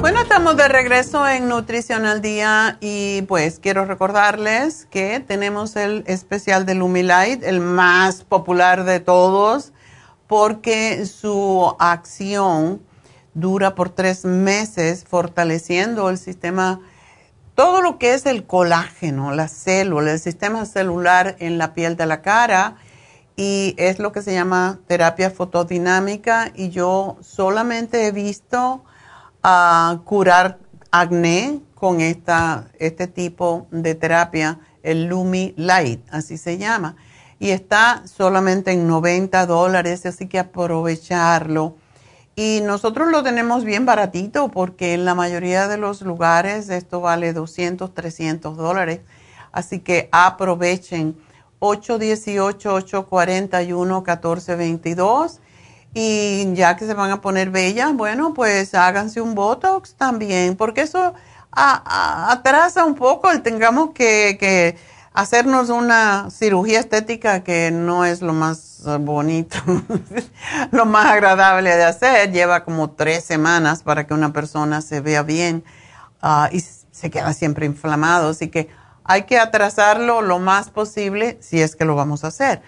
Bueno, estamos de regreso en Nutrición al Día y pues quiero recordarles que tenemos el especial de Lumilight, el más popular de todos, porque su acción dura por tres meses fortaleciendo el sistema, todo lo que es el colágeno, la célula, el sistema celular en la piel de la cara y es lo que se llama terapia fotodinámica y yo solamente he visto a curar acné con esta, este tipo de terapia, el Lumi Light, así se llama. Y está solamente en 90 dólares, así que aprovecharlo. Y nosotros lo tenemos bien baratito porque en la mayoría de los lugares esto vale 200, 300 dólares. Así que aprovechen 818-841-1422 y ya que se van a poner bellas, bueno, pues háganse un Botox también, porque eso atrasa un poco el tengamos que, hacernos una cirugía estética que no es lo más bonito, lo más agradable de hacer. Lleva como tres semanas para que una persona se vea bien ah, y se queda siempre inflamado, así que hay que atrasarlo lo más posible si es que lo vamos a hacer.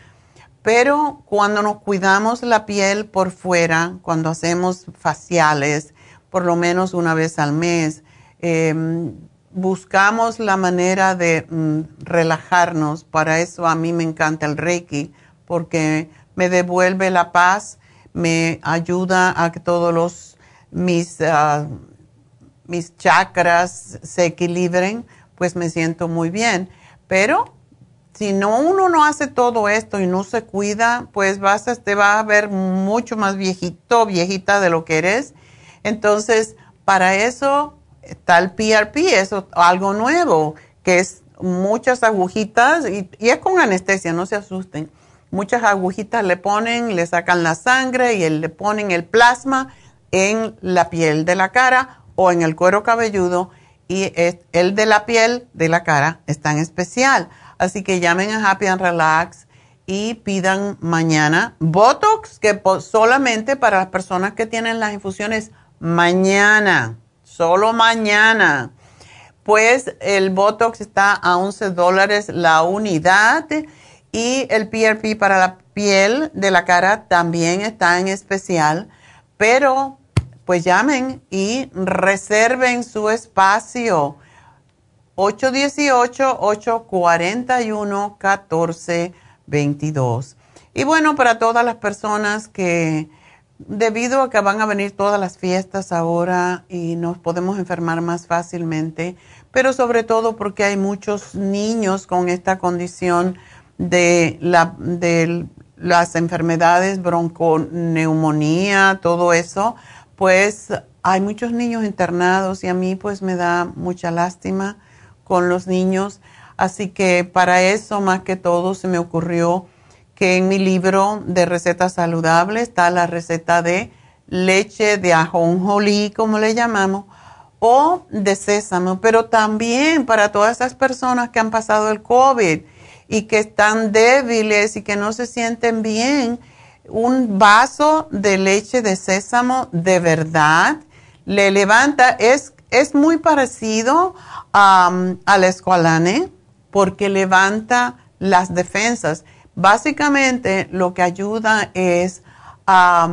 Pero cuando nos cuidamos la piel por fuera, cuando hacemos faciales, por lo menos una vez al mes, em, buscamos la manera de mm, relajarnos. Para eso a mí me encanta el Reiki, porque me devuelve la paz, me ayuda a que todos los mis, ah, mis chakras se equilibren, pues me siento muy bien. Pero si no uno no hace todo esto y no se cuida, pues vas a, te va a ver mucho más viejito, viejita de lo que eres. Entonces, para eso está el PRP, eso algo nuevo, que es muchas agujitas y, y, es con anestesia, no se asusten. Muchas agujitas le ponen, le sacan la sangre y le ponen el plasma en la piel de la cara o en el cuero cabelludo y el de la piel de la cara es tan especial Así que llamen a Happy and Relax y pidan mañana Botox, que solamente para las personas que tienen las infusiones mañana, solo mañana. Pues el Botox está a 11 dólares la unidad y el PRP para la piel de la cara también está en especial, pero pues llamen y reserven su espacio 818-841-1422. Y bueno, para todas las personas que, debido a que van a venir todas las fiestas ahora y nos podemos enfermar más fácilmente, pero sobre todo porque hay muchos niños con esta condición de, la, de las enfermedades, bronconeumonía, todo eso, pues hay muchos niños internados y a mí pues me da mucha lástima con los niños. Así que para eso, más que todo, se me ocurrió que en mi libro de recetas saludables está la receta de leche de ajonjolí, como le llamamos, o de sésamo, pero también para todas esas personas que han pasado el COVID y que están débiles y que no se sienten bien, un vaso de leche de sésamo de verdad le levanta, es es muy parecido a la escualane porque levanta las defensas. Básicamente lo que ayuda es a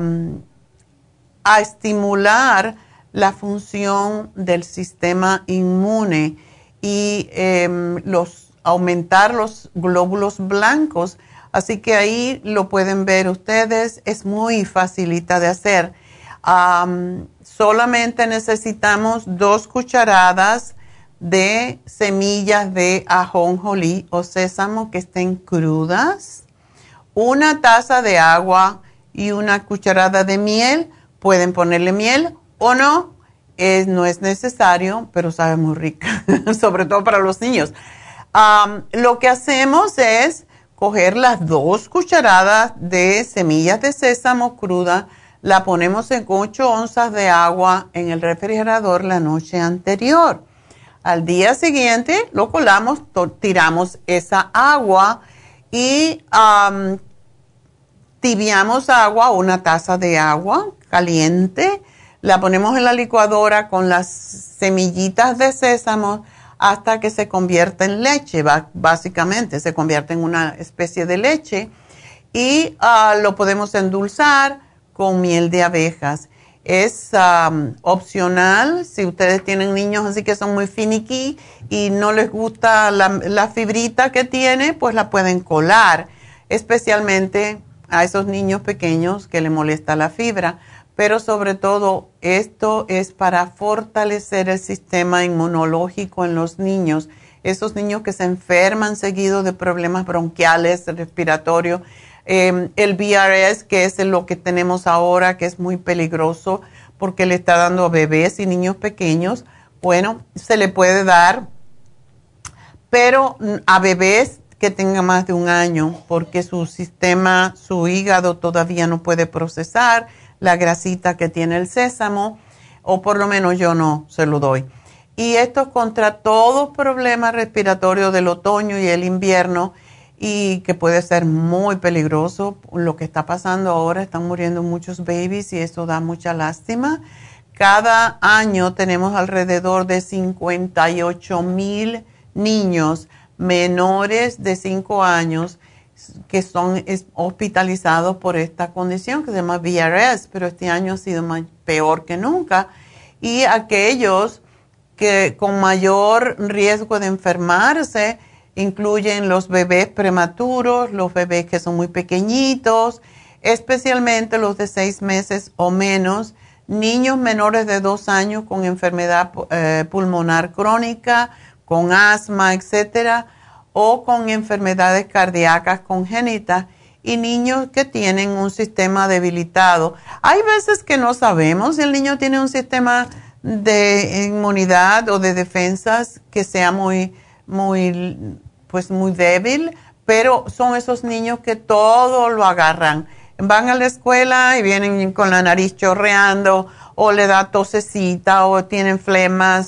estimular la función del sistema inmune y em, los, aumentar los glóbulos blancos. Así que ahí lo pueden ver ustedes, es muy facilita de hacer. Solamente necesitamos dos cucharadas de semillas de ajonjolí o sésamo que estén crudas, una taza de agua y una cucharada de miel. Pueden ponerle miel o no, es, no es necesario, pero sabe muy rica, sobre todo para los niños. lo que hacemos es coger las dos cucharadas de semillas de sésamo cruda, la ponemos en 8 onzas de agua en el refrigerador la noche anterior. Al día siguiente lo colamos, tiramos esa agua y tibiamos agua, una taza de agua caliente la ponemos en la licuadora con las semillitas de sésamo hasta que se convierte en leche, básicamente se convierte en una especie de leche y ah, lo podemos endulzar con miel de abejas. Es opcional si ustedes tienen niños así que son muy finicky y no les gusta la, la fibrita que tiene, pues la pueden colar, especialmente a esos niños pequeños que le molesta la fibra pero sobre todo esto es para fortalecer el sistema inmunológico en los niños, esos niños que se enferman seguido de problemas bronquiales, respiratorios, em, el VRS, que es lo que tenemos ahora, que es muy peligroso porque le está dando a bebés y niños pequeños, bueno, se le puede dar, pero a bebés que tengan más de un año, porque su sistema, su hígado todavía no puede procesar la grasita que tiene el sésamo, o por lo menos yo no se lo doy. Y esto es contra todos problemas respiratorios del otoño y el invierno y que puede ser muy peligroso. Lo que está pasando ahora, están muriendo muchos babies y eso da mucha lástima. Cada año tenemos alrededor de 58 mil niños menores de 5 años que son hospitalizados por esta condición que se llama VRS, pero este año ha sido peor que nunca. Y aquellos que con mayor riesgo de enfermarse incluyen los bebés prematuros, los bebés que son muy pequeñitos, especialmente los de seis meses o menos, niños menores de dos años con enfermedad eh, pulmonar crónica, con asma, etcétera o con enfermedades cardíacas congénitas y niños que tienen un sistema debilitado. Hay veces que no sabemos si el niño tiene un sistema de inmunidad o de defensas que sea muy, muy, pues muy débil, pero son esos niños que todo lo agarran. Van a la escuela y vienen con la nariz chorreando o le da tosecita o tienen flemas.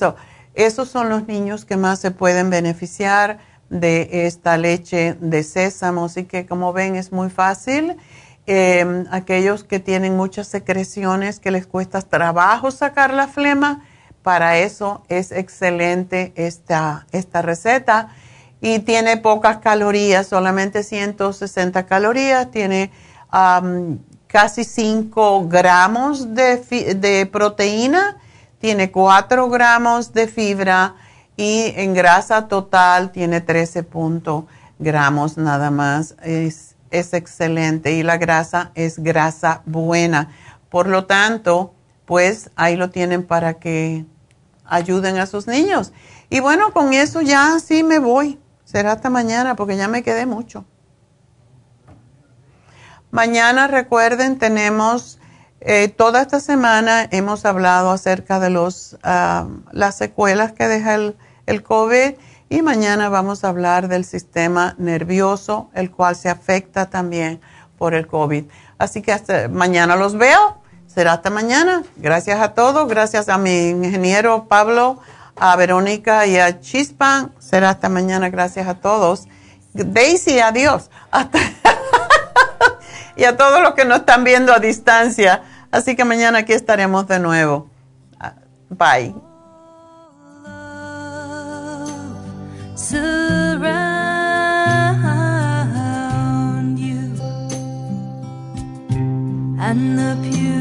Esos son los niños que más se pueden beneficiar de esta leche de sésamo. Así que como ven es muy fácil. Em, aquellos que tienen muchas secreciones que les cuesta trabajo sacar la flema, para eso es excelente esta, esta receta. Y tiene pocas calorías, solamente 160 calorías, tiene casi 5 gramos de, de proteína, tiene 4 gramos de fibra y en grasa total tiene 13 gramos nada más. Es, es excelente y la grasa es grasa buena. Por lo tanto, pues ahí lo tienen para que ayuden a sus niños. Y bueno, con eso ya sí me voy. Será hasta mañana porque ya me quedé mucho. Mañana recuerden, tenemos eh, toda esta semana hemos hablado acerca de los, ah, las secuelas que deja el, el COVID y mañana vamos a hablar del sistema nervioso, el cual se afecta también por el COVID. Así que hasta mañana los veo. Será hasta mañana. Gracias a todos. Gracias a mi ingeniero Pablo, a Verónica y a Chispan. Será hasta mañana, gracias a todos. Daisy, adiós. Hasta y a todos los que nos están viendo a distancia. Así que mañana aquí estaremos de nuevo. Bye. and the pew.